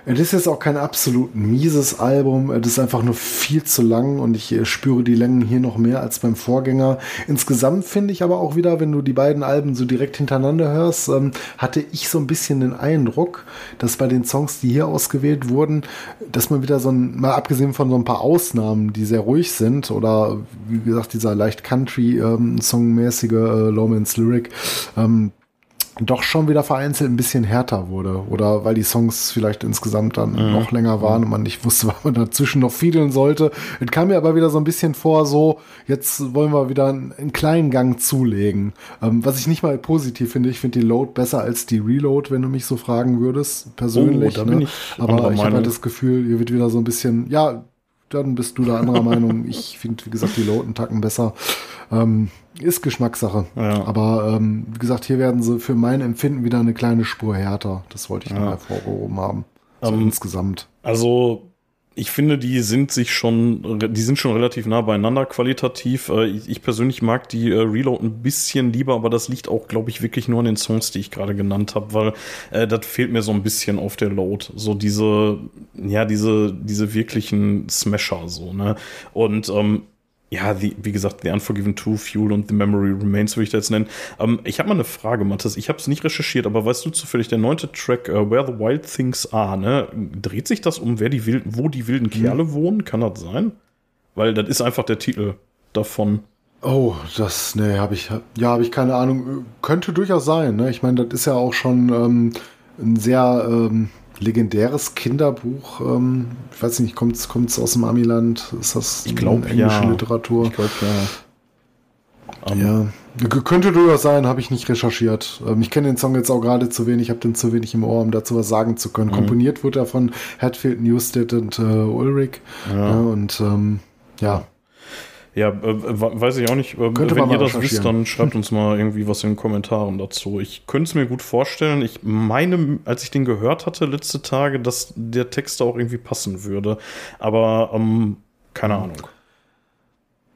es ist jetzt auch kein absolut mieses Album. Es ist einfach nur viel zu lang und ich äh, spüre die Längen hier noch mehr als beim Vorgänger. Insgesamt finde ich aber auch wieder, wenn du die beiden Alben so direkt hintereinander hörst, ähm, hatte ich so ein bisschen den Eindruck, dass bei den Songs, die hier ausgewählt wurden, dass man wieder so ein, mal abgesehen von so ein paar Ausnahmen, die sehr ruhig sind oder wie gesagt, dieser leicht Country-Song-mäßige ähm, äh, Lowman's Lyric, ähm, doch schon wieder vereinzelt ein bisschen härter wurde. Oder weil die Songs vielleicht insgesamt dann mhm. noch länger waren und man nicht wusste, was man dazwischen noch fiedeln sollte. Es kam mir aber wieder so ein bisschen vor, so, jetzt wollen wir wieder einen, einen kleinen Gang zulegen. Ähm, was ich nicht mal positiv finde, ich finde die Load besser als die Reload, wenn du mich so fragen würdest, persönlich. Oh, ne? aber ich habe halt das Gefühl, hier wird wieder so ein bisschen, ja, dann bist du da anderer Meinung. Ich finde, wie gesagt, die einen Tacken besser. Ähm, ist Geschmackssache. Ja. Aber ähm, wie gesagt, hier werden sie für mein Empfinden wieder eine kleine Spur härter. Das wollte ich ja. noch hervorgehoben haben. So um, ähm, insgesamt. Also ich finde, die sind sich schon, die sind schon relativ nah beieinander qualitativ. Äh, ich persönlich mag die äh, Reload ein bisschen lieber, aber das liegt auch, glaube ich, wirklich nur an den Songs, die ich gerade genannt habe, weil äh, das fehlt mir so ein bisschen auf der Load. So diese, ja, diese, diese wirklichen Smasher so, ne? Und ähm, ja, the, wie gesagt, The Unforgiven 2, Fuel und The Memory Remains würde ich da jetzt nennen. Ähm, ich habe mal eine Frage, Mathis. Ich habe es nicht recherchiert, aber weißt du zufällig, der neunte Track, uh, Where the Wild Things Are, ne? Dreht sich das um, wer die wilden, wo die wilden Kerle mhm. wohnen? Kann das sein? Weil das ist einfach der Titel davon. Oh, das, ne, habe ich, ja, habe ich keine Ahnung. Könnte durchaus sein, ne? Ich meine, das ist ja auch schon ähm, ein sehr ähm, legendäres Kinderbuch. Ähm, ich weiß nicht, kommt es aus dem Amiland? Ist das ich glaub, englische ja. Literatur? Ich glaube, ja. Um, ja. Könnte durchaus sein, habe ich nicht recherchiert. Ähm, ich kenne den Song jetzt auch gerade zu wenig, habe den zu wenig im Ohr, um dazu was sagen zu können. Mhm. Komponiert wurde er von Hatfield, Newstead und äh, Ulrich. Ja. ja und ähm, ja. Ja, äh, weiß ich auch nicht. Äh, Wenn ihr das wisst, dann schreibt uns mal irgendwie was in den Kommentaren dazu. Ich könnte es mir gut vorstellen. Ich meine, als ich den gehört hatte letzte Tage, dass der Text auch irgendwie passen würde. Aber ähm, keine Ahnung.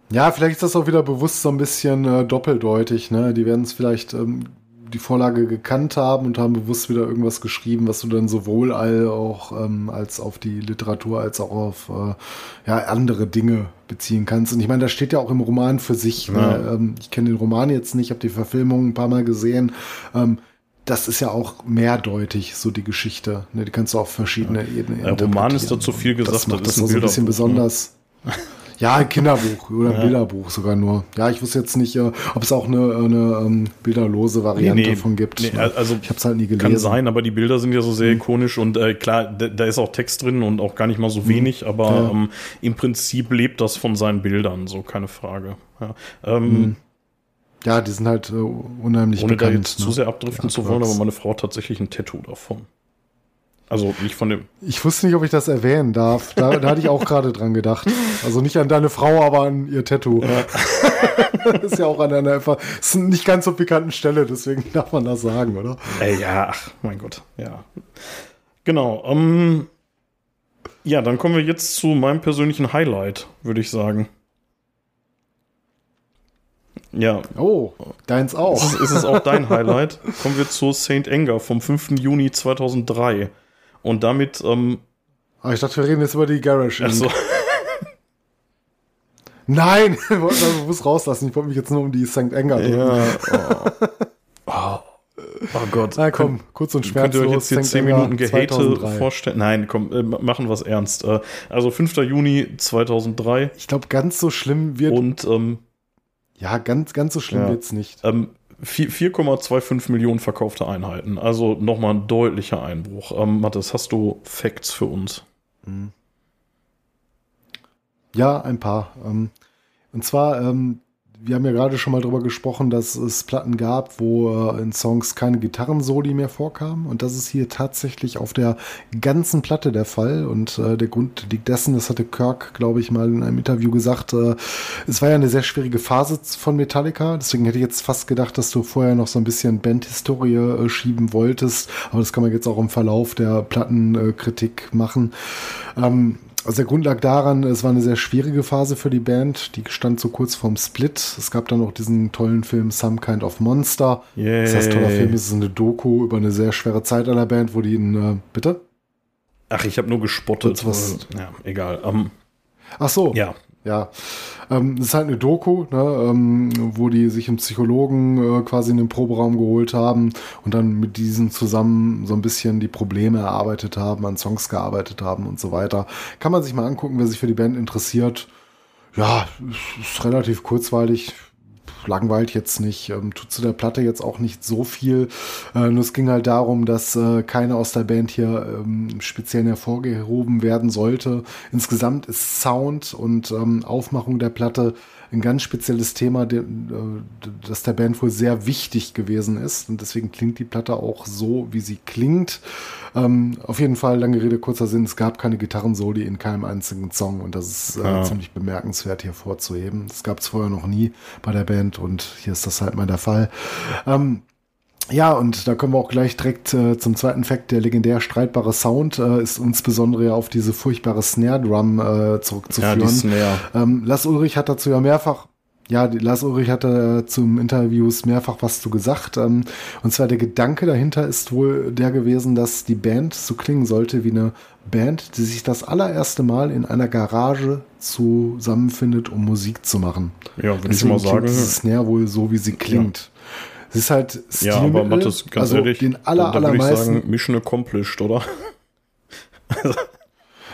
Ja, vielleicht ist das auch wieder bewusst so ein bisschen äh, doppeldeutig. Ne? Die werden es vielleicht ähm, die Vorlage gekannt haben und haben bewusst wieder irgendwas geschrieben, was du dann sowohl all auch ähm, als auf die Literatur als auch auf äh, ja, andere Dinge beziehen kannst. Und ich meine, das steht ja auch im Roman für sich. Ne? Ja. Ne? Ähm, ich kenne den Roman jetzt nicht, habe die Verfilmung ein paar Mal gesehen. Ähm, das ist ja auch mehrdeutig, so die Geschichte. Ne? Die kannst du auf verschiedene ja. Ebenen. Der Roman ist dazu viel gesagt, das macht das, das so ein bisschen besonders. Ja, ein Kinderbuch oder ein ja. Bilderbuch sogar nur. Ja, ich wusste jetzt nicht, äh, ob es auch eine, eine ähm, bilderlose Variante nee, nee, davon gibt. Nee, also ich habe es halt nie gelesen. Kann sein, aber die Bilder sind ja so sehr mhm. ikonisch und äh, klar, da ist auch Text drin und auch gar nicht mal so mhm. wenig, aber ja. ähm, im Prinzip lebt das von seinen Bildern, so keine Frage. Ja, ähm, mhm. ja die sind halt äh, unheimlich ohne bekannt. Ohne da jetzt ne? zu sehr abdriften zu wollen, aber meine Frau hat tatsächlich ein Tattoo davon. Also nicht von dem. Ich wusste nicht, ob ich das erwähnen darf. Da, da hatte ich auch gerade dran gedacht. Also nicht an deine Frau, aber an ihr Tattoo. Ja. das ist ja auch an einer einfach, ist nicht ganz so pikanten Stelle, deswegen darf man das sagen, oder? Äh, ja, ach, mein Gott, ja. Genau. Ähm, ja, dann kommen wir jetzt zu meinem persönlichen Highlight, würde ich sagen. Ja. Oh, deins auch. Ist, ist es auch dein Highlight? Kommen wir zu St. Anger vom 5. Juni 2003. Und damit. Ähm, Aber ah, ich dachte, wir reden jetzt über die Garage. Ach so. Nein, ich wollte das bewusst rauslassen. Ich wollte mich jetzt nur um die St. Anger Ja. Oh. oh. oh. Gott. Na komm, kurz und schmerzlos. Könnt ihr euch jetzt hier 10 Minuten Gehate vorstellen? Nein, komm, äh, machen wir es ernst. Äh, also 5. Juni 2003. Ich glaube, ganz so schlimm wird. Und, ähm, ja, ganz, ganz so schlimm ja. wird's nicht. Ähm, 4,25 Millionen verkaufte Einheiten. Also nochmal ein deutlicher Einbruch. Ähm, Mathis, hast du Facts für uns? Mhm. Ja, ein paar. Ähm, und zwar, ähm, wir haben ja gerade schon mal darüber gesprochen, dass es Platten gab, wo äh, in Songs keine Gitarrensoli mehr vorkamen. Und das ist hier tatsächlich auf der ganzen Platte der Fall. Und äh, der Grund liegt dessen, das hatte Kirk, glaube ich, mal in einem Interview gesagt, äh, es war ja eine sehr schwierige Phase von Metallica. Deswegen hätte ich jetzt fast gedacht, dass du vorher noch so ein bisschen Bandhistorie äh, schieben wolltest. Aber das kann man jetzt auch im Verlauf der Plattenkritik machen. Ähm, also der Grund lag daran, es war eine sehr schwierige Phase für die Band. Die stand so kurz vorm Split. Es gab dann noch diesen tollen Film Some Kind of Monster. Yay. Das heißt, toller Film ist eine Doku über eine sehr schwere Zeit einer Band, wo die in, äh, bitte? Ach, ich habe nur gespottet. Was? Ja, egal. Um, Ach so. Ja. Ja, ähm, das ist halt eine Doku, ne, ähm, wo die sich einen Psychologen äh, quasi in den Proberaum geholt haben und dann mit diesen zusammen so ein bisschen die Probleme erarbeitet haben, an Songs gearbeitet haben und so weiter. Kann man sich mal angucken, wer sich für die Band interessiert. Ja, ist relativ kurzweilig langweilt jetzt nicht, ähm, tut zu der Platte jetzt auch nicht so viel. Äh, nur es ging halt darum, dass äh, keiner aus der Band hier ähm, speziell hervorgehoben werden sollte. Insgesamt ist Sound und ähm, Aufmachung der Platte ein ganz spezielles Thema, äh, das der Band wohl sehr wichtig gewesen ist. Und deswegen klingt die Platte auch so, wie sie klingt. Ähm, auf jeden Fall, lange Rede, kurzer Sinn, es gab keine Gitarrensoli in keinem einzigen Song und das ist äh, ja. ziemlich bemerkenswert hier vorzuheben. Das gab es vorher noch nie bei der Band und hier ist das halt mal der Fall. Ähm, ja, und da kommen wir auch gleich direkt äh, zum zweiten Fakt. Der legendär streitbare Sound äh, ist insbesondere auf diese furchtbare Snare Drum äh, zurückzuführen. Ja, die Snare. Ähm, Lass Ulrich hat dazu ja mehrfach ja, Lars Ulrich hatte zum Interviews mehrfach was zu gesagt. Ähm, und zwar der Gedanke dahinter ist wohl der gewesen, dass die Band so klingen sollte wie eine Band, die sich das allererste Mal in einer Garage zusammenfindet, um Musik zu machen. Ja, würde ich mal sagen. Ist Snare wohl so, wie sie klingt. Ja. Es ist halt Stilmittel, Ja, aber Mathis, ganz also ehrlich, den aller, da, da allermeisten, ich sagen, Mission accomplished, oder?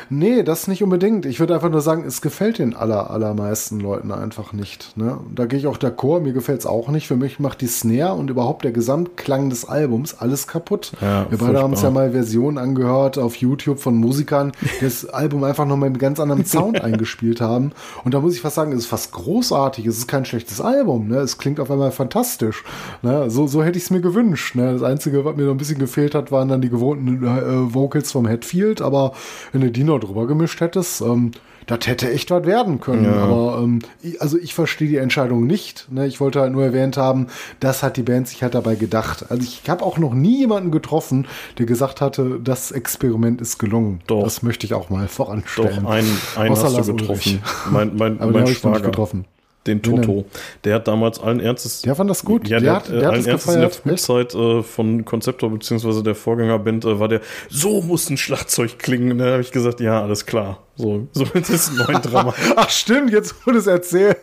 Nee, das nicht unbedingt. Ich würde einfach nur sagen, es gefällt den aller, allermeisten Leuten einfach nicht. Ne? Da gehe ich auch der Chor, mir gefällt es auch nicht. Für mich macht die Snare und überhaupt der Gesamtklang des Albums alles kaputt. Ja, Wir beide haben uns ja mal Versionen angehört auf YouTube von Musikern, die das Album einfach nochmal mit ganz anderem Sound eingespielt haben. Und da muss ich fast sagen, es ist fast großartig. Es ist kein schlechtes Album. Ne? Es klingt auf einmal fantastisch. Ne? So, so hätte ich es mir gewünscht. Ne? Das Einzige, was mir noch ein bisschen gefehlt hat, waren dann die gewohnten äh, Vocals vom Headfield. Aber wenn du die noch drüber gemischt hättest, ähm, das hätte echt was werden können. Ja. Aber ähm, also ich verstehe die Entscheidung nicht. Ne? Ich wollte halt nur erwähnt haben, das hat die Band sich halt dabei gedacht. Also ich habe auch noch nie jemanden getroffen, der gesagt hatte, das Experiment ist gelungen. Doch. Das möchte ich auch mal voranstellen. Doch, einen, einen hast du getroffen. Mein, mein, Aber mein Schwager. getroffen den Toto. Der hat damals allen Ernstes. Der fand das gut. Ja, der, der hat, der allen Ernstes in der Frühzeit äh, von Konzeptor beziehungsweise der Vorgängerband äh, war der, so muss ein Schlagzeug klingen. Und da habe ich gesagt, ja, alles klar. So, so ist es ein neuer Drama. Ach stimmt, jetzt wurde es erzählt.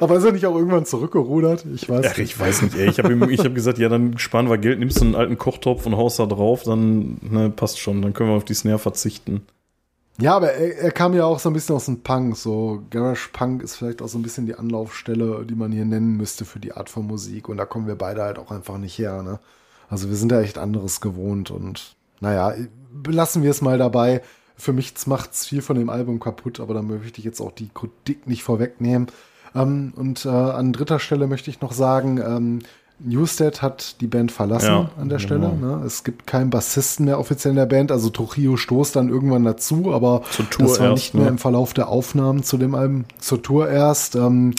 Aber ist er nicht auch irgendwann zurückgerudert? Ich weiß Ach, ich weiß nicht, ey. Ich habe hab gesagt, ja, dann sparen wir Geld, nimmst du einen alten Kochtopf und haust da drauf, dann ne, passt schon, dann können wir auf die Snare verzichten. Ja, aber er, er, kam ja auch so ein bisschen aus dem Punk. So Garage Punk ist vielleicht auch so ein bisschen die Anlaufstelle, die man hier nennen müsste für die Art von Musik. Und da kommen wir beide halt auch einfach nicht her. Ne? Also wir sind da echt anderes gewohnt. Und naja, belassen wir es mal dabei. Für mich macht es viel von dem Album kaputt, aber da möchte ich jetzt auch die Kritik nicht vorwegnehmen. Ähm, und äh, an dritter Stelle möchte ich noch sagen, ähm, Newstead hat die Band verlassen ja, an der Stelle. Genau. Ne? Es gibt keinen Bassisten mehr offiziell in der Band. Also Trujillo stoßt dann irgendwann dazu, aber das war erst, nicht mehr ne? im Verlauf der Aufnahmen zu dem Album, zur Tour erst. Ähm,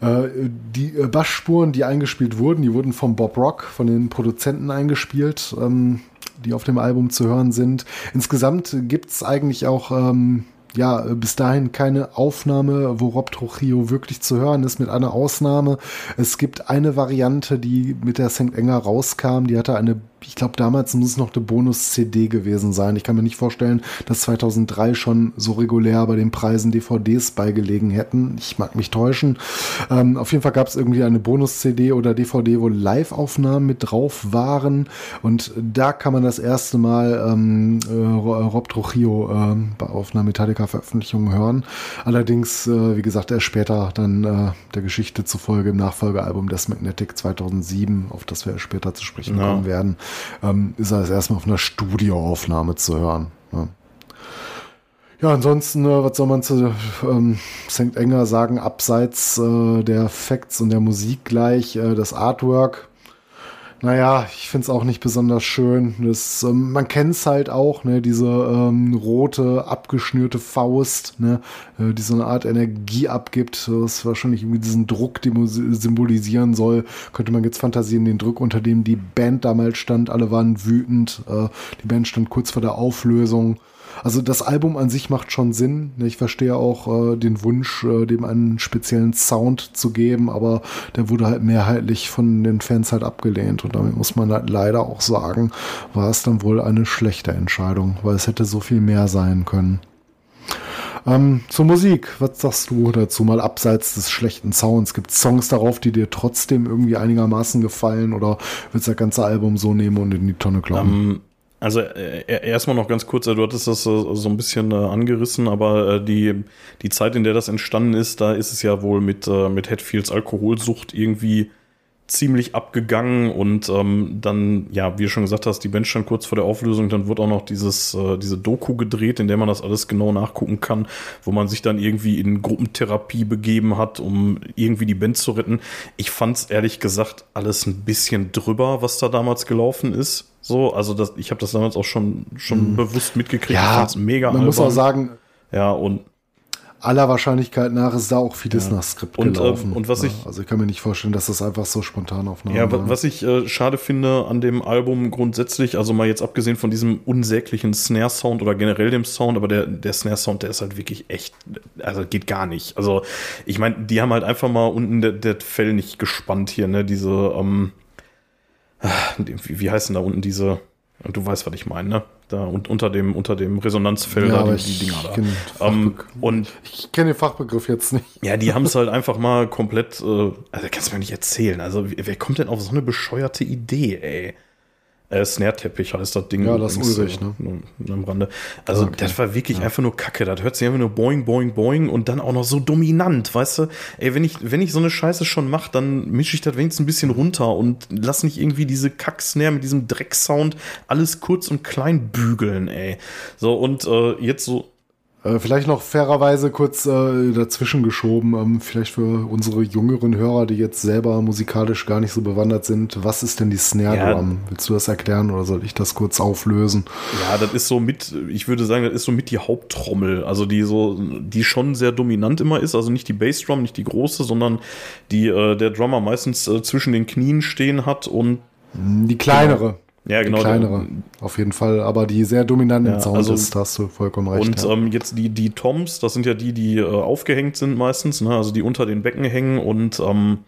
äh, die äh, Bassspuren, die eingespielt wurden, die wurden vom Bob Rock, von den Produzenten eingespielt, ähm, die auf dem Album zu hören sind. Insgesamt gibt's eigentlich auch ähm, ja, bis dahin keine Aufnahme, wo Rob Trujillo wirklich zu hören ist, mit einer Ausnahme. Es gibt eine Variante, die mit der St. Enger rauskam, die hatte eine ich glaube, damals muss es noch eine Bonus-CD gewesen sein. Ich kann mir nicht vorstellen, dass 2003 schon so regulär bei den Preisen DVDs beigelegen hätten. Ich mag mich täuschen. Ähm, auf jeden Fall gab es irgendwie eine Bonus-CD oder DVD, wo Live-Aufnahmen mit drauf waren. Und da kann man das erste Mal ähm, äh, Rob Trujillo äh, auf einer Metallica-Veröffentlichung hören. Allerdings, äh, wie gesagt, erst später dann äh, der Geschichte zufolge im Nachfolgealbum des Magnetic 2007, auf das wir später zu sprechen ja. kommen werden ähm, ist er erstmal auf einer Studioaufnahme zu hören. Ne? Ja, ansonsten, äh, was soll man zu ähm, St. Enger sagen, abseits äh, der Facts und der Musik gleich, äh, das Artwork naja, ich finde es auch nicht besonders schön. Das, ähm, man kennt es halt auch, ne, diese ähm, rote, abgeschnürte Faust, ne, äh, die so eine Art Energie abgibt, was wahrscheinlich irgendwie diesen Druck symbolisieren soll. Könnte man jetzt fantasieren, den Druck, unter dem die Band damals stand. Alle waren wütend. Äh, die Band stand kurz vor der Auflösung. Also das Album an sich macht schon Sinn. Ich verstehe auch äh, den Wunsch, äh, dem einen speziellen Sound zu geben, aber der wurde halt mehrheitlich von den Fans halt abgelehnt. Und damit muss man halt leider auch sagen, war es dann wohl eine schlechte Entscheidung, weil es hätte so viel mehr sein können. Ähm, zur Musik, was sagst du dazu? Mal abseits des schlechten Sounds. Gibt es Songs darauf, die dir trotzdem irgendwie einigermaßen gefallen oder willst du das ganze Album so nehmen und in die Tonne kloppen? Um, ähm, also äh, erstmal noch ganz kurz, äh, du hattest das äh, so ein bisschen äh, angerissen, aber äh, die, die Zeit, in der das entstanden ist, da ist es ja wohl mit, äh, mit Hatfields Alkoholsucht irgendwie ziemlich abgegangen und ähm, dann, ja, wie du schon gesagt hast, die Band stand kurz vor der Auflösung, dann wird auch noch dieses, äh, diese Doku gedreht, in der man das alles genau nachgucken kann, wo man sich dann irgendwie in Gruppentherapie begeben hat, um irgendwie die Band zu retten. Ich fand's ehrlich gesagt alles ein bisschen drüber, was da damals gelaufen ist. So, also das, ich habe das damals auch schon, schon mhm. bewusst mitgekriegt. Ja, mega man albern. muss auch sagen, ja, und aller Wahrscheinlichkeit nach ist da auch vieles Ja. nach Skript Und, ähm, gelaufen. und was Ja, ich- also ich kann mir nicht vorstellen, dass das einfach so spontan aufnahmen. Ja, wa- war. was ich äh, schade finde an dem Album grundsätzlich, also mal jetzt abgesehen von diesem unsäglichen Snare-Sound oder generell dem Sound, aber der, der Snare-Sound, der ist halt wirklich echt, also geht gar nicht. Also ich meine, die haben halt einfach mal unten der, der Fell nicht gespannt hier, ne, diese, ähm, wie, heißen da unten diese, du weißt, was ich meine, ne? Da und unter dem, unter dem Resonanzfell Ja, die, die Dinger da. kenn Ähm, und Ich kenne den Fachbegriff jetzt nicht. ja, die haben es halt einfach mal komplett, äh, also kannst du mir nicht erzählen. Also wer wer kommt denn auf so eine bescheuerte Idee, ey? Äh, Snare-Teppich heißt das Ding. Ja, das übrigens, Ulrich, äh, ne? Am Rande. Also Okay. das war wirklich einfach nur Kacke. Das hört sich einfach nur boing, boing, boing und dann auch noch so dominant, weißt du? Ey, wenn ich, wenn ich so eine Scheiße schon mache, dann mische ich das wenigstens ein bisschen runter und lass nicht irgendwie diese Kack-Snare mit diesem Drecksound alles kurz und klein bügeln, ey. So, und äh, jetzt so, Äh, vielleicht noch fairerweise kurz äh, dazwischen geschoben, ähm, vielleicht für unsere jüngeren Hörer, die jetzt selber musikalisch gar nicht so bewandert sind. Was ist denn die Snare Ja. Drum? Willst du das erklären oder soll ich das kurz auflösen? Ja, das ist so mit, ich würde sagen, das ist so mit die Haupttrommel, also die so, die schon sehr dominant immer ist, also nicht die Bassdrum, nicht die große, sondern die äh, der Drummer meistens äh, zwischen den Knien stehen hat und Die kleinere. Ja genau die kleinere, auf jeden Fall, aber die sehr dominant Ja, im Sound also- ist, da hast du vollkommen recht. und ja. ähm, jetzt die die Toms, das sind ja die, die äh, aufgehängt sind meistens, ne, also die unter den Becken hängen und ähm,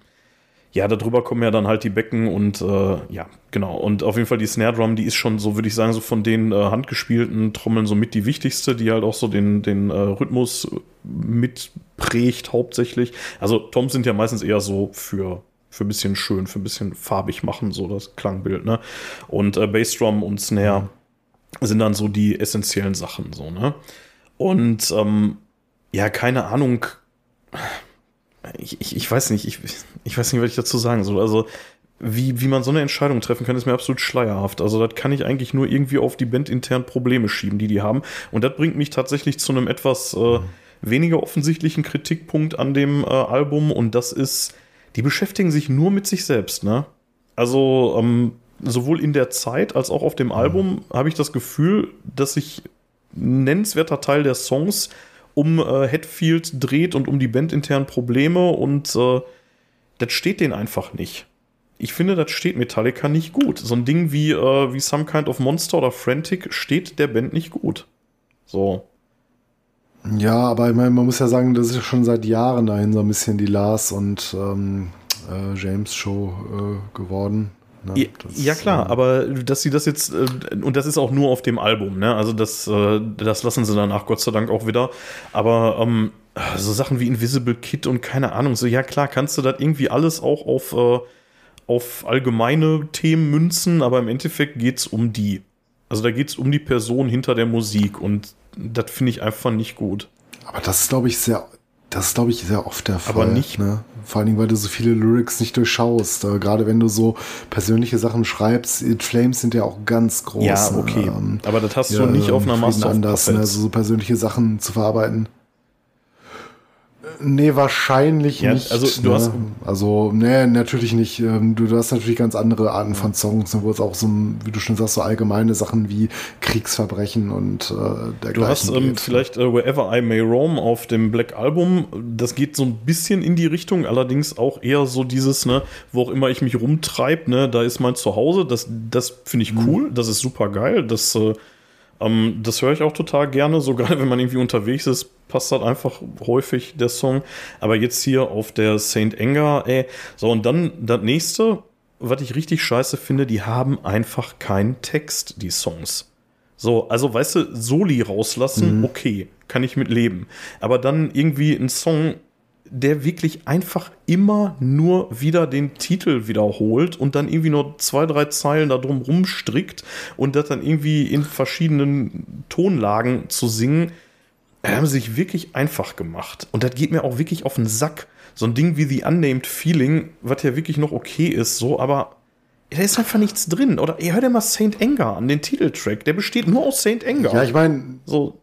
ja, darüber kommen ja dann halt die Becken und äh, ja, genau. Und auf jeden Fall die Snare Drum, die ist schon so, würde ich sagen, so von den äh, handgespielten Trommeln so mit die wichtigste, die halt auch so den, den äh, Rhythmus mitprägt hauptsächlich. Also Toms sind ja meistens eher so für für ein bisschen schön, für ein bisschen farbig machen, so das Klangbild, ne? Und äh, Bassdrum und Snare sind dann so die essentiellen Sachen, so, ne? Und ähm, ja, keine Ahnung, ich, ich, ich weiß nicht, ich, ich weiß nicht, was ich dazu sagen soll. Also, wie, wie man so eine Entscheidung treffen kann, ist mir absolut schleierhaft. Also, das kann ich eigentlich nur irgendwie auf die Band intern Probleme schieben, die die haben. Und das bringt mich tatsächlich zu einem etwas äh, weniger offensichtlichen Kritikpunkt an dem äh, Album. Und das ist, die beschäftigen sich nur mit sich selbst, ne? Also, ähm, sowohl in der Zeit als auch auf dem Album habe ich das Gefühl, dass sich ein nennenswerter Teil der Songs um äh, Hetfield dreht und um die bandinternen Probleme und äh, das steht denen einfach nicht. Ich finde, das steht Metallica nicht gut. So ein Ding wie, äh, wie Some Kind of Monster oder Frantic steht der Band nicht gut. So. Ja, aber ich meine, man muss ja sagen, das ist ja schon seit Jahren dahin so ein bisschen die Lars und ähm, äh, James Show äh, geworden. ne? Ja, Das, ja klar, äh, aber dass sie das jetzt, äh, und das ist auch nur auf dem Album, ne? Also das, äh, das lassen sie danach Gott sei Dank auch wieder. Aber ähm, so Sachen wie Invisible Kid und keine Ahnung, so ja klar, kannst du das irgendwie alles auch auf, äh, auf allgemeine Themen münzen, aber im Endeffekt geht's um die. Also da geht's um die Person hinter der Musik und das finde ich einfach nicht gut. Aber das ist, glaube ich, sehr, das ist, glaube ich, sehr oft der Fall. Aber nicht- Ne? Vor allen Dingen, weil du so viele Lyrics nicht durchschaust. Äh, Gerade wenn du so persönliche Sachen schreibst, It Flames sind ja auch ganz groß. Ja, ne? okay. Ähm, aber das hast du ja, nicht auf einer Master anders, ne? Also so persönliche Sachen zu verarbeiten. Nee, wahrscheinlich Ja, nicht. also du ne? hast- also, nee, natürlich nicht. Ähm, Du, hast natürlich ganz andere Arten von Songs, ne, wo es auch so, wie du schon sagst, so allgemeine Sachen wie Kriegsverbrechen und äh, dergleichen Du hast ähm, geht. vielleicht äh, Wherever I May Roam auf dem Black Album. Das geht so ein bisschen in die Richtung, allerdings auch eher so dieses, ne, wo auch immer ich mich rumtreibe, ne, da ist mein Zuhause. Das, das finde ich cool, das ist super geil. Das, äh, ähm, das höre ich auch total gerne, so gerade wenn man irgendwie unterwegs ist, passt halt einfach häufig der Song. Aber jetzt hier auf der Saint Anger, ey, so und dann das nächste, was ich richtig scheiße finde, die haben einfach keinen Text, die Songs. So, also weißt du, Soli rauslassen, okay, kann ich mit leben. Aber dann irgendwie ein Song, der wirklich einfach immer nur wieder den Titel wiederholt und dann irgendwie nur zwei, drei Zeilen da drum rumstrickt und das dann irgendwie in verschiedenen Tonlagen zu singen, da haben sie sich wirklich einfach gemacht. Und das geht mir auch wirklich auf den Sack. So ein Ding wie The Unnamed Feeling, was ja wirklich noch okay ist, so, aber da ist einfach nichts drin. Oder ihr hört ja mal Saint Anger an, den Titeltrack. Der besteht nur aus Saint Anger. ja, ich meine, so,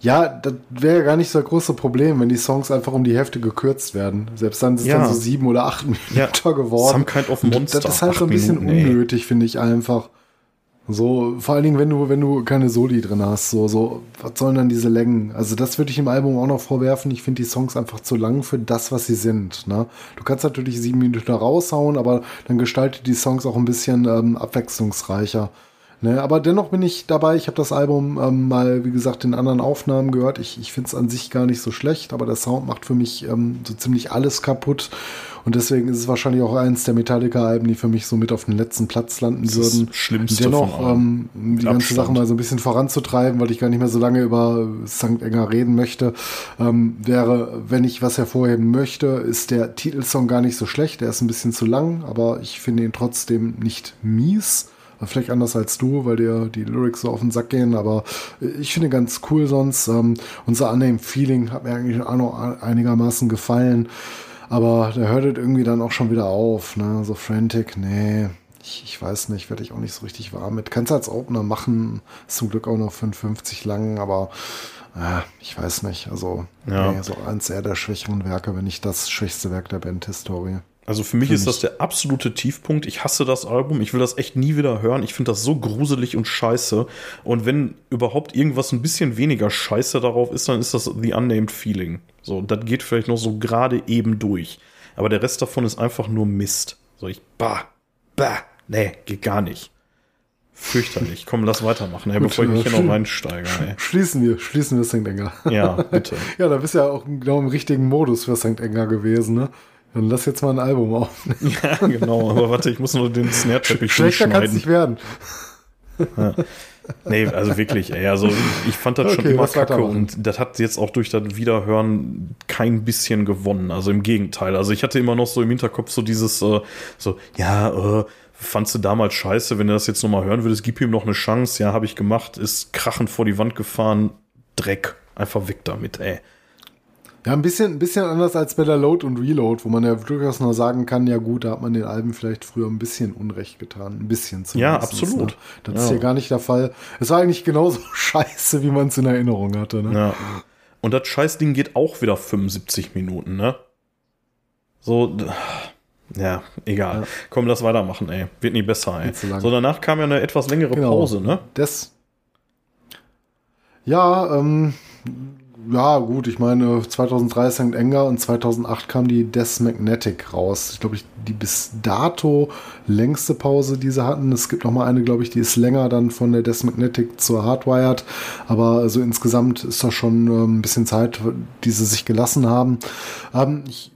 Ja, das wäre gar nicht so das große Problem, wenn die Songs einfach um die Hälfte gekürzt werden. Selbst dann sind es Ja. dann so sieben oder acht Minuten Ja. geworden. Some kind of Monster. Das ist halt so ein bisschen Minuten, unnötig, finde ich einfach. So, vor allen Dingen, wenn du, wenn du keine Soli drin hast, so, so, was sollen dann diese Längen? Also, das würde ich im Album auch noch vorwerfen. Ich finde die Songs einfach zu lang für das, was sie sind. Ne? Du kannst natürlich sieben Minuten raushauen, aber dann gestaltet die Songs auch ein bisschen ähm, abwechslungsreicher. Ne, aber dennoch bin ich dabei. Ich habe das Album ähm, mal, wie gesagt, in anderen Aufnahmen gehört. Ich, ich finde es an sich gar nicht so schlecht, aber der Sound macht für mich ähm, so ziemlich alles kaputt. Und deswegen ist es wahrscheinlich auch eins der Metallica-Alben, die für mich so mit auf den letzten Platz landen das würden. Schlimmste Dennoch, ähm, die ganze Sache mal so ein bisschen voranzutreiben, weil ich gar nicht mehr so lange über St. Enger reden möchte, ähm, wäre, wenn ich was hervorheben möchte, ist der Titelsong gar nicht so schlecht. Der ist ein bisschen zu lang, aber ich finde ihn trotzdem nicht mies. Vielleicht anders als du, weil dir die Lyrics so auf den Sack gehen, aber ich finde ganz cool sonst. Ähm, unser Unnamed Feeling hat mir eigentlich auch noch einigermaßen gefallen. Aber der hört irgendwie dann auch schon wieder auf, ne? So frantic, nee. Ich, ich weiß nicht, werde ich auch nicht so richtig warm mit. Kannst du als Opener machen, ist zum Glück auch noch 55 lang, aber äh, ich weiß nicht. Also, ja. nee, so eins eher der schwächeren Werke, wenn nicht das schwächste Werk der Bandhistorie. Also für mich für ist mich. das der absolute Tiefpunkt. Ich hasse das Album. Ich will das echt nie wieder hören. Ich finde das so gruselig und scheiße. Und wenn überhaupt irgendwas ein bisschen weniger scheiße darauf ist, dann ist das The Unnamed Feeling. So, das geht vielleicht noch so gerade eben durch. Aber der Rest davon ist einfach nur Mist. So, ich, bah, bah, nee, geht gar nicht. Fürchterlich. Komm, lass weitermachen, ey, bevor ich mich hier noch reinsteige. Ey. Schließen wir, schließen wir St. Enger. Ja, bitte. ja, da bist du ja auch genau im richtigen Modus für St. Enger gewesen, ne? Dann lass jetzt mal ein Album aufnehmen. Ja, genau. Aber warte, ich muss nur den Snare-Teppich Schlechter kann es nicht werden. Ja. Nee, also wirklich, ey. Also ich fand das okay, schon immer kacke und das hat jetzt auch durch das Wiederhören kein bisschen gewonnen. Also im Gegenteil. Also ich hatte immer noch so im Hinterkopf so dieses, äh, so, ja, äh, fandst du damals scheiße, wenn du das jetzt nochmal hören würdest, gib ihm noch eine Chance. Ja, habe ich gemacht, ist krachend vor die Wand gefahren. Dreck. Einfach weg damit, ey. Ja, ein bisschen, ein bisschen anders als bei der Load und Reload, wo man ja durchaus noch sagen kann, ja gut, da hat man den Alben vielleicht früher ein bisschen Unrecht getan. Ein bisschen zumindest. Ja, absolut. Ne? Das ja. ist hier gar nicht der Fall. Es war eigentlich genauso scheiße, wie man es in Erinnerung hatte. Ne? Ja. Und das Scheißding geht auch wieder 75 Minuten, ne? So, ja, egal. Ja. Komm, lass weitermachen, ey. Wird nie besser, ey. So, danach kam ja eine etwas längere genau. Pause, ne? Das. Ja, ähm, ja, gut, ich meine, 2003 St. Enger und 2008 kam die Death Magnetic raus. Ich glaube, die bis dato längste Pause, die sie hatten. Es gibt noch mal eine, glaube ich, die ist länger dann von der Death Magnetic zur Hardwired. Aber also insgesamt ist das schon ähm, ein bisschen Zeit, die sie sich gelassen haben. Ähm, ich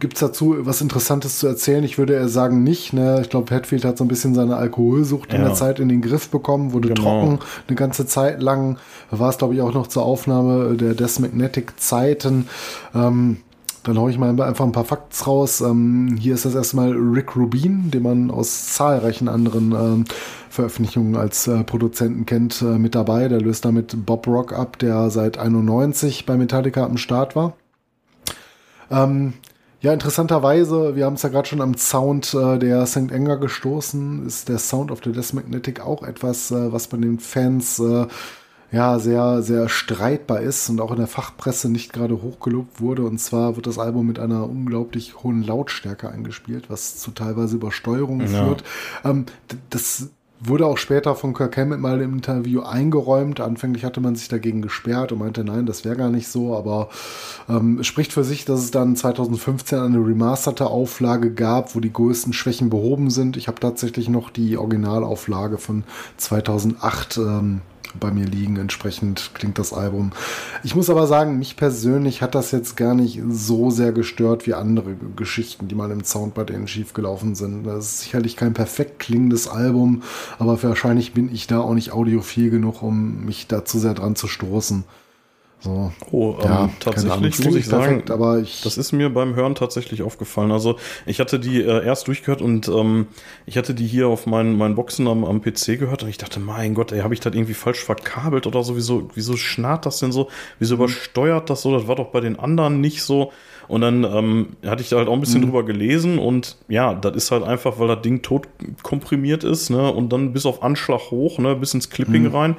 Gibt es dazu was Interessantes zu erzählen? Ich würde eher sagen nicht. Ne? Ich glaube, Hatfield hat so ein bisschen seine Alkoholsucht ja. in der Zeit in den Griff bekommen, wurde genau. trocken eine ganze Zeit lang. War es, glaube ich, auch noch zur Aufnahme der Death Magnetic Zeiten. Ähm, dann haue ich mal einfach ein paar Facts raus. Ähm, hier ist das erstmal Rick Rubin, den man aus zahlreichen anderen ähm, Veröffentlichungen als äh, Produzenten kennt, äh, mit dabei. Der löst damit Bob Rock ab, der seit 91 bei Metallica am Start war. Ähm, ja, interessanterweise, wir haben es ja gerade schon am Sound äh, der St. Enger gestoßen, ist der Sound of the Death Magnetic auch etwas, äh, was bei den Fans äh, ja sehr, sehr streitbar ist und auch in der Fachpresse nicht gerade hochgelobt wurde. Und zwar wird das Album mit einer unglaublich hohen Lautstärke eingespielt, was zu teilweise Übersteuerungen ja. führt. Ähm, das Wurde auch später von Kirk Hammett mal im Interview eingeräumt. Anfänglich hatte man sich dagegen gesperrt und meinte, nein, das wäre gar nicht so. Aber ähm, es spricht für sich, dass es dann 2015 eine remasterte Auflage gab, wo die größten Schwächen behoben sind. Ich habe tatsächlich noch die Originalauflage von 2008 ähm, bei mir liegen. Entsprechend klingt das Album. Ich muss aber sagen, mich persönlich hat das jetzt gar nicht so sehr gestört wie andere Geschichten, die mal im Sound bei denen schiefgelaufen sind. Das ist sicherlich kein perfekt klingendes Album, aber wahrscheinlich bin ich da auch nicht audiophil genug, um mich da zu sehr dran zu stoßen. So. Oh, ähm, ja, tatsächlich muss ich sagen, perfekt, aber ich das ist mir beim Hören tatsächlich aufgefallen. Also ich hatte die äh, erst durchgehört und ähm, ich hatte die hier auf meinen, meinen Boxen am, am PC gehört und ich dachte, mein Gott, ey, habe ich das irgendwie falsch verkabelt oder so? Wieso, wieso schnarrt das denn so? Wieso mhm. übersteuert das so? Das war doch bei den anderen nicht so. Und dann ähm, hatte ich da halt auch ein bisschen mhm. drüber gelesen und ja, das ist halt einfach, weil das Ding tot komprimiert ist, ne? Und dann bis auf Anschlag hoch, ne, bis ins Clipping mhm. rein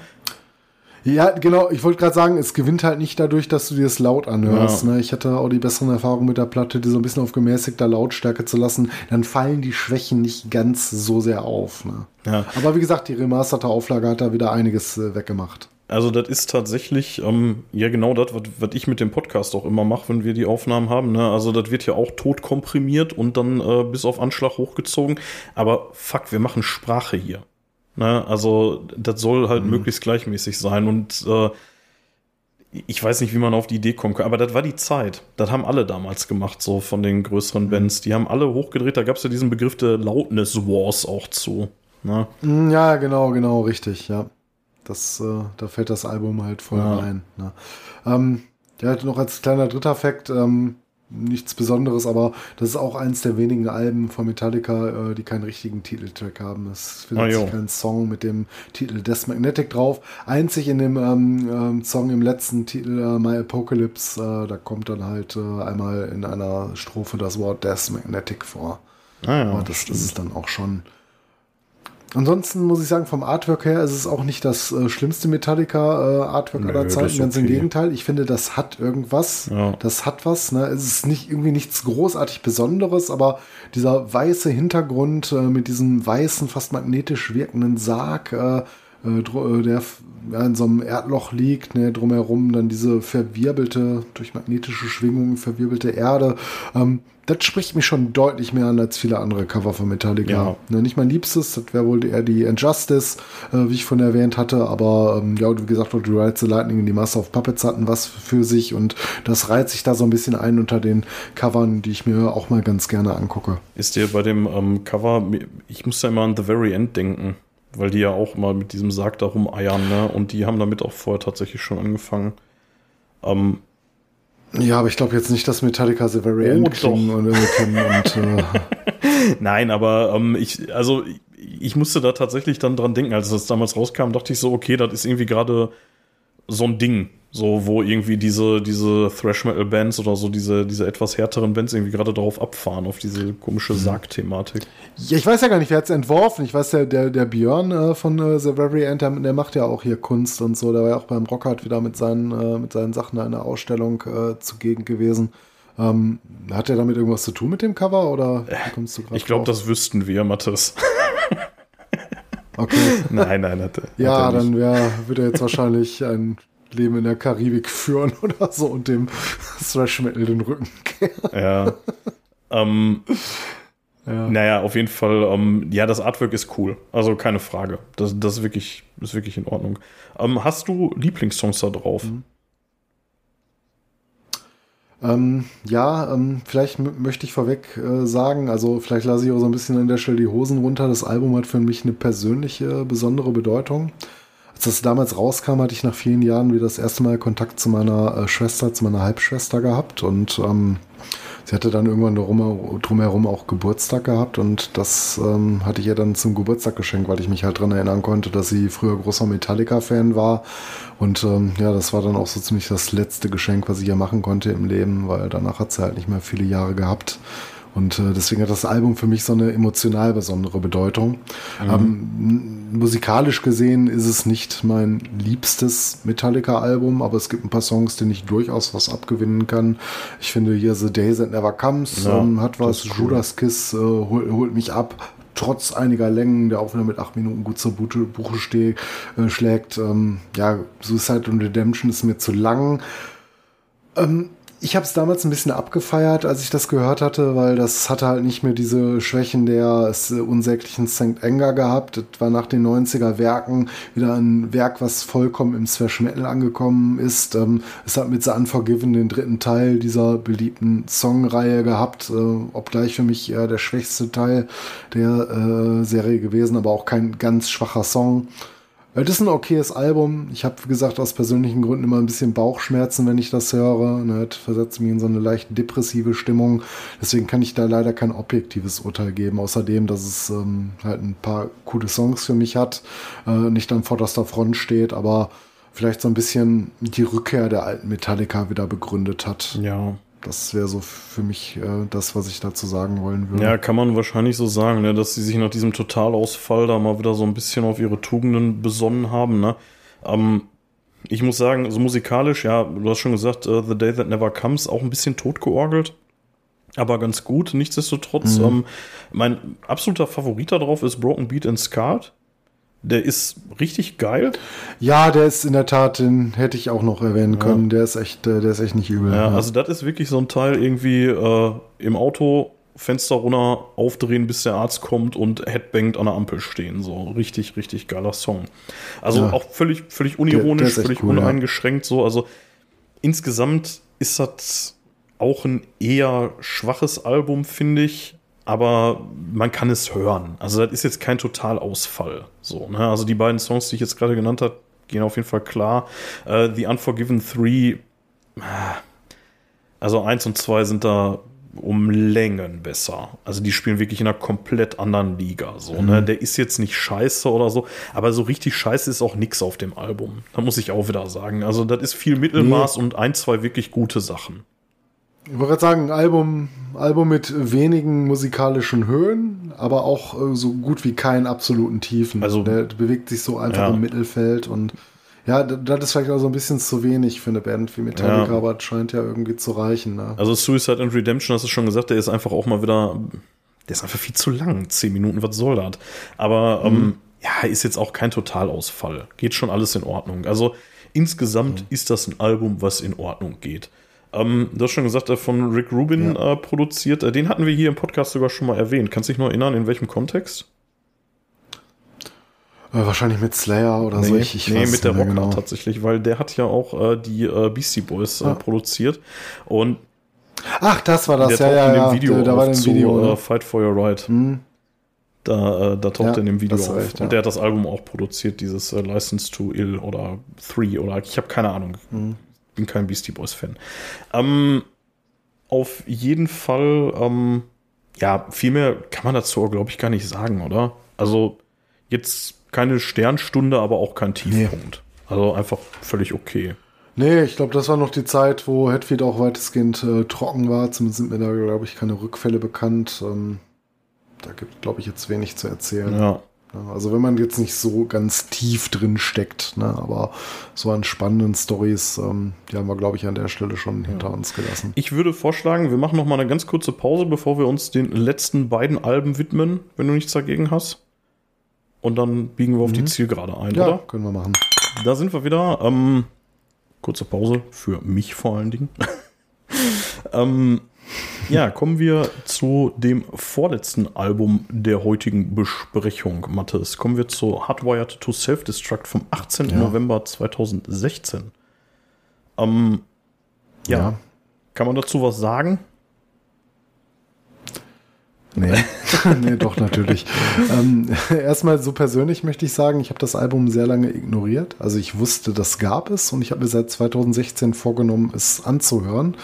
Ja, genau. Ich wollte gerade sagen, es gewinnt halt nicht dadurch, dass du dir es laut anhörst. Ja. Ne? Ich hatte auch die besseren Erfahrungen mit der Platte, die so ein bisschen auf gemäßigter Lautstärke zu lassen. Dann fallen die Schwächen nicht ganz so sehr auf. Ne? Ja. Aber wie gesagt, die remasterte Auflage hat da wieder einiges äh, weggemacht. Also das ist tatsächlich, ähm, ja genau das, was ich mit dem Podcast auch immer mache, wenn wir die Aufnahmen haben. Ne? Also das wird ja auch tot komprimiert und dann äh, bis auf Anschlag hochgezogen. Aber fuck, wir machen Sprache hier. Ne? Also das soll halt möglichst gleichmäßig sein und äh, ich weiß nicht, wie man auf die Idee kommen kann, aber das war die Zeit. Das haben alle damals gemacht, so von den größeren Bands. Die haben alle hochgedreht, da gab es ja diesen Begriff der Loudness Wars auch zu. Ne? Mm, Ja, genau, genau, richtig, ja. Das, äh, da fällt das Album halt voll Ja. rein. Ne? Ähm, ja, noch als kleiner dritter Fakt, ähm, nichts Besonderes, aber das ist auch eins der wenigen Alben von Metallica, äh, die keinen richtigen Titeltrack haben. Es findet Ah, sich kein Song mit dem Titel Death Magnetic drauf. Einzig in dem ähm, ähm, Song im letzten Titel äh, My Apocalypse, äh, da kommt dann halt äh, einmal in einer Strophe das Wort Death Magnetic vor. Ah, ja, Aber das, das ist dann auch schon. Ansonsten muss ich sagen, vom Artwork her ist es auch nicht das äh, schlimmste Metallica-Artwork Nö, aller Zeiten. Ganz im okay. Gegenteil. Ich finde, das hat irgendwas. Ja. Das hat was. Ne? Es ist nicht irgendwie nichts großartig Besonderes, aber dieser weiße Hintergrund äh, mit diesem weißen, fast magnetisch wirkenden Sarg, äh, äh, der ja, in so einem Erdloch liegt, ne, drumherum dann diese verwirbelte, durch magnetische Schwingungen verwirbelte Erde. Ähm, das spricht mich schon deutlich mehr an als viele andere Cover von Metallica. Ja. Ne, nicht mein Liebstes, das wäre wohl eher die Injustice, äh, wie ich von erwähnt hatte, aber ähm, ja, wie gesagt, die Ride the Lightning und die Master of Puppets hatten was für sich und das reiht sich da so ein bisschen ein unter den Covern, die ich mir auch mal ganz gerne angucke. Ist dir bei dem ähm, Cover, ich muss ja immer an The Very End denken, weil die ja auch mal mit diesem Sarg da rumeiern, ne? Und die haben damit auch vorher tatsächlich schon angefangen. Ähm, Ja, aber ich glaube jetzt nicht, dass Metallica The Very Oh, klingen und, äh, kennen und äh, nein, aber ähm, ich, also ich, ich musste da tatsächlich dann dran denken, als das damals rauskam, dachte ich so, okay, das ist irgendwie gerade so ein Ding, so wo irgendwie diese, diese Thrash-Metal-Bands oder so diese, diese etwas härteren Bands irgendwie gerade darauf abfahren, auf diese komische Sarg-Thematik. Ja, ich weiß ja gar nicht, wer hat's entworfen. Ich weiß ja, der, der Björn äh, von äh, The Very End, der, der macht ja auch hier Kunst und so. Der war ja auch beim Rockart wieder mit seinen, äh, mit seinen Sachen in der Ausstellung äh, zugegen gewesen. Ähm, hat er damit irgendwas zu tun mit dem Cover oder wie kommst du gerade Ich glaube, das wüssten wir, Mathis. Okay. nein, nein, hatte. Ja, hat er nicht. dann wär, wird er jetzt wahrscheinlich ein Leben in der Karibik führen oder so und dem Thrash Metal den Rücken kehren. Ja. ähm, Ja. Naja, auf jeden Fall, ähm, ja, das Artwork ist cool. Also keine Frage. Das, das ist, wirklich, ist wirklich in Ordnung. Ähm, hast du Lieblingssongs da drauf? Mhm. Ähm, ja, ähm, vielleicht möchte ich vorweg äh, sagen, also vielleicht lasse ich auch so ein bisschen an der Stelle die Hosen runter. Das Album hat für mich eine persönliche, besondere Bedeutung. Als das damals rauskam, hatte ich nach vielen Jahren wieder das erste Mal Kontakt zu meiner äh, Schwester, zu meiner Halbschwester gehabt und ähm, sie hatte dann irgendwann drum, drumherum auch Geburtstag gehabt und das ähm, hatte ich ihr dann zum Geburtstag geschenkt, weil ich mich halt dran erinnern konnte, dass sie früher großer Metallica-Fan war und ähm, ja, das war dann auch so ziemlich das letzte Geschenk, was ich ihr machen konnte im Leben, weil danach hat sie halt nicht mehr viele Jahre gehabt. Und äh, deswegen hat das Album für mich so eine emotional besondere Bedeutung. Ähm, m- musikalisch gesehen ist es nicht mein liebstes Metallica-Album, aber es gibt ein paar Songs, denen ich durchaus was abgewinnen kann. Ich finde hier The Days That Never Comes Ja, ähm, hat was, cool. Judas Kiss äh, hol, holt mich ab. Trotz einiger Längen, der auch wieder mit acht Minuten gut zur Buche, Buche steh, äh, schlägt. Ähm, ja, Suicide und Redemption ist mir zu lang. Ich habe es damals ein bisschen abgefeiert, als ich das gehört hatte, weil das hatte halt nicht mehr diese Schwächen der s- unsäglichen St. Anger gehabt. Das war nach den 90er Werken wieder ein Werk, was vollkommen im Thrash Metal angekommen ist. Ähm, es hat mit The Unforgiven den dritten Teil dieser beliebten Songreihe gehabt, äh, obgleich für mich eher der schwächste Teil der äh, Serie gewesen, aber auch kein ganz schwacher Song. Das ist ein okayes Album. Ich habe, wie gesagt, aus persönlichen Gründen immer ein bisschen Bauchschmerzen, wenn ich das höre. Ne, Das versetzt mich in so eine leicht depressive Stimmung. Deswegen kann ich da leider kein objektives Urteil geben. Außerdem, dass es ähm, halt ein paar coole Songs für mich hat, äh, nicht an vorderster Front steht, aber vielleicht so ein bisschen die Rückkehr der alten Metallica wieder begründet hat. Ja. Das wäre so für mich äh, das, was ich dazu sagen wollen würde. Ja, kann man wahrscheinlich so sagen, ne, dass sie sich nach diesem Totalausfall da mal wieder so ein bisschen auf ihre Tugenden besonnen haben. Ne? Ähm, ich muss sagen, so musikalisch, ja, du hast schon gesagt, uh, The Day That Never Comes, auch ein bisschen totgeorgelt. Aber ganz gut, nichtsdestotrotz. Mhm. Ähm, mein absoluter Favorit darauf ist Broken Beat and Scarred. Der ist richtig geil. Ja, der ist in der Tat, den hätte ich auch noch erwähnen ja. können. Der ist echt, äh, der ist echt nicht übel. Ja, ja. also das ist wirklich so ein Teil irgendwie äh, im Auto Fenster runter, aufdrehen, bis der Arzt kommt und headbangt an der Ampel stehen. So richtig, richtig geiler Song. Also auch völlig, völlig unironisch, der, der völlig cool, uneingeschränkt. So, also insgesamt ist das auch ein eher schwaches Album, finde ich aber man kann es hören. Also das ist jetzt kein Totalausfall. So, ne? Also die beiden Songs, die ich jetzt gerade genannt habe, gehen auf jeden Fall klar. Uh, The Unforgiven 3, also 1 und 2 sind da um Längen besser. Also die spielen wirklich in einer komplett anderen Liga. So, ne? mhm. Der ist jetzt nicht scheiße oder so, aber so richtig scheiße ist auch nix auf dem Album. Da muss ich auch wieder sagen. Also das ist viel Mittelmaß nee. und ein, zwei wirklich gute Sachen. Ich wollte gerade sagen, Album, Album mit wenigen musikalischen Höhen, aber auch äh, so gut wie keinen absoluten Tiefen. Also der bewegt sich so einfach ja. im Mittelfeld und ja, das ist vielleicht auch so ein bisschen zu wenig für eine Band wie Metallica, ja. aber es scheint ja irgendwie zu reichen. Ne? Also Suicide and Redemption, hast du schon gesagt, der ist einfach auch mal wieder, der ist einfach viel zu lang. Zehn Minuten, was soll das? Aber mhm. ähm, ja, ist jetzt auch kein Totalausfall. Geht schon alles in Ordnung. Also insgesamt mhm. ist das ein Album, was in Ordnung geht. Ähm, du hast schon gesagt, äh, von Rick Rubin ja. äh, produziert. Äh, den hatten wir hier im Podcast sogar schon mal erwähnt. Kannst du dich noch erinnern, in welchem Kontext? Äh, wahrscheinlich mit Slayer oder nee, so. Ich, ich nee, mit der Rocker genau. tatsächlich, weil der hat ja auch äh, die Beastie Boys ah. produziert. Und Ach, das war das, der ja, ja, in dem Video ja. Da war ein Video, zu, ne? Fight for Your Right. Hm. Da, da taucht ja, er in dem Video auf. Recht, ja. Und der hat das Album auch produziert, dieses äh, License to Ill oder Three oder ich habe keine Ahnung. Hm bin kein Beastie Boys Fan. Ähm, auf jeden Fall, ähm, ja, viel mehr kann man dazu, glaube ich, gar nicht sagen, oder? Also jetzt keine Sternstunde, aber auch kein Tiefpunkt. Nee. Also einfach völlig okay. Nee, ich glaube, das war noch die Zeit, wo Hetfield auch weitestgehend äh, trocken war. Zumindest sind mir da, glaube ich, keine Rückfälle bekannt. Ähm, da gibt, glaube ich, jetzt wenig zu erzählen. Ja. Also wenn man jetzt nicht so ganz tief drin steckt, ne, aber so an spannenden Stories, ähm, die haben wir, glaube ich, an der Stelle schon hinter ja. uns gelassen. Ich würde vorschlagen, wir machen noch mal eine ganz kurze Pause, bevor wir uns den letzten beiden Alben widmen, wenn du nichts dagegen hast. Und dann biegen wir auf mhm. die Zielgerade ein, ja, oder? können wir machen. Da sind wir wieder. Ähm, kurze Pause für mich vor allen Dingen. ähm, ja, kommen wir zu dem vorletzten Album der heutigen Besprechung, Mathis. Kommen wir zu Hardwired to Self-Destruct vom 18. Ja. November 2016. Ähm, ja. ja. Kann man dazu was sagen? Nee, nee doch, natürlich. ähm, erstmal so persönlich möchte ich sagen, ich habe das Album sehr lange ignoriert. Also ich wusste, das gab es und ich habe mir seit 2016 vorgenommen, es anzuhören.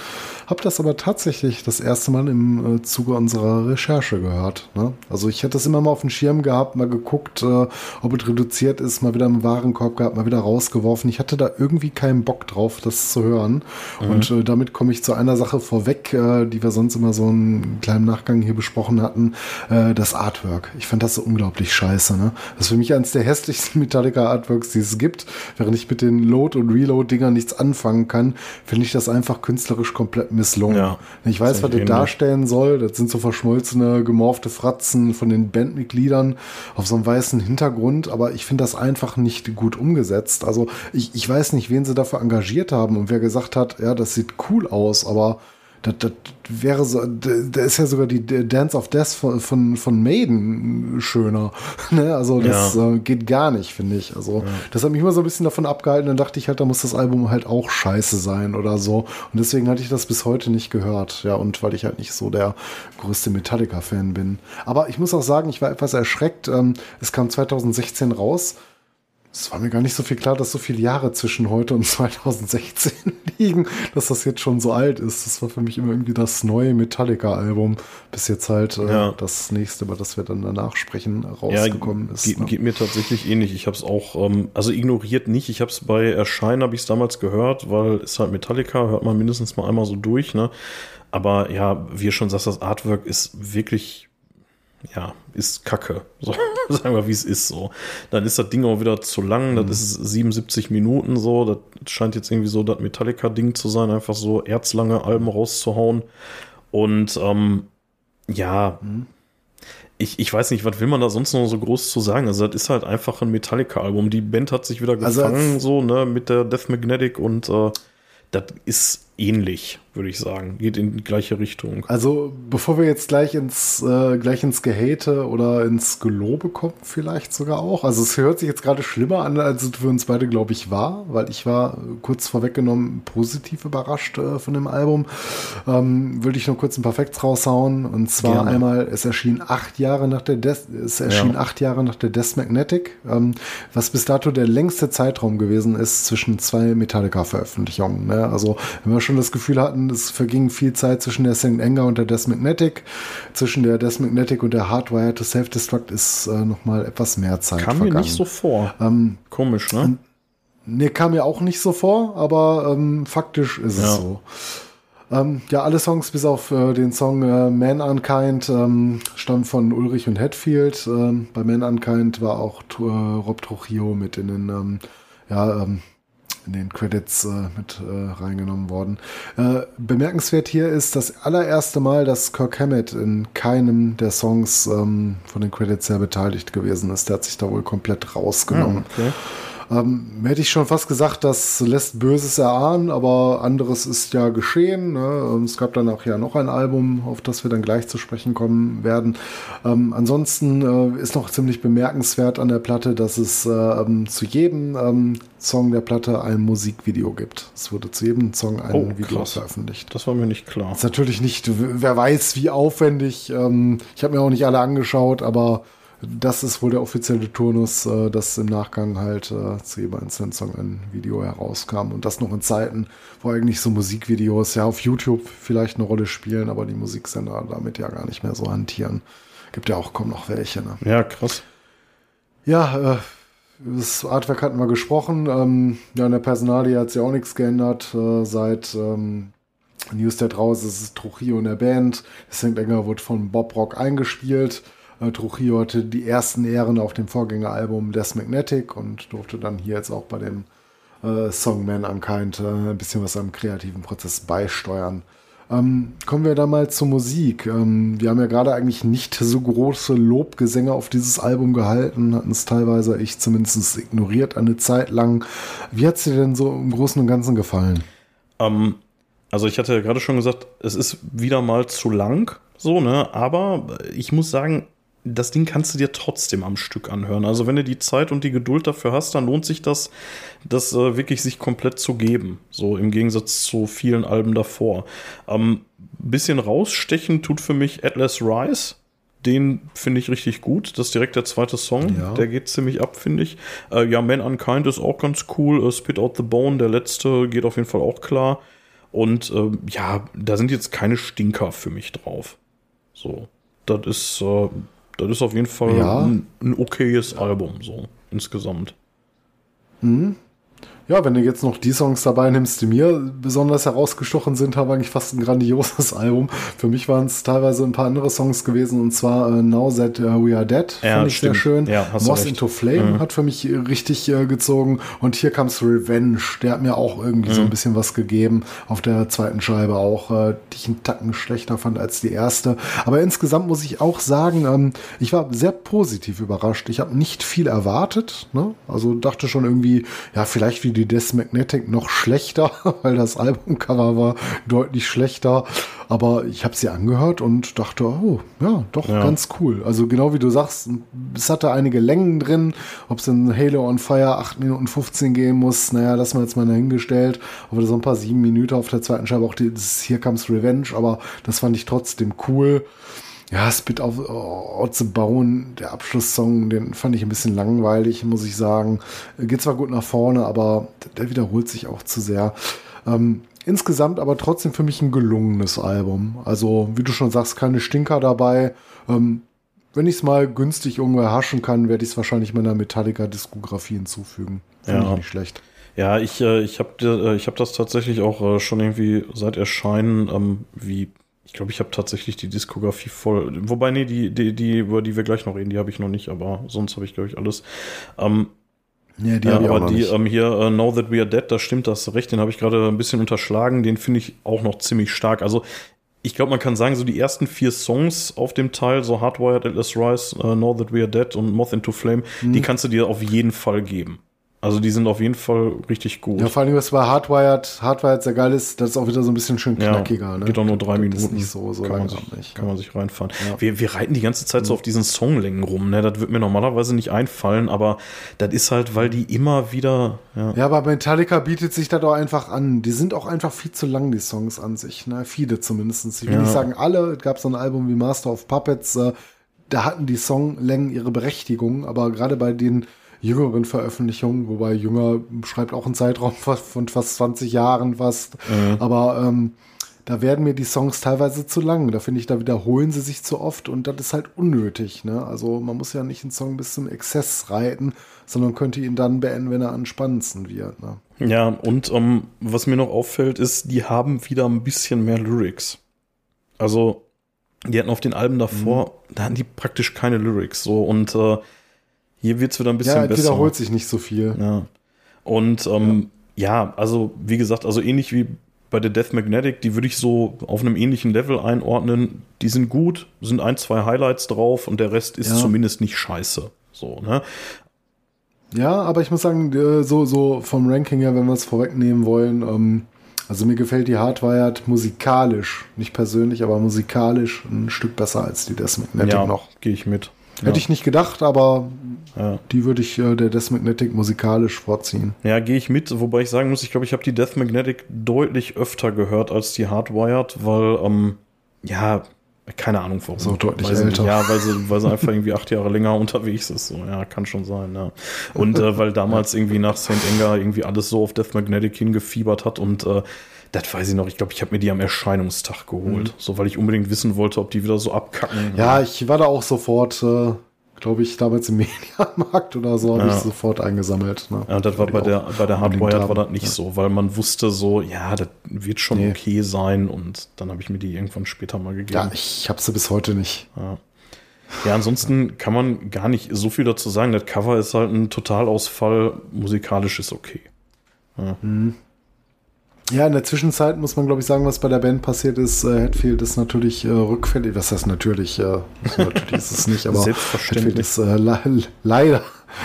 Habe das aber tatsächlich das erste Mal im äh, Zuge unserer Recherche gehört. Ne? Also ich hätte es immer mal auf dem Schirm gehabt, mal geguckt, äh, ob es reduziert ist, mal wieder im Warenkorb gehabt, mal wieder rausgeworfen. Ich hatte da irgendwie keinen Bock drauf, das zu hören. Mhm. Und äh, damit komme ich zu einer Sache vorweg, äh, die wir sonst immer so einen kleinen Nachgang hier besprochen hatten. Äh, das Artwork. Ich fand das so unglaublich scheiße. Ne? Das ist für mich eines der hässlichsten Metallica-Artworks, die es gibt. Während ich mit den Load- und Reload-Dingern nichts anfangen kann, finde ich das einfach künstlerisch komplett misslungen. Ja, ich weiß, was das darstellen soll. Das sind so verschmolzene, gemorfte Fratzen von den Bandmitgliedern auf so einem weißen Hintergrund, aber ich finde das einfach nicht gut umgesetzt. Also ich, ich weiß nicht, wen sie dafür engagiert haben und wer gesagt hat, ja, das sieht cool aus, aber das, das wäre so, da ist ja sogar die Dance of Death von, von, von Maiden schöner. ne? Also das ja. äh, geht gar nicht, finde ich. Also ja. das hat mich immer so ein bisschen davon abgehalten. Dann dachte ich halt, da muss das Album halt auch scheiße sein oder so. Und deswegen hatte ich das bis heute nicht gehört. Ja, und weil ich halt nicht so der größte Metallica-Fan bin. Aber ich muss auch sagen, ich war etwas erschreckt. Ähm, es kam 2016 raus. Es war mir gar nicht so viel klar, dass so viele Jahre zwischen heute und 2016 liegen, dass das jetzt schon so alt ist. Das war für mich immer irgendwie das neue Metallica-Album, bis jetzt halt äh, ja. das nächste, über das wir dann danach sprechen, rausgekommen ja, ist. Geht, ne? geht, mir tatsächlich ähnlich. Ich habe es auch, ähm, also ignoriert nicht. Ich habe es bei Erscheinen, habe ich es damals gehört, weil es halt Metallica, hört man mindestens mal einmal so durch. Ne? Aber ja, wie ihr schon sagst, das Artwork ist wirklich ja, ist Kacke. So, sagen wir, wie es ist so. Dann ist das Ding auch wieder zu lang, das ist 77 Minuten so, das scheint jetzt irgendwie so das Metallica-Ding zu sein, einfach so erzlange Alben rauszuhauen. Und ähm, ja, ich, ich weiß nicht, was will man da sonst noch so groß zu sagen? Also, das ist halt einfach ein Metallica-Album. Die Band hat sich wieder Also gefangen, als- so, ne, mit der Death Magnetic und äh, das ist ähnlich, würde ich sagen. Geht in die gleiche Richtung. Also, bevor wir jetzt gleich ins, äh, gleich ins Gehate oder ins Gelobe kommen, vielleicht sogar auch. Also, es hört sich jetzt gerade schlimmer an, als es für uns beide, glaube ich, war, weil ich war kurz vorweggenommen positiv überrascht äh, von dem Album. Ähm, würde ich nur kurz ein paar Facts raushauen. Und zwar Gerne. einmal, es erschien acht Jahre nach der Death, es erschien Ja. acht Jahre nach der Death Magnetic, ähm, was bis dato der längste Zeitraum gewesen ist zwischen zwei Metallica-Veröffentlichungen. Ne? Also, wenn wir schon das Gefühl hatten, es verging viel Zeit zwischen der St. Anger und der Death Magnetic, zwischen der Death Magnetic und der Hardwire to Self-Destruct ist äh, nochmal etwas mehr Zeit Kam vergangen. mir nicht so vor. Ähm, Komisch, ne? Nee, kam mir auch nicht so vor, aber ähm, faktisch ist Ja. es so. Ähm, ja, alle Songs bis auf äh, den Song äh, Man Unkind ähm, stammen von Ulrich und Hetfield. Ähm, bei Man Unkind war auch äh, Rob Trujillo mit in den, ähm, ja, ähm, in den Credits äh, mit äh, reingenommen worden. Äh, bemerkenswert hier ist das allererste Mal, dass Kirk Hammett in keinem der Songs ähm, von den Credits her beteiligt gewesen ist. Der hat sich da wohl komplett rausgenommen. okay. Ähm, hätte ich schon fast gesagt, das lässt Böses erahnen, aber anderes ist ja geschehen. Ne? Ähm, Es gab dann auch ja noch ein Album, auf das wir dann gleich zu sprechen kommen werden. Ähm, ansonsten äh, ist noch ziemlich bemerkenswert an der Platte, dass es äh, ähm, zu jedem ähm, Song der Platte ein Musikvideo gibt. Es wurde zu jedem Song ein Oh, Video krass. veröffentlicht. Das war mir nicht klar. Ist natürlich nicht, wer weiß, wie aufwendig. Ähm, ich habe mir auch nicht alle angeschaut, aber das ist wohl der offizielle Turnus, äh, dass im Nachgang halt äh, zu jedem einzelnen Song ein Video herauskam. Und das noch in Zeiten, wo eigentlich so Musikvideos ja auf YouTube vielleicht eine Rolle spielen, aber die Musiksender damit ja gar nicht mehr so hantieren. Gibt ja auch kaum noch welche. Ne? Ja, krass. Ja, äh, das Artwork hatten wir gesprochen. Ähm, ja, in der Personalie hat sich auch nichts geändert. Äh, seit ähm, News der raus ist es Trujillo in der Band. St. Enger wurde von Bob Rock eingespielt. Äh, Trujillo hatte die ersten Ehren auf dem Vorgängeralbum Death Magnetic und durfte dann hier jetzt auch bei dem äh, Song Man Unkind äh, ein bisschen was am kreativen Prozess beisteuern. Ähm, kommen wir da mal zur Musik. Ähm, wir haben ja gerade eigentlich nicht so große Lobgesänge auf dieses Album gehalten, hatten es teilweise, ich zumindest ignoriert eine Zeit lang. Wie hat es dir denn so im Großen und Ganzen gefallen? Ähm, also ich hatte ja gerade schon gesagt, es ist wieder mal zu lang, so, ne? Aber ich muss sagen, das Ding kannst du dir trotzdem am Stück anhören. Also wenn du die Zeit und die Geduld dafür hast, dann lohnt sich das, das äh, wirklich sich komplett zu geben. So im Gegensatz zu vielen Alben davor. Ähm, bisschen rausstechen tut für mich Atlas Rise. Den finde ich richtig gut. Das ist direkt der zweite Song. Ja. Der geht ziemlich ab, finde ich. Äh, ja, Man Unkind ist auch ganz cool. Äh, Spit Out the Bone, der letzte, geht auf jeden Fall auch klar. Und äh, ja, da sind jetzt keine Stinker für mich drauf. So. Das ist, äh, das ist auf jeden Fall Ja. ein, ein okayes Album, so insgesamt. Ja, wenn du jetzt noch die Songs dabei nimmst, die mir besonders herausgestochen sind, habe eigentlich fast ein grandioses Album. Für mich waren es teilweise ein paar andere Songs gewesen, und zwar äh, Now That uh, We Are Dead, Ja, fand ich stimmt. sehr schön. Ja, Moss. Into Flame hat für mich äh, richtig äh, gezogen. Und hier comes Revenge, der hat mir auch irgendwie so ein bisschen was gegeben. Auf der zweiten Scheibe auch, äh, die ich einen Tacken schlechter fand als die erste. Aber insgesamt muss ich auch sagen, ähm, ich war sehr positiv überrascht. Ich habe nicht viel erwartet. Ne? Also dachte schon irgendwie, ja, vielleicht wie die Death Magnetic noch schlechter, weil das Albumcover war deutlich schlechter. Aber ich habe sie angehört und dachte, oh, ja, doch Ja. ganz cool. Also genau wie du sagst, es hatte einige Längen drin. Ob es in Halo on Fire 8 Minuten 15 gehen muss, naja, lassen wir jetzt mal dahingestellt. Aber so ein paar sieben Minuten auf der zweiten Scheibe, auch das Here Comes Revenge, aber das fand ich trotzdem cool. Ja, Spit auf the Bone, der Abschlusssong, den fand ich ein bisschen langweilig, muss ich sagen. Geht zwar gut nach vorne, aber der wiederholt sich auch zu sehr. Ähm, insgesamt aber trotzdem für mich ein gelungenes Album. Also, wie du schon sagst, keine Stinker dabei. Ähm, wenn ich es mal günstig irgendwo erhaschen kann, werde ich es wahrscheinlich meiner Metallica-Diskografie hinzufügen. Finde Ja. ich nicht schlecht. Ja, ich, äh, ich habe äh, ich hab das tatsächlich auch äh, schon irgendwie seit Erscheinen, ähm, wie ich glaube, ich habe tatsächlich die Diskografie voll. Wobei, nee, die, die, die, über die wir gleich noch reden, die habe ich noch nicht, aber sonst habe ich, glaube ich, alles. Ähm, Ja, die auch aber die ähm, hier, äh, Know That We Are Dead, da stimmt das recht, den habe ich gerade ein bisschen unterschlagen, den finde ich auch noch ziemlich stark. Also ich glaube, man kann sagen, so die ersten vier Songs auf dem Teil, so Hardwired, Atlas Rise, äh, Know That We Are Dead und Moth into Flame, Mhm. die kannst du dir auf jeden Fall geben. Also die sind auf jeden Fall richtig gut. Ja, vor allem, was bei Hardwired, Hardwired sehr geil ist, das ist auch wieder so ein bisschen schön Ja, knackiger. ne? geht auch nur drei Das Minuten. Ist nicht so, so kann, man sich, nicht. kann man sich reinfahren. Ja. Wir, wir reiten die ganze Zeit so auf diesen Songlängen rum. Ne? Das wird mir normalerweise nicht einfallen, aber das ist halt, weil die immer wieder. Ja, Ja, aber Metallica bietet sich da doch einfach an. Die sind auch einfach viel zu lang, die Songs an sich. Ne? Viele zumindest. Ich will Ja. nicht sagen alle. Es gab so ein Album wie Master of Puppets. Äh, da hatten die Songlängen ihre Berechtigung. Aber gerade bei den jüngeren Veröffentlichungen, wobei jünger schreibt auch einen Zeitraum von fast 20 Jahren fast. Aber ähm, da werden mir die Songs teilweise zu lang. Da finde ich, da wiederholen sie sich zu oft und das ist halt unnötig. Ne? Also man muss ja nicht einen Song bis zum Exzess reiten, sondern könnte ihn dann beenden, wenn er am spannendsten wird. Ne? ja und ähm, was mir noch auffällt, ist, die haben wieder ein bisschen mehr Lyrics. Also, die hatten auf den Alben davor, da hatten die praktisch keine Lyrics. So und äh, hier wird's wieder ein bisschen Ja, es besser. wiederholt sich nicht so viel. Ja. Und ähm, ja. also wie gesagt, also ähnlich wie bei der Death Magnetic, die würde ich so auf einem ähnlichen Level einordnen. Die sind gut, sind ein, zwei Highlights drauf und der Rest ist Ja. zumindest nicht scheiße. So, ne? Ja, aber ich muss sagen, äh, so, so vom Ranking her, wenn wir es vorwegnehmen wollen, ähm, also mir gefällt die Hardwired musikalisch, nicht persönlich, aber musikalisch ein Stück besser als die Death Magnetic ja, noch. gehe ich mit. Hätte ich nicht gedacht, aber Ja, die würde ich äh, der Death Magnetic musikalisch vorziehen. ja gehe ich mit, wobei ich sagen muss, ich glaube, ich habe die Death Magnetic deutlich öfter gehört als die Hardwired, weil, ähm, ja, keine Ahnung warum. So deutlich nicht. älter. Ja, weil sie, weil sie einfach irgendwie acht Jahre länger unterwegs ist. So, ja, kann schon sein, ja. Und äh, weil damals irgendwie nach St. Anger irgendwie alles so auf Death Magnetic hingefiebert hat und äh, das weiß ich noch, ich glaube, ich habe mir die am Erscheinungstag geholt. So, weil ich unbedingt wissen wollte, ob die wieder so abkacken. Mhm. Ja, ich war da auch sofort, äh, glaube ich, damals im Mediamarkt oder so, habe Ja. ich sofort eingesammelt. Ne? Ja, das war bei der, bei der Hardwired war das nicht so, weil man wusste so, ja, das wird schon Nee. okay sein und dann habe ich mir die irgendwann später mal gegeben. Ja, ich habe sie bis heute nicht. Ja, ansonsten kann man gar nicht so viel dazu sagen. Das Cover ist halt ein Totalausfall, musikalisch ist okay. Ja, in der Zwischenzeit muss man, glaube ich, sagen, was bei der Band passiert ist. Äh, Hetfield ist natürlich äh, rückfällig. Was heißt natürlich? Äh, so natürlich ist es nicht, aber. Hetfield ist äh, le leider.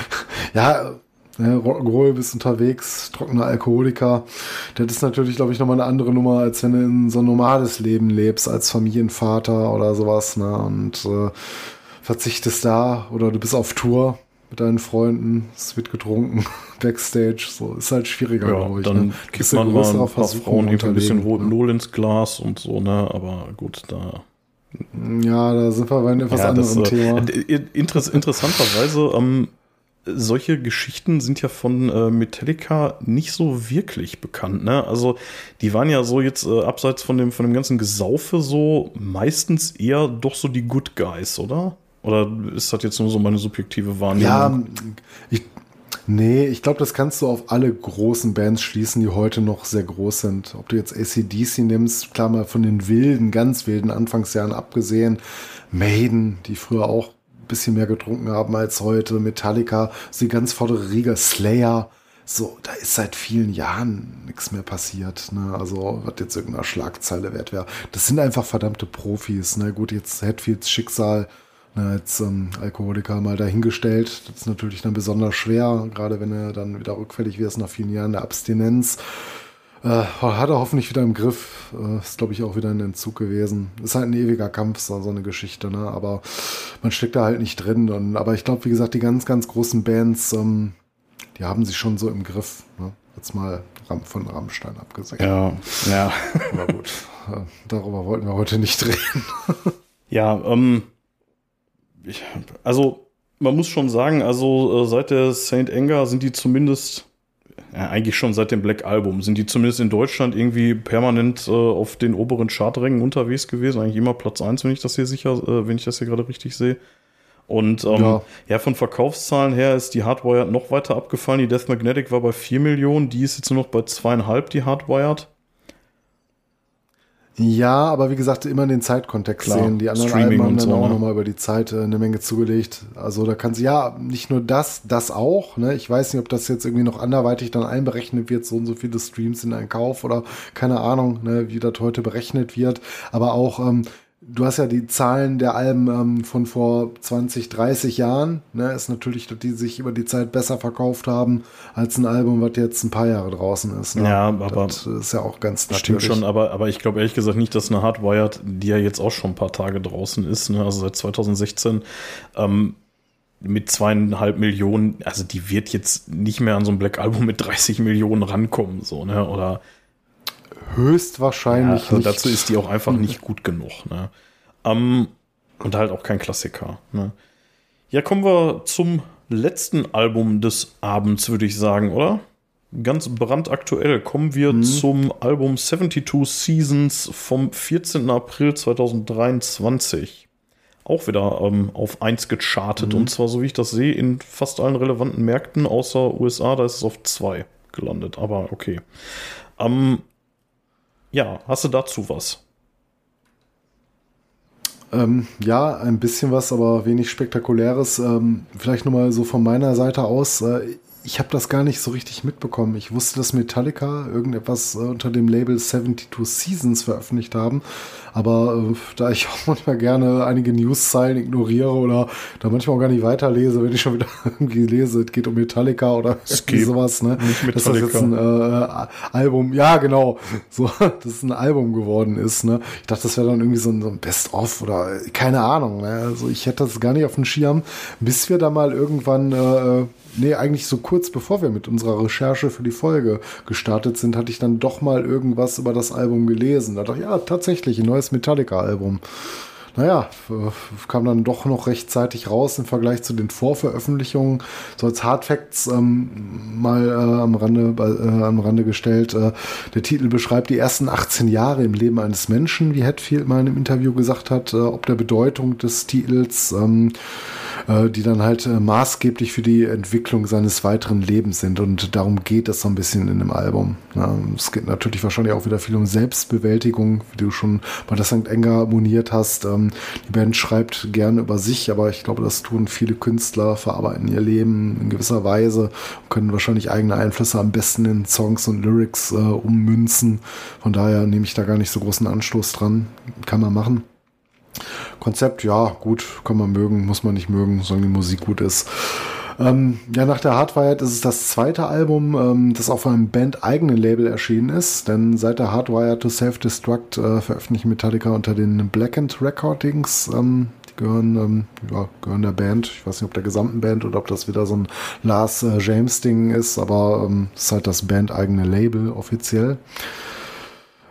ja, äh, Rock'n'Roll bist unterwegs, trockener Alkoholiker. Das ist natürlich, glaube ich, nochmal eine andere Nummer, als wenn du in so ein normales Leben lebst, als Familienvater oder sowas. Ne? Und äh, verzichtest da oder du bist auf Tour mit deinen Freunden, es wird getrunken, Backstage, so ist halt schwieriger, Ja, glaube ich. dann ne? kriegt man mal ein paar Frauen ein bisschen unterlegen, ne? Rohypnol ins Glas und so, ne? Aber gut, da. Ja, da sind wir bei einem etwas Ja, das, anderen Thema. äh, interess interessanterweise, ähm, solche Geschichten sind ja von äh, Metallica nicht so wirklich bekannt. Ne? Also die waren ja so jetzt äh, abseits von dem von dem ganzen Gesaufe so meistens eher doch so die Good Guys, oder? Oder ist das jetzt nur so meine subjektive Wahrnehmung? Ja, ich, nee, ich glaube, das kannst du auf alle großen Bands schließen, die heute noch sehr groß sind. Ob du jetzt ACDC nimmst, klar mal von den wilden, ganz wilden Anfangsjahren abgesehen, Maiden, die früher auch ein bisschen mehr getrunken haben als heute, Metallica, so die ganz vordere Riege, Slayer, so, da ist seit vielen Jahren nichts mehr passiert. Ne? Also, was jetzt irgendeiner Schlagzeile wert wäre. Das sind einfach verdammte Profis. Ne? Gut, jetzt Hetfields Schicksal na, als ähm, Alkoholiker mal dahingestellt. Das ist natürlich dann besonders schwer, gerade wenn er dann wieder rückfällig wird nach vielen Jahren der Abstinenz. Äh, hat er hoffentlich wieder im Griff. Äh, ist, glaube ich, auch wieder ein Entzug gewesen. Ist halt ein ewiger Kampf, so, so eine Geschichte, ne? Aber man steckt da halt nicht drin. Und, aber ich glaube, wie gesagt, die ganz, ganz großen Bands, ähm, die haben sich schon so im Griff. Ne? Jetzt mal Ram von Rammstein abgesehen. ja, ja. Aber gut, äh, darüber wollten wir heute nicht reden. Ja, ähm, ich, also man muss schon sagen, also äh, seit der Saint Anger sind die zumindest, ja, eigentlich schon seit dem Black Album, sind die zumindest in Deutschland irgendwie permanent äh, auf den oberen Charträngen unterwegs gewesen. Eigentlich immer Platz 1, wenn ich das hier sicher, äh, wenn ich das hier gerade richtig sehe. Und ähm, ja. Ja. von Verkaufszahlen her ist die Hardwired noch weiter abgefallen. Die Death Magnetic war bei 4 Millionen, die ist jetzt nur noch bei zweieinhalb, die Hardwired. Ja, aber wie gesagt, immer in den Zeitkontext Klar, sehen. Die anderen Streaming Alben haben dann so, auch ne? nochmal über die Zeit äh, eine Menge zugelegt. Also da kann sie, ja, nicht nur das, das auch. Ne? Ich weiß nicht, ob das jetzt irgendwie noch anderweitig dann einberechnet wird, so und so viele Streams in einen Kauf oder keine Ahnung, ne, wie das heute berechnet wird. Aber auch, ähm, du hast ja die Zahlen der Alben ähm, von vor 20, 30 Jahren. Ne? Ist natürlich, dass die sich über die Zeit besser verkauft haben als ein Album, was jetzt ein paar Jahre draußen ist. Ne? Ja, aber- das ist ja auch ganz natürlich. Stimmt schon, aber, aber ich glaube ehrlich gesagt nicht, dass eine Hardwired, die ja jetzt auch schon ein paar Tage draußen ist, ne, also seit 2016, ähm, mit zweieinhalb Millionen, also die wird jetzt nicht mehr an so ein Black Album mit 30 Millionen rankommen, so, ne, oder Höchstwahrscheinlich also nicht. dazu ist die auch einfach nicht gut genug, ne. Ähm, und halt auch kein Klassiker, ne. Ja, kommen wir zum letzten Album des Abends, würde ich sagen, oder? Ganz brandaktuell kommen wir zum Album 72 Seasons vom 14. April 2023. Auch wieder ähm, auf 1 gechartet. Und zwar, so wie ich das sehe, in fast allen relevanten Märkten, außer USA, da ist es auf 2 gelandet. Aber okay. Ähm, ja, hast du dazu was? Ähm, ja, ein bisschen was, aber wenig spektakuläres. Ähm, vielleicht nur mal so von meiner Seite aus. Äh, ich habe das gar nicht so richtig mitbekommen. Ich wusste, dass Metallica irgendetwas äh, unter dem Label 72 Seasons veröffentlicht haben. Aber äh, da ich auch manchmal gerne einige News-Zeilen ignoriere oder da manchmal auch gar nicht weiterlese, wenn ich schon wieder irgendwie lese, es geht um Metallica oder sowas, ne? nicht Dass das jetzt ein äh, Album, ja genau, so, dass es ein Album geworden ist, ne? Ich dachte, das wäre dann irgendwie so ein, so ein Best-of oder äh, keine Ahnung, ne? Also ich hätte das gar nicht auf dem Schirm, bis wir da mal irgendwann äh, Nee, eigentlich so kurz bevor wir mit unserer Recherche für die Folge gestartet sind, hatte ich dann doch mal irgendwas über das Album gelesen. Da dachte ich, ja, tatsächlich, ein neues Metallica-Album. Naja, kam dann doch noch rechtzeitig raus im Vergleich zu den Vorveröffentlichungen. So als Hardfacts ähm, mal äh, am, Rande, äh, am Rande gestellt. Äh, der Titel beschreibt die ersten 18 Jahre im Leben eines Menschen, wie Hetfield mal in einem Interview gesagt hat, äh, ob der Bedeutung des Titels. Ähm, äh, die dann halt äh, maßgeblich für die Entwicklung seines weiteren Lebens sind. Und darum geht es so ein bisschen in dem Album. Ja, es geht natürlich wahrscheinlich auch wieder viel um Selbstbewältigung, wie du schon bei der St. Enger moniert hast. Ähm, die Band schreibt gerne über sich, aber ich glaube, das tun viele Künstler, verarbeiten ihr Leben in gewisser Weise können wahrscheinlich eigene Einflüsse am besten in Songs und Lyrics äh, ummünzen. Von daher nehme ich da gar nicht so großen Anstoß dran. Kann man machen. Konzept, ja, gut, kann man mögen, muss man nicht mögen, solange die Musik gut ist. Ähm, ja, nach der Hardwired ist es das zweite Album, ähm, das auf einem Band-eigenen Label erschienen ist, denn seit der Hardwired to Self-Destruct äh, veröffentlicht Metallica unter den Blackened Recordings. Ähm, die gehören, ähm, ja, gehören der Band, ich weiß nicht, ob der gesamten Band oder ob das wieder so ein Lars äh, ist, aber ähm, es ist halt das Band-eigene Label offiziell.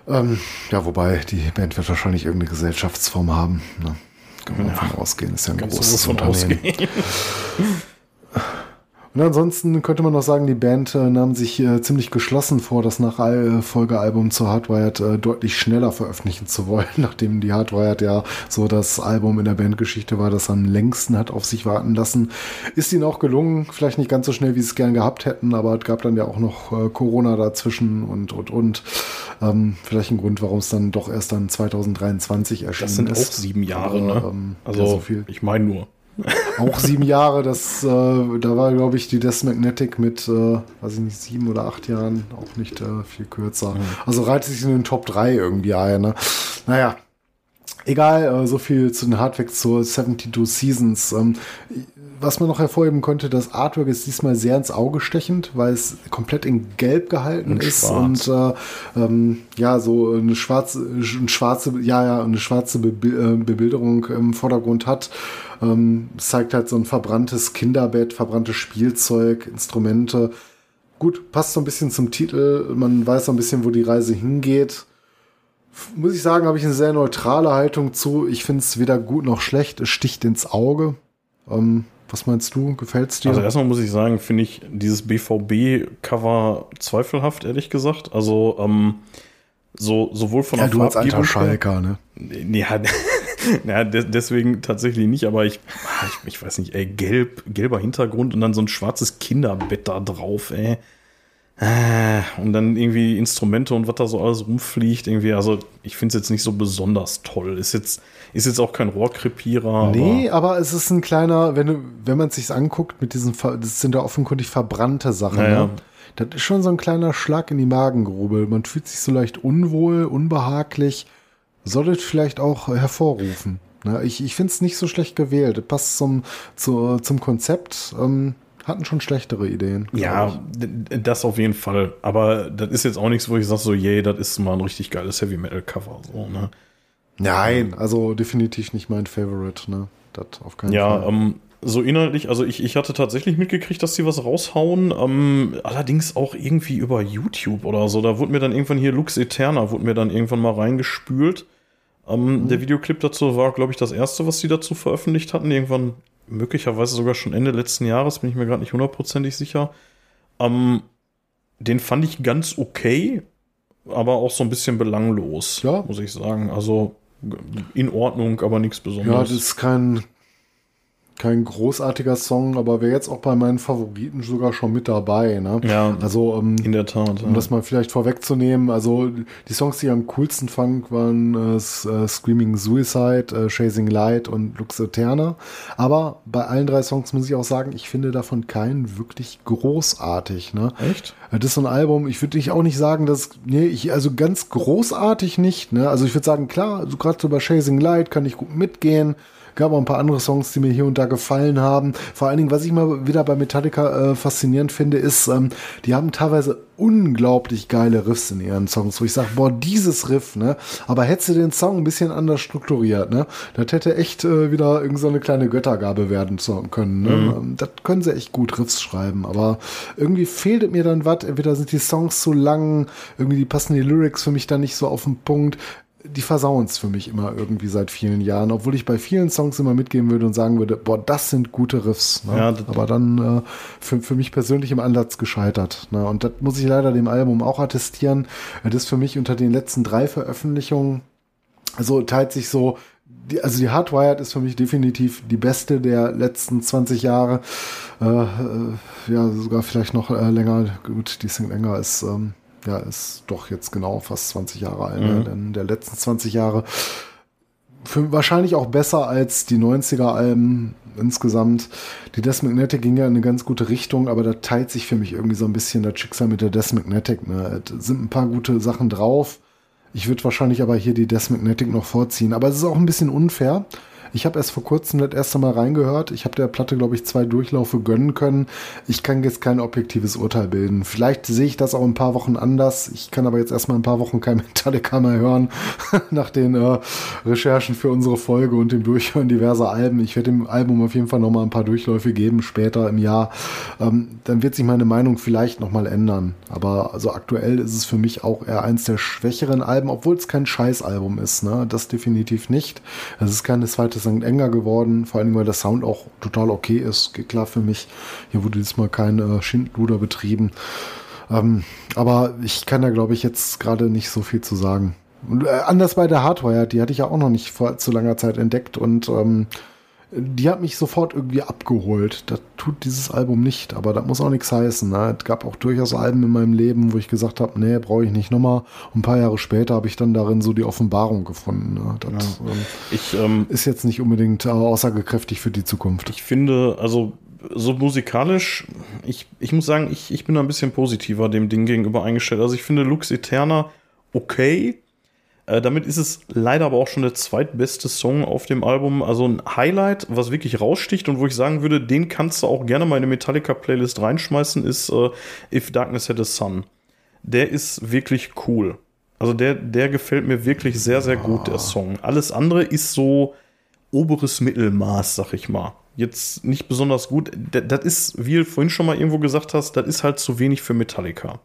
Ähm, ja, wobei die Band wird wahrscheinlich irgendeine Gesellschaftsform haben. Ne? Kann man davon ausgehen, ist ja ein du großes Unternehmen. Und ansonsten könnte man noch sagen, die Band äh, nahm sich äh, ziemlich geschlossen vor, das Nachfolgealbum zur Hardwired äh, deutlich schneller veröffentlichen zu wollen, nachdem die Hardwired ja so das Album in der Bandgeschichte war, das am längsten hat auf sich warten lassen. Ist ihnen auch gelungen, vielleicht nicht ganz so schnell, wie sie es gern gehabt hätten, aber es gab dann ja auch noch äh, Corona dazwischen und, und, und. Ähm, vielleicht ein Grund, warum es dann doch erst dann 2023 erschienen Das sind auch ist. sieben Jahre, Aber, ne? ähm, Also, ja, so viel ich meine nur. Auch sieben Jahre, das, äh, da war, glaube ich, die Death Magnetic mit, äh, weiß ich nicht, sieben oder acht Jahren, auch nicht äh, viel kürzer. Also reiht sich in den Top 3 irgendwie ein. Ne? Naja, egal, äh, so viel zu den Hardfacts zur 72 Seasons. Ähm, was man noch hervorheben konnte, das Artwork ist diesmal sehr ins Auge stechend, weil es komplett in Gelb gehalten Und ist schwarz. und äh, ähm, ja, so eine schwarze, eine schwarze, ja, ja, eine schwarze Bebil äh, Bebilderung im Vordergrund hat. Ähm, es zeigt halt so ein verbranntes Kinderbett, verbranntes Spielzeug, Instrumente. Gut, passt so ein bisschen zum Titel. Man weiß so ein bisschen, wo die Reise hingeht. Muss ich sagen, habe ich eine sehr neutrale Haltung zu. Ich finde es weder gut noch schlecht. Es sticht ins Auge. Ähm, was meinst du? Gefällt's dir? Also erstmal muss ich sagen, finde ich dieses BVB-Cover zweifelhaft, ehrlich gesagt. Also ähm, so, sowohl von ja, der du als alter Schalker, ne? Ja, ja de deswegen tatsächlich nicht, aber ich, ich, ich weiß nicht, ey, gelb, gelber Hintergrund und dann so ein schwarzes Kinderbett da drauf, ey. Äh, und dann irgendwie Instrumente und was da so alles rumfliegt, irgendwie, also ich finde es jetzt nicht so besonders toll. Ist jetzt, ist jetzt auch kein Rohrkrepierer. Nee, aber, aber es ist ein kleiner, wenn, du, wenn man es sich anguckt, mit diesen, das sind ja offenkundig verbrannte Sachen. Naja. Ne? Das ist schon so ein kleiner Schlag in die Magengrube. Man fühlt sich so leicht unwohl, unbehaglich. Soll das vielleicht auch hervorrufen. Ne? Ich, ich finde es nicht so schlecht gewählt. Das passt zum, zu, zum Konzept. Ähm, hatten schon schlechtere Ideen. Ja, das auf jeden Fall. Aber das ist jetzt auch nichts, wo ich sage, so, yay, das ist mal ein richtig geiles Heavy Metal Cover. So, ne? Nein, also definitiv nicht mein Favorite. Ne? Das auf keinen ja, Fall. Ähm, so inhaltlich, also ich, ich hatte tatsächlich mitgekriegt, dass sie was raushauen, ähm, allerdings auch irgendwie über YouTube oder so. Da wurde mir dann irgendwann hier Lux Eterna, wurde mir dann irgendwann mal reingespült. Ähm, mhm. Der Videoclip dazu war, glaube ich, das erste, was sie dazu veröffentlicht hatten. Irgendwann, möglicherweise sogar schon Ende letzten Jahres, bin ich mir gerade nicht hundertprozentig sicher. Ähm, den fand ich ganz okay, aber auch so ein bisschen belanglos, ja. muss ich sagen. Also in Ordnung, aber nichts Besonderes. Ja, das ist kein, kein großartiger Song, aber wäre jetzt auch bei meinen Favoriten sogar schon mit dabei. Ne? Ja, also ähm, in der Tat. Um ja. das mal vielleicht vorwegzunehmen, also die Songs, die ich am coolsten fand, waren äh, äh, Screaming Suicide, äh, Chasing Light und Lux Eterna. Aber bei allen drei Songs muss ich auch sagen, ich finde davon keinen wirklich großartig. Ne? Echt? Das ist so ein Album, ich würde dich auch nicht sagen, dass, nee, ich, also ganz großartig nicht. Ne? Also ich würde sagen, klar, also gerade so bei Chasing Light kann ich gut mitgehen gab auch ein paar andere Songs, die mir hier und da gefallen haben. Vor allen Dingen, was ich mal wieder bei Metallica äh, faszinierend finde, ist, ähm, die haben teilweise unglaublich geile Riffs in ihren Songs, wo ich sage, boah, dieses Riff, ne? Aber hättest du den Song ein bisschen anders strukturiert, ne? Das hätte echt äh, wieder irgend so eine kleine Göttergabe werden können, ne? Mhm. Das können sie echt gut Riffs schreiben, aber irgendwie fehlt mir dann was. Entweder sind die Songs zu lang, irgendwie passen die Lyrics für mich dann nicht so auf den Punkt die versauen es für mich immer irgendwie seit vielen Jahren, obwohl ich bei vielen Songs immer mitgehen würde und sagen würde, boah, das sind gute Riffs. Ne? Ja, Aber dann äh, für, für mich persönlich im Ansatz gescheitert. Ne? Und das muss ich leider dem Album auch attestieren. Das ist für mich unter den letzten drei Veröffentlichungen, also teilt sich so, die, also die Hardwired ist für mich definitiv die beste der letzten 20 Jahre. Äh, äh, ja, sogar vielleicht noch äh, länger. Gut, die Sing länger ist ähm, ja, ist doch jetzt genau fast 20 Jahre alt, ne? mhm. denn der letzten 20 Jahre für wahrscheinlich auch besser als die 90er Alben insgesamt. Die Death Magnetic ging ja in eine ganz gute Richtung, aber da teilt sich für mich irgendwie so ein bisschen das Schicksal mit der Death Magnetic. Ne? Es sind ein paar gute Sachen drauf. Ich würde wahrscheinlich aber hier die Death Magnetic noch vorziehen. Aber es ist auch ein bisschen unfair, ich habe erst vor kurzem das erste Mal reingehört. Ich habe der Platte, glaube ich, zwei Durchlaufe gönnen können. Ich kann jetzt kein objektives Urteil bilden. Vielleicht sehe ich das auch ein paar Wochen anders. Ich kann aber jetzt erstmal ein paar Wochen kein Metallica mehr hören, nach den äh, Recherchen für unsere Folge und dem Durchhören diverser Alben. Ich werde dem Album auf jeden Fall nochmal ein paar Durchläufe geben, später im Jahr. Ähm, dann wird sich meine Meinung vielleicht nochmal ändern. Aber also aktuell ist es für mich auch eher eins der schwächeren Alben, obwohl es kein Scheißalbum ist. Ne? Das definitiv nicht. Es ist keine zweite St. enger geworden, vor allem weil der Sound auch total okay ist. Geht klar für mich. Hier wurde diesmal kein äh, Schindluder betrieben. Ähm, aber ich kann da, glaube ich, jetzt gerade nicht so viel zu sagen. Und, äh, anders bei der Hardware, die hatte ich ja auch noch nicht vor zu langer Zeit entdeckt und ähm, die hat mich sofort irgendwie abgeholt. Das tut dieses Album nicht, aber das muss auch nichts heißen. Ne? Es gab auch durchaus Alben in meinem Leben, wo ich gesagt habe, nee, brauche ich nicht nochmal. Und ein paar Jahre später habe ich dann darin so die Offenbarung gefunden. Ne? Das ja. ähm, ich, ähm, ist jetzt nicht unbedingt äh, aussagekräftig für die Zukunft. Ich finde, also so musikalisch, ich, ich muss sagen, ich, ich bin da ein bisschen positiver dem Ding gegenüber eingestellt. Also ich finde Lux Eterna okay, äh, damit ist es leider aber auch schon der zweitbeste Song auf dem Album. Also ein Highlight, was wirklich raussticht und wo ich sagen würde, den kannst du auch gerne mal in eine Metallica-Playlist reinschmeißen, ist äh, If Darkness Had a Sun. Der ist wirklich cool. Also der, der gefällt mir wirklich sehr, sehr gut, der Song. Alles andere ist so oberes Mittelmaß, sag ich mal. Jetzt nicht besonders gut. Das ist, wie du vorhin schon mal irgendwo gesagt hast, das ist halt zu wenig für Metallica.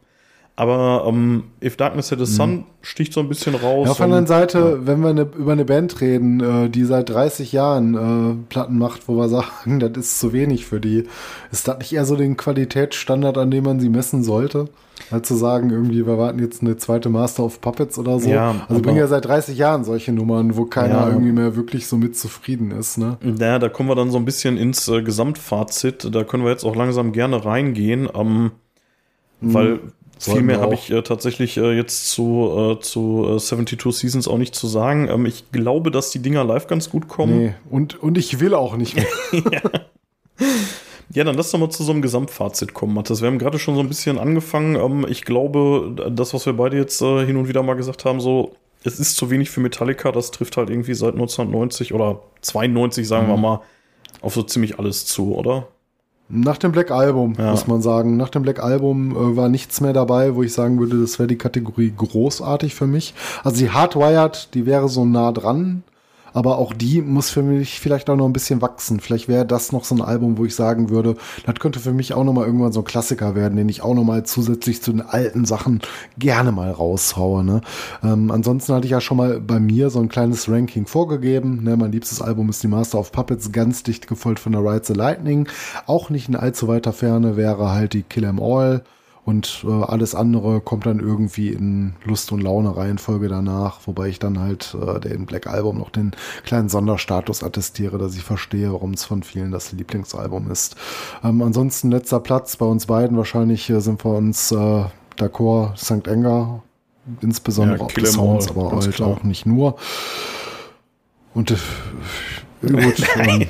Aber um, ähm, If Darkness Had a Sun mhm. sticht so ein bisschen raus. Ja, auf der anderen Seite, ja. wenn wir ne, über eine Band reden, äh, die seit 30 Jahren äh, Platten macht, wo wir sagen, das ist zu wenig für die, ist das nicht eher so den Qualitätsstandard, an dem man sie messen sollte? Als zu sagen, irgendwie, wir warten jetzt eine zweite Master of Puppets oder so. Ja, also bringen ja seit 30 Jahren solche Nummern, wo keiner ja. irgendwie mehr wirklich so mit zufrieden ist. Ne? Naja, da kommen wir dann so ein bisschen ins äh, Gesamtfazit. Da können wir jetzt auch langsam gerne reingehen. Ähm, mhm. Weil Viel mehr habe ich äh, tatsächlich äh, jetzt zu, äh, zu äh, 72 Seasons auch nicht zu sagen. Ähm, ich glaube, dass die Dinger live ganz gut kommen. Nee, und, und ich will auch nicht mehr. ja. ja. dann lass doch mal zu so einem Gesamtfazit kommen, Mathis. Wir haben gerade schon so ein bisschen angefangen. Ähm, ich glaube, das, was wir beide jetzt äh, hin und wieder mal gesagt haben, so, es ist zu wenig für Metallica. Das trifft halt irgendwie seit 1990 oder 92, sagen mhm. wir mal, auf so ziemlich alles zu, oder? Nach dem Black Album, ja. muss man sagen. Nach dem Black Album äh, war nichts mehr dabei, wo ich sagen würde, das wäre die Kategorie großartig für mich. Also die Hardwired, die wäre so nah dran aber auch die muss für mich vielleicht auch noch ein bisschen wachsen. Vielleicht wäre das noch so ein Album, wo ich sagen würde, das könnte für mich auch noch mal irgendwann so ein Klassiker werden, den ich auch noch mal zusätzlich zu den alten Sachen gerne mal raushaue. Ne? Ähm, ansonsten hatte ich ja schon mal bei mir so ein kleines Ranking vorgegeben. Ne? Mein liebstes Album ist die Master of Puppets, ganz dicht gefolgt von der Ride the Lightning. Auch nicht in allzu weiter Ferne wäre halt die Kill 'Em All. Und äh, alles andere kommt dann irgendwie in Lust und Laune Reihenfolge danach, wobei ich dann halt äh, den Black Album noch den kleinen Sonderstatus attestiere, dass ich verstehe, warum es von vielen das Lieblingsalbum ist. Ähm, ansonsten letzter Platz bei uns beiden. Wahrscheinlich äh, sind wir uns äh, d'accord St. Enger, insbesondere ja, auch die Sounds, aber halt klar. auch nicht nur. Und äh, gut, ähm,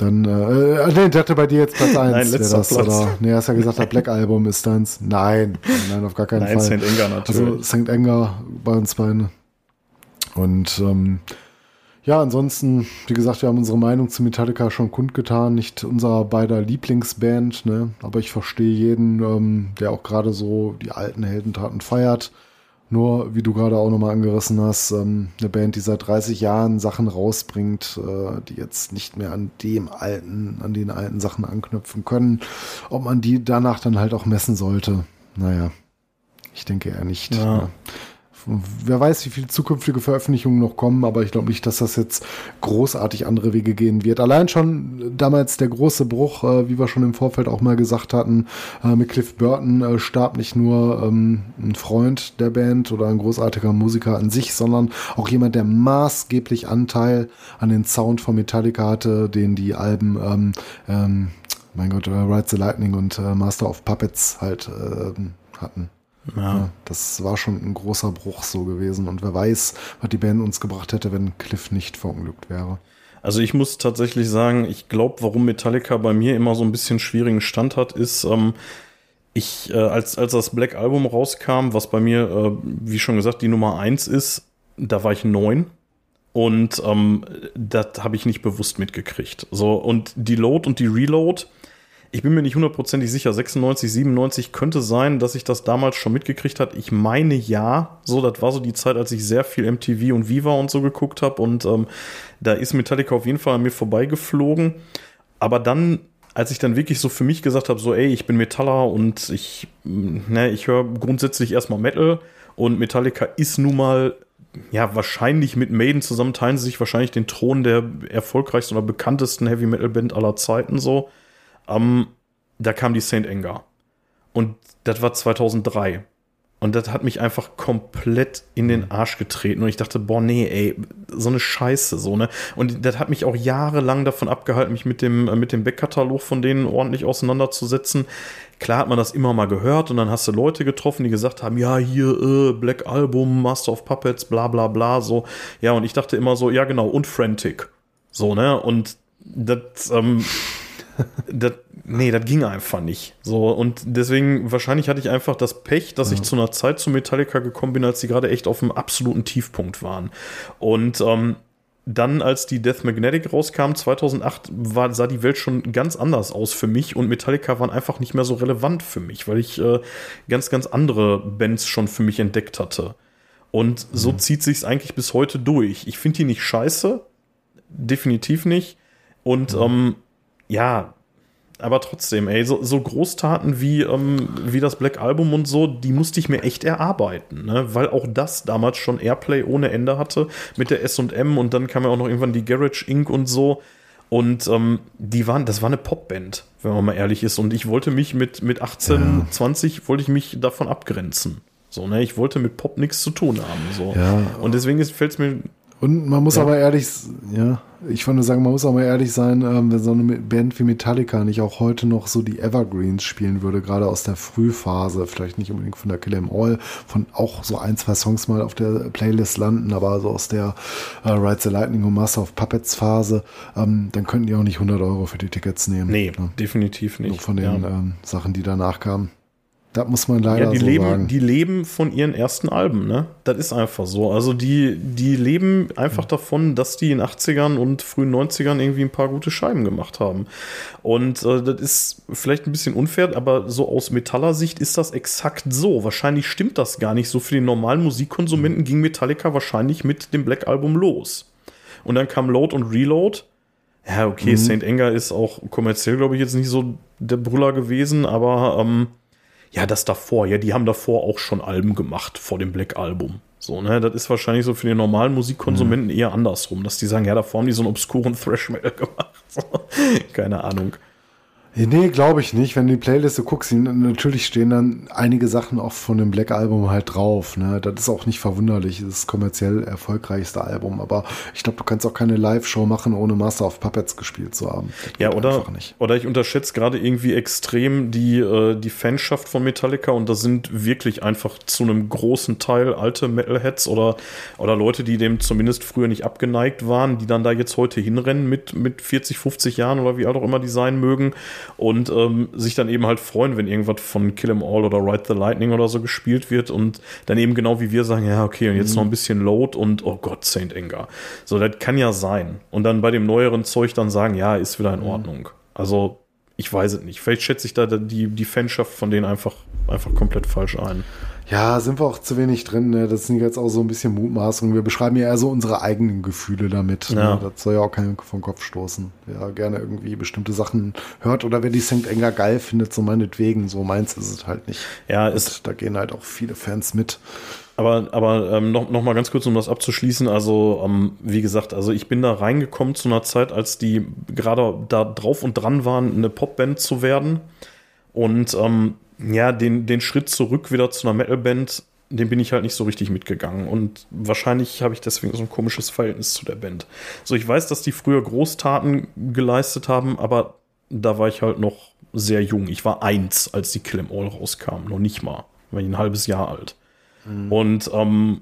Dann, äh, äh, nee, der hatte bei dir jetzt Platz 1. Nein, letzter das, Platz. Oder, nee, hast ja gesagt, der Black Album ist deins. Nein, nein, auf gar keinen nein, Fall. St. Enger natürlich. Also St. Enger bei uns beiden. Und ähm, ja, ansonsten, wie gesagt, wir haben unsere Meinung zu Metallica schon kundgetan. Nicht unser beider Lieblingsband, ne? aber ich verstehe jeden, ähm, der auch gerade so die alten Heldentaten feiert. Nur, wie du gerade auch nochmal angerissen hast, ähm, eine Band, die seit 30 Jahren Sachen rausbringt, äh, die jetzt nicht mehr an dem alten, an den alten Sachen anknüpfen können, ob man die danach dann halt auch messen sollte. Naja, ich denke eher nicht. Ja. Ne? Wer weiß, wie viele zukünftige Veröffentlichungen noch kommen, aber ich glaube nicht, dass das jetzt großartig andere Wege gehen wird. Allein schon damals der große Bruch, äh, wie wir schon im Vorfeld auch mal gesagt hatten, äh, mit Cliff Burton äh, starb nicht nur ähm, ein Freund der Band oder ein großartiger Musiker an sich, sondern auch jemand, der maßgeblich Anteil an den Sound von Metallica hatte, den die Alben ähm, ähm, mein Gott, Ride the Lightning und äh, Master of Puppets halt äh, hatten. Ja. Das war schon ein großer Bruch so gewesen. Und wer weiß, was die Band uns gebracht hätte, wenn Cliff nicht verunglückt wäre. Also ich muss tatsächlich sagen, ich glaube, warum Metallica bei mir immer so ein bisschen schwierigen Stand hat, ist, ähm, ich, äh, als, als das Black Album rauskam, was bei mir, äh, wie schon gesagt, die Nummer eins ist, da war ich neun. Und ähm, das habe ich nicht bewusst mitgekriegt. So, und die Load und die Reload, ich bin mir nicht hundertprozentig sicher, 96, 97 könnte sein, dass ich das damals schon mitgekriegt hat. Ich meine ja, so, das war so die Zeit, als ich sehr viel MTV und Viva und so geguckt habe und ähm, da ist Metallica auf jeden Fall an mir vorbeigeflogen. Aber dann, als ich dann wirklich so für mich gesagt habe, so, ey, ich bin Metaller und ich, ne, ich höre grundsätzlich erstmal Metal und Metallica ist nun mal ja, wahrscheinlich mit Maiden zusammen teilen sie sich wahrscheinlich den Thron der erfolgreichsten oder bekanntesten Heavy Metal Band aller Zeiten so. Ähm, da kam die Saint Anger. Und das war 2003. Und das hat mich einfach komplett in den Arsch getreten. Und ich dachte, boah, nee, ey, so eine Scheiße, so, ne? Und das hat mich auch jahrelang davon abgehalten, mich mit dem, äh, mit dem Backkatalog von denen ordentlich auseinanderzusetzen. Klar hat man das immer mal gehört und dann hast du Leute getroffen, die gesagt haben, ja, hier, äh, Black Album, Master of Puppets, bla, bla, bla, so. Ja, und ich dachte immer so, ja, genau, und Frantic. So, ne? Und das, ähm, das, nee, das ging einfach nicht. So, und deswegen, wahrscheinlich hatte ich einfach das Pech, dass ja. ich zu einer Zeit zu Metallica gekommen bin, als die gerade echt auf einem absoluten Tiefpunkt waren. Und ähm, dann, als die Death Magnetic rauskam, 2008, war, sah die Welt schon ganz anders aus für mich und Metallica waren einfach nicht mehr so relevant für mich, weil ich äh, ganz, ganz andere Bands schon für mich entdeckt hatte. Und so mhm. zieht sich's eigentlich bis heute durch. Ich finde die nicht scheiße, definitiv nicht. Und mhm. ähm, ja, aber trotzdem, ey, so, so Großtaten wie, ähm, wie das Black Album und so, die musste ich mir echt erarbeiten, ne? weil auch das damals schon Airplay ohne Ende hatte mit der SM und dann kam ja auch noch irgendwann die Garage Inc. und so. Und ähm, die waren, das war eine Popband, wenn man mal ehrlich ist. Und ich wollte mich mit, mit 18, ja. 20, wollte ich mich davon abgrenzen. So, ne, ich wollte mit Pop nichts zu tun haben. So. Ja. Und deswegen fällt es mir Und man muss ja. aber ehrlich, ja, ich würde sagen, man muss auch mal ehrlich sein, ähm, wenn so eine Band wie Metallica nicht auch heute noch so die Evergreens spielen würde, gerade aus der Frühphase, vielleicht nicht unbedingt von der Kill Em All, von auch so ein, zwei Songs mal auf der Playlist landen, aber so aus der äh, Ride the Lightning und Master of Puppets Phase, ähm, dann könnten die auch nicht 100 Euro für die Tickets nehmen. Nee, ne? definitiv nicht. Nur von den ja. ähm, Sachen, die danach kamen. Das muss man leider ja, die so leben, sagen. Die leben von ihren ersten Alben, ne? Das ist einfach so. Also die, die leben einfach davon, dass die in 80ern und frühen 90ern irgendwie ein paar gute Scheiben gemacht haben. Und äh, das ist vielleicht ein bisschen unfair, aber so aus Metaller Sicht ist das exakt so. Wahrscheinlich stimmt das gar nicht so. Für den normalen Musikkonsumenten ging Metallica wahrscheinlich mit dem Black Album los. Und dann kam Load und Reload. Ja, okay, mhm. St. Anger ist auch kommerziell, glaube ich, jetzt nicht so der Brüller gewesen, aber ähm, ja, das davor, ja, die haben davor auch schon Alben gemacht vor dem Black Album. So, ne, das ist wahrscheinlich so für den normalen Musikkonsumenten mhm. eher andersrum, dass die sagen, ja, davor haben die so einen obskuren Thrash Metal gemacht. Keine Ahnung. Nee, glaube ich nicht. Wenn du die Playliste guckst, natürlich stehen dann einige Sachen auch von dem Black Album halt drauf. Ne? Das ist auch nicht verwunderlich. Das ist das kommerziell erfolgreichste Album. Aber ich glaube, du kannst auch keine Live-Show machen, ohne Master of Puppets gespielt zu haben. Das ja, oder, oder ich unterschätze gerade irgendwie extrem die, äh, die Fanschaft von Metallica und das sind wirklich einfach zu einem großen Teil alte Metalheads oder, oder Leute, die dem zumindest früher nicht abgeneigt waren, die dann da jetzt heute hinrennen mit, mit 40, 50 Jahren oder wie alt auch immer die sein mögen und ähm, sich dann eben halt freuen, wenn irgendwas von Kill 'em All oder Ride the Lightning oder so gespielt wird und dann eben genau wie wir sagen, ja, okay, und jetzt mhm. noch ein bisschen Load und oh Gott, Saint Anger. So, das kann ja sein. Und dann bei dem neueren Zeug dann sagen, ja, ist wieder in mhm. Ordnung. Also, ich weiß es nicht. Vielleicht schätze ich da die, die Fanschaft von denen einfach, einfach komplett falsch ein. Ja, sind wir auch zu wenig drin. Ne? Das sind jetzt auch so ein bisschen Mutmaßungen. Wir beschreiben ja eher so unsere eigenen Gefühle damit. Ne? Ja. Ne? Das soll ja auch keinen vom Kopf stoßen. Wer gerne irgendwie bestimmte Sachen hört oder wer die St. Enger geil findet, so meinetwegen. So meins ist es halt nicht. Ja, ist, da gehen halt auch viele Fans mit. Aber, aber ähm, noch, noch mal ganz kurz, um das abzuschließen. Also, ähm, wie gesagt, also ich bin da reingekommen zu einer Zeit, als die gerade da drauf und dran waren, eine Popband zu werden. Und ähm, ja, den, den Schritt zurück wieder zu einer Metalband, den bin ich halt nicht so richtig mitgegangen. Und wahrscheinlich habe ich deswegen so ein komisches Verhältnis zu der Band. So, ich weiß, dass die früher Großtaten geleistet haben, aber da war ich halt noch sehr jung. Ich war eins, als die Kill 'Em All rauskam. Noch nicht mal. War ich ein halbes Jahr alt. Mhm. Und ähm,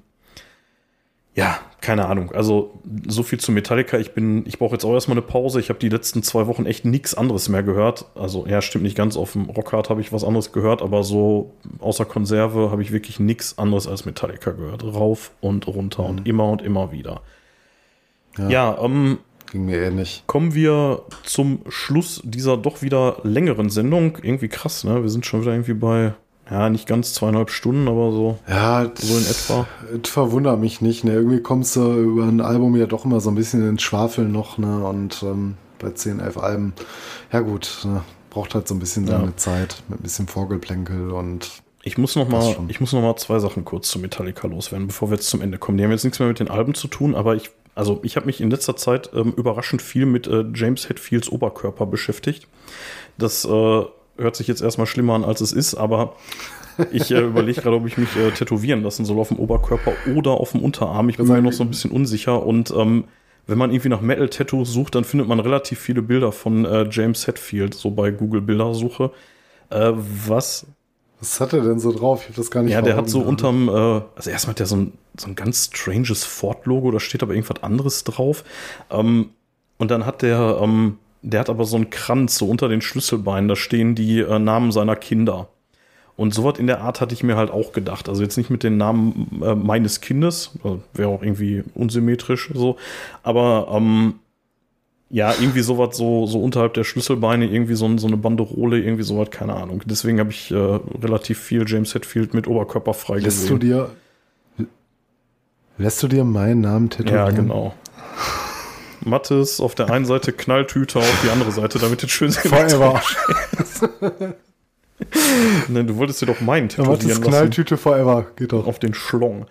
ja, keine Ahnung. Also so viel zu Metallica. Ich bin, ich brauche jetzt auch erstmal eine Pause. Ich habe die letzten zwei Wochen echt nichts anderes mehr gehört. Also ja, stimmt nicht ganz. Auf dem Rockhard habe ich was anderes gehört, aber so außer Konserve habe ich wirklich nichts anderes als Metallica gehört. Rauf und runter mhm. und immer und immer wieder. Ja, ja ähm, ging mir ähnlich. Kommen wir zum Schluss dieser doch wieder längeren Sendung. Irgendwie krass, ne? Wir sind schon wieder irgendwie bei ja, nicht ganz zweieinhalb Stunden, aber so. Ja, so in etwa. Es verwundert mich nicht. Ne? Irgendwie kommst du über ein Album ja doch immer so ein bisschen ins Schwafeln noch. Ne? Und ähm, bei 10, 11 Alben, ja gut, ne? braucht halt so ein bisschen seine ja. Zeit mit ein bisschen Vorgeplänkel und. Ich muss noch mal, ich muss noch mal zwei Sachen kurz zu Metallica loswerden, bevor wir jetzt zum Ende kommen. Die haben jetzt nichts mehr mit den Alben zu tun, aber ich, also ich habe mich in letzter Zeit ähm, überraschend viel mit äh, James Hetfields Oberkörper beschäftigt. Das äh, hört sich jetzt erstmal schlimmer an, als es ist, aber ich äh, überlege gerade, ob ich mich äh, tätowieren lassen soll auf dem Oberkörper oder auf dem Unterarm. Ich bin mir noch so ein bisschen unsicher und ähm, wenn man irgendwie nach Metal-Tattoos sucht, dann findet man relativ viele Bilder von äh, James Hetfield, so bei Google Bildersuche. Äh, was was hat er denn so drauf? Ich habe das gar nicht Ja, der hat so unterm, äh, also erstmal hat der so ein, so ein ganz stranges Ford-Logo, da steht aber irgendwas anderes drauf. Ähm, und dann hat der, ähm, der hat aber so einen Kranz so unter den Schlüsselbeinen, da stehen die äh, Namen seiner Kinder. Und sowas in der Art hatte ich mir halt auch gedacht. Also jetzt nicht mit den Namen äh, meines Kindes, also wäre auch irgendwie unsymmetrisch so, aber ähm, ja, irgendwie sowas so, so unterhalb der Schlüsselbeine, irgendwie so, so eine Banderole, irgendwie sowas, keine Ahnung. Deswegen habe ich äh, relativ viel James Hetfield mit Oberkörper frei lässt gesehen. Du dir, lässt du dir meinen Namen tätowieren? Ja, genau. Mattes auf der einen Seite, Knalltüte auf die andere Seite, damit es schön Forever. Nein, du wolltest dir doch meinen tätowieren ja, Mattes Knalltüte forever, geht doch. Auf den Schlong.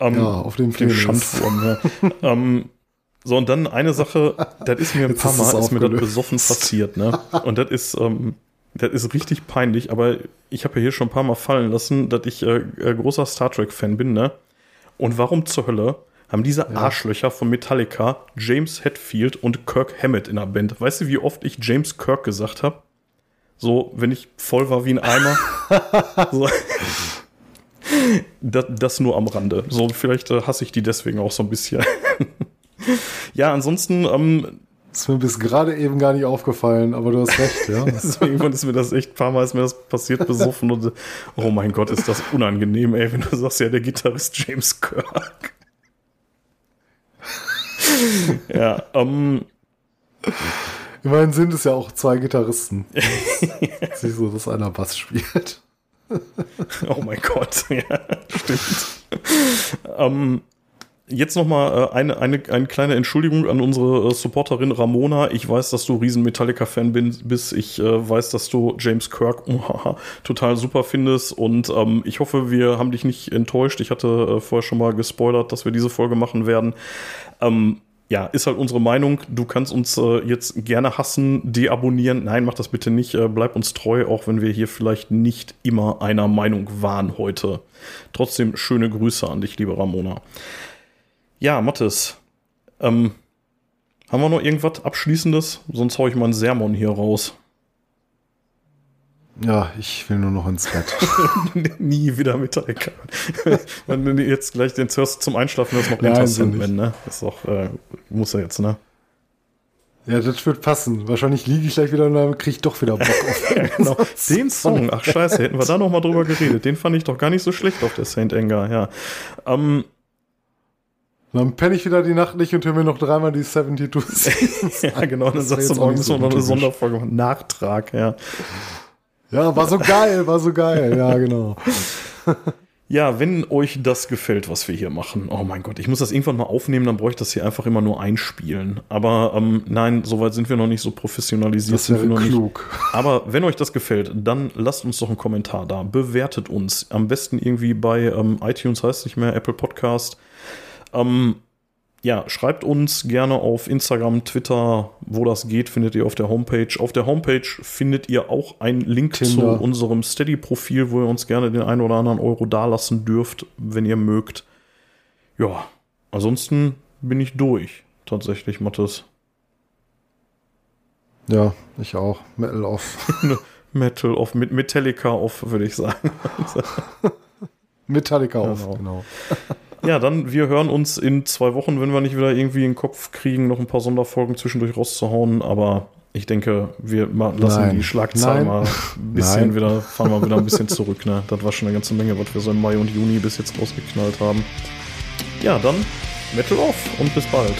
Ähm, ja, auf den, den Schandwurm, ja. ähm, so, und dann eine Sache, das ist mir ein paar Mal, ist mir das besoffen passiert, ne? Und das ist, ähm, das ist richtig peinlich, aber ich habe ja hier schon ein paar Mal fallen lassen, dass ich äh, äh großer Star Trek-Fan bin, ne? Und warum zur Hölle haben diese Arschlöcher von Metallica James Hetfield und Kirk Hammett in der Band. Weißt du, wie oft ich James Kirk gesagt habe? So, wenn ich voll war wie ein Eimer. so. das, das, nur am Rande. So, vielleicht äh, hasse ich die deswegen auch so ein bisschen. ja, ansonsten. Ähm, das ist mir bis gerade eben gar nicht aufgefallen, aber du hast recht, ja. Irgendwann ist mir das echt ein paar Mal ist mir das passiert besoffen und oh mein Gott, ist das unangenehm, ey, wenn du sagst, ja, der Gitarrist James Kirk. ja, ähm. Immerhin sind es ja auch zwei Gitarristen. Siehst du, dass einer Bass spielt. oh mein Gott, ja, stimmt. ähm, Jetzt nochmal äh, eine, eine, eine kleine Entschuldigung an unsere äh, Supporterin Ramona. Ich weiß, dass du riesen Metallica-Fan bist. Ich äh, weiß, dass du James Kirk uh, total super findest. Und ähm, ich hoffe, wir haben dich nicht enttäuscht. Ich hatte äh, vorher schon mal gespoilert, dass wir diese Folge machen werden. Ähm, ja, ist halt unsere Meinung. Du kannst uns äh, jetzt gerne hassen, deabonnieren. Nein, mach das bitte nicht. Äh, bleib uns treu, auch wenn wir hier vielleicht nicht immer einer Meinung waren heute. Trotzdem schöne Grüße an dich, liebe Ramona. Ja, Mathis. Ähm, haben wir noch irgendwas Abschließendes? Sonst hau ich mal einen Sermon hier raus. Ja, ich will nur noch ins Bett. Nie wieder Metallica. Wenn du jetzt gleich den hörst zum Einschlafen, das noch Enter ja, Sandman, ne? Das ist doch, äh, muss er jetzt, ne? Ja, das wird passen. Wahrscheinlich liege ich gleich wieder und dann kriege ich doch wieder Bock auf. genau. Den Song, ach scheiße, hätten wir da noch mal drüber geredet. Den fand ich doch gar nicht so schlecht auf der Saint Anger, ja. Ähm, dann penne ich wieder die Nacht nicht und höre mir noch dreimal die 72 Seasons Ja, genau. Dann sagst du morgen so noch eine Sonderfolge machen. Nachtrag, ja. Ja, war so geil, war so geil. Ja, genau. Ja, wenn euch das gefällt, was wir hier machen, oh mein Gott, ich muss das irgendwann mal aufnehmen, dann bräuchte ich das hier einfach immer nur einspielen. Aber ähm, nein, soweit sind wir noch nicht so professionalisiert. Das wäre klug. Nicht. Aber wenn euch das gefällt, dann lasst uns doch einen Kommentar da. Bewertet uns. Am besten irgendwie bei ähm, iTunes heißt nicht mehr Apple Podcast. Ähm, ja, schreibt uns gerne auf Instagram, Twitter, wo das geht, findet ihr auf der Homepage. Auf der Homepage findet ihr auch einen Link Tinder. zu unserem Steady-Profil, wo ihr uns gerne den einen oder anderen Euro dalassen dürft, wenn ihr mögt. Ja, ansonsten bin ich durch, tatsächlich, Mathis. Ja, ich auch. Metal off. Metal off, mit Metallica off, würde ich sagen. Metallica off, genau. Ja, dann, wir hören uns in zwei Wochen, wenn wir nicht wieder irgendwie in den Kopf kriegen, noch ein paar Sonderfolgen zwischendurch rauszuhauen. Aber ich denke, wir lassen Nein. die Schlagzeilen mal ein bisschen Nein. wieder, fahren wir wieder ein bisschen zurück. Ne? Das war schon eine ganze Menge, was wir so im Mai und Juni bis jetzt rausgeknallt haben. Ja, dann Metal off und bis bald.